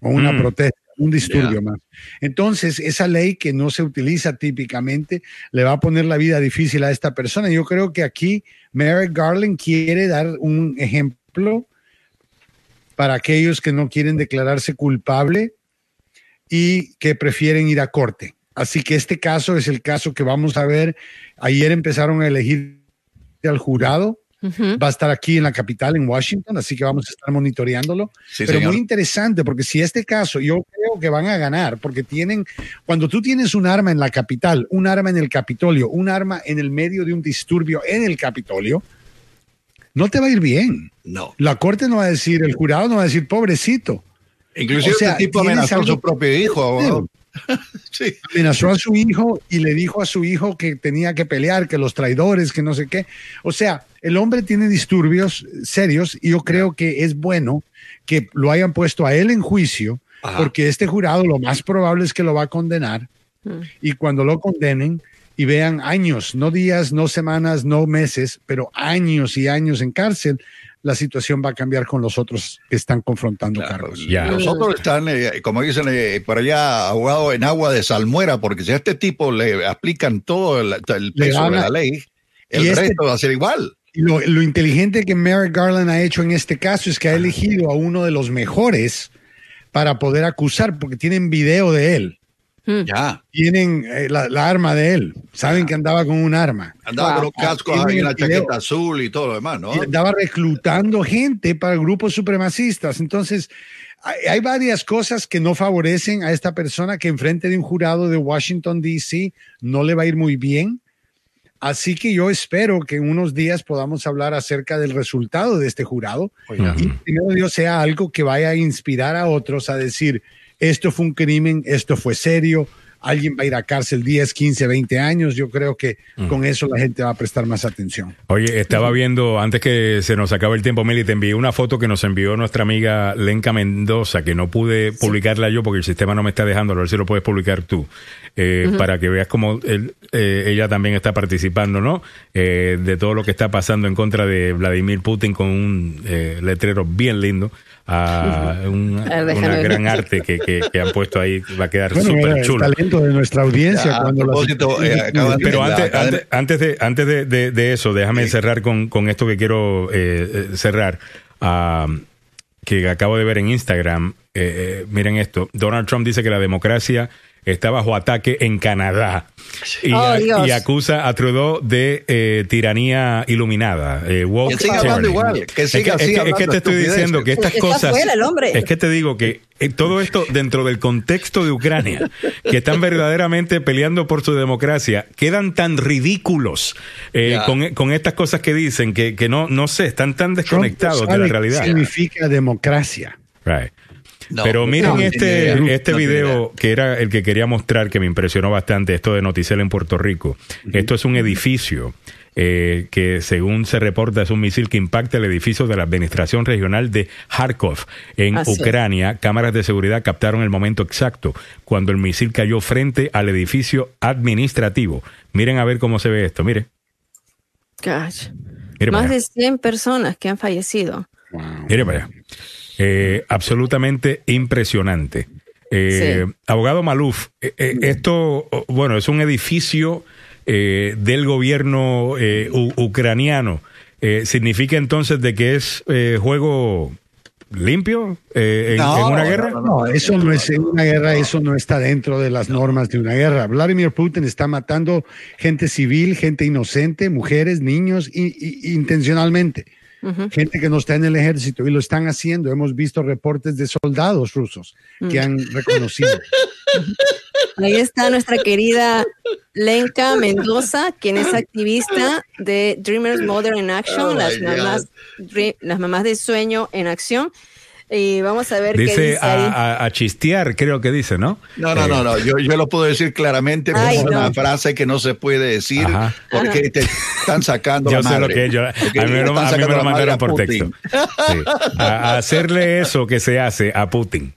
o una mm. protesta, un disturbio más. Entonces, esa ley que no se utiliza típicamente le va a poner la vida difícil a esta persona. Yo creo que aquí Merrick Garland quiere dar un ejemplo para aquellos que no quieren declararse culpable y que prefieren ir a corte. Así que este caso es el caso que vamos a ver. Ayer empezaron a elegir al jurado. Va a estar aquí en la capital, en Washington, así que vamos a estar monitoreándolo. Pero muy interesante, porque si este caso, yo creo que van a ganar, porque tienen, cuando tú tienes un arma en la capital, un arma en el Capitolio, un arma en el medio de un disturbio en el Capitolio, no te va a ir bien. No. La corte no va a decir, el jurado no va a decir, pobrecito. Inclusive o sea, este tipo amenazó a su propio hijo. <laughs> sí. Amenazó a su hijo y le dijo a su hijo que tenía que pelear, que los traidores, que no sé qué. O sea, el hombre tiene disturbios serios y yo creo que es bueno que lo hayan puesto a él en juicio, porque este jurado lo más probable es que lo va a condenar. Mm. Y cuando lo condenen, y vean años, no días, no semanas, no meses, pero años y años en cárcel, la situación va a cambiar con los otros que están confrontando cargos. Los otros están, eh, como dicen eh, por allá, ahogados en agua de salmuera, porque si a este tipo le aplican todo el, peso de la ley, el este resto va a ser igual. Lo, lo, inteligente que Merrick Garland ha hecho en este caso es que ha elegido a uno de los mejores para poder acusar, porque tienen video de él. Hmm. Ya. Tienen eh, la, arma de él. Saben que andaba con un arma. Andaba con los cascos y una chaqueta azul y todo lo demás, ¿no? andaba reclutando gente para grupos supremacistas. Entonces, hay, hay, varias cosas que no favorecen a esta persona que enfrente de un jurado de Washington, D.C. no le va a ir muy bien. Así que yo espero que en unos días podamos hablar acerca del resultado de este jurado y primero Dios sea algo que vaya a inspirar a otros a decir, esto fue un crimen, esto fue serio, alguien va a ir a cárcel 10, 15, 20 años. Yo creo que mm. con eso la gente va a prestar más atención. Oye, estaba viendo, antes que se nos acabe el tiempo, Meli, te envié una foto que nos envió nuestra amiga Lenca Mendoza, que no pude publicarla yo porque el sistema no me está dejando, a ver si lo puedes publicar tú. Eh, para que veas cómo eh, ella también está participando, ¿no? Eh, de todo lo que está pasando en contra de Vladimir Putin con un letrero bien lindo a una gran arte que, que, han puesto ahí, va a quedar súper chulo. El talento de nuestra audiencia. pero antes, antes, de, antes de, de, eso, déjame cerrar con, con, esto que quiero eh, eh cerrar, uh, que acabo de ver en Instagram. Eh, eh, miren esto, Donald Trump dice que la democracia está bajo ataque en Canadá y, oh, acusa a Trudeau de eh, tiranía iluminada. Eh, que siga hablando igual. Que siga, es, que, es que te estoy diciendo que estas cosas. Es que te digo que eh, todo esto dentro del contexto de Ucrania, que están verdaderamente peleando por su democracia, quedan tan ridículos eh, con, con, estas cosas que dicen que, que no, no sé, están tan desconectados de la realidad. significa democracia? Right. Pero miren este, este video que era el que quería mostrar, que me impresionó bastante, esto de Noticel en Puerto Rico. Esto es un edificio eh, que según se reporta es un misil que impacta el edificio de la Administración Regional de Kharkov en Ucrania. Cámaras de seguridad captaron el momento exacto cuando el misil cayó frente al edificio administrativo. Miren a ver cómo se ve esto, mire. Más de 100 personas que han fallecido. Mire para allá. Eh, absolutamente impresionante. Eh, abogado Maluf, eh, esto, bueno, es un edificio del gobierno ucraniano. ¿Significa entonces de que es juego limpio en, una guerra? No, eso no es una guerra, eso no está dentro de las normas de una guerra. Vladimir Putin está matando gente civil, gente inocente, mujeres, niños, intencionalmente gente que no está en el ejército y lo están haciendo. Hemos visto reportes de soldados rusos que han reconocido. Ahí está nuestra querida Lenka Mendoza, quien es activista de Dreamers Mother in Action, las, mamás, las mamás de sueño en acción. Y vamos a ver dice qué dice a, a, chistear, creo que dice, ¿no? No, no, no, no. Yo, yo lo puedo decir claramente, pero es una frase que no se puede decir porque te están sacando yo la madre. Sé lo que yo, a mí, me lo, a mí me lo mandaron por texto. Sí. A, hacerle eso que se hace a Putin.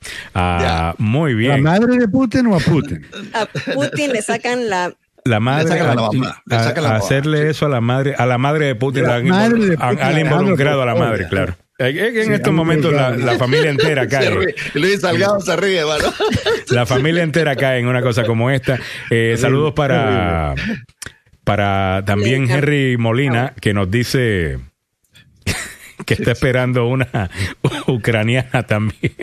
muy bien. ¿La madre de Putin o a Putin? A Putin le sacan la la madre a, la hacerle eso a la madre a la madre de Putin, la madre de Putin han, involucrado a la madre, claro. En estos momentos la, familia entera <laughs> cae. Luis Salgado se ríe, mano. <laughs> La familia entera cae en una cosa como esta. Eh, saludos para, para también Henry Molina, que nos dice que está esperando una <laughs> ucraniana también.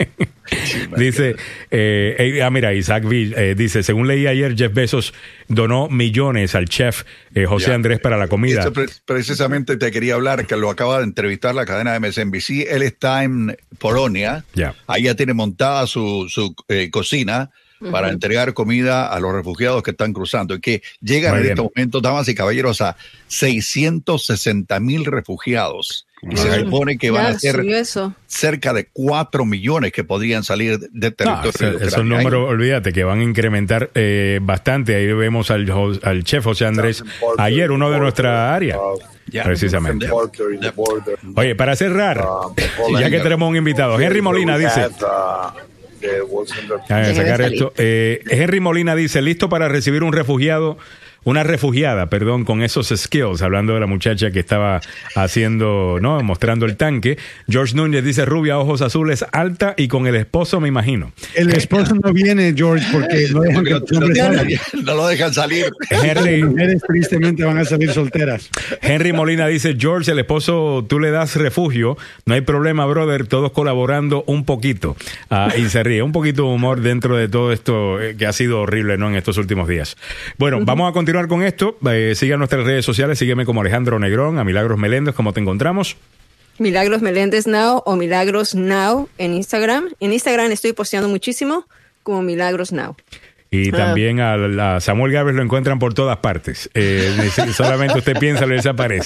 dice, eh, ah, mira, Isaac eh, dice, según leí ayer, Jeff Bezos donó millones al chef eh, José Andrés para la comida. precisamente te quería hablar, que lo acaba de entrevistar la cadena de MSNBC. Él está en Polonia, ahí ya tiene montada su, su cocina para entregar comida a los refugiados que están cruzando y que llegan en este momento, damas y caballeros, a 660 mil refugiados. Y se supone que van a ser cerca de 4 millones que podrían salir de territorio. esos números, olvídate, que van a incrementar eh, bastante. Ahí vemos al, al chef José Andrés ayer, uno de nuestra área. precisamente. Oye, para cerrar, <laughs> ya que tenemos un invitado, Henry Molina dice, sacar esto. Eh, Henry Molina dice, listo para recibir un refugiado una refugiada, perdón, con esos skills, hablando de la muchacha que estaba haciendo, ¿no? Mostrando el tanque. George Núñez dice rubia, ojos azules, alta y con el esposo, me imagino. El esposo no viene, George, porque no dejan que No lo dejan salir. Henry, Las mujeres tristemente van a salir solteras. Henry Molina dice, George, el esposo, tú le das refugio, no hay problema, brother, todos colaborando un poquito. Ah, y se ríe, un poquito de humor dentro de todo esto eh, que ha sido horrible, ¿no? En estos últimos días. Bueno, vamos a continuar con esto, eh, sigan nuestras redes sociales, sígueme como Alejandro Negrón, a Milagros Meléndez, ¿cómo te encontramos? Milagros Meléndez Now o Milagros Now en Instagram. En Instagram estoy posteando muchísimo como Milagros Now. Y ah. también a, Samuel Gávez lo encuentran por todas partes. Eh, <laughs> solamente usted piensa, le desaparece.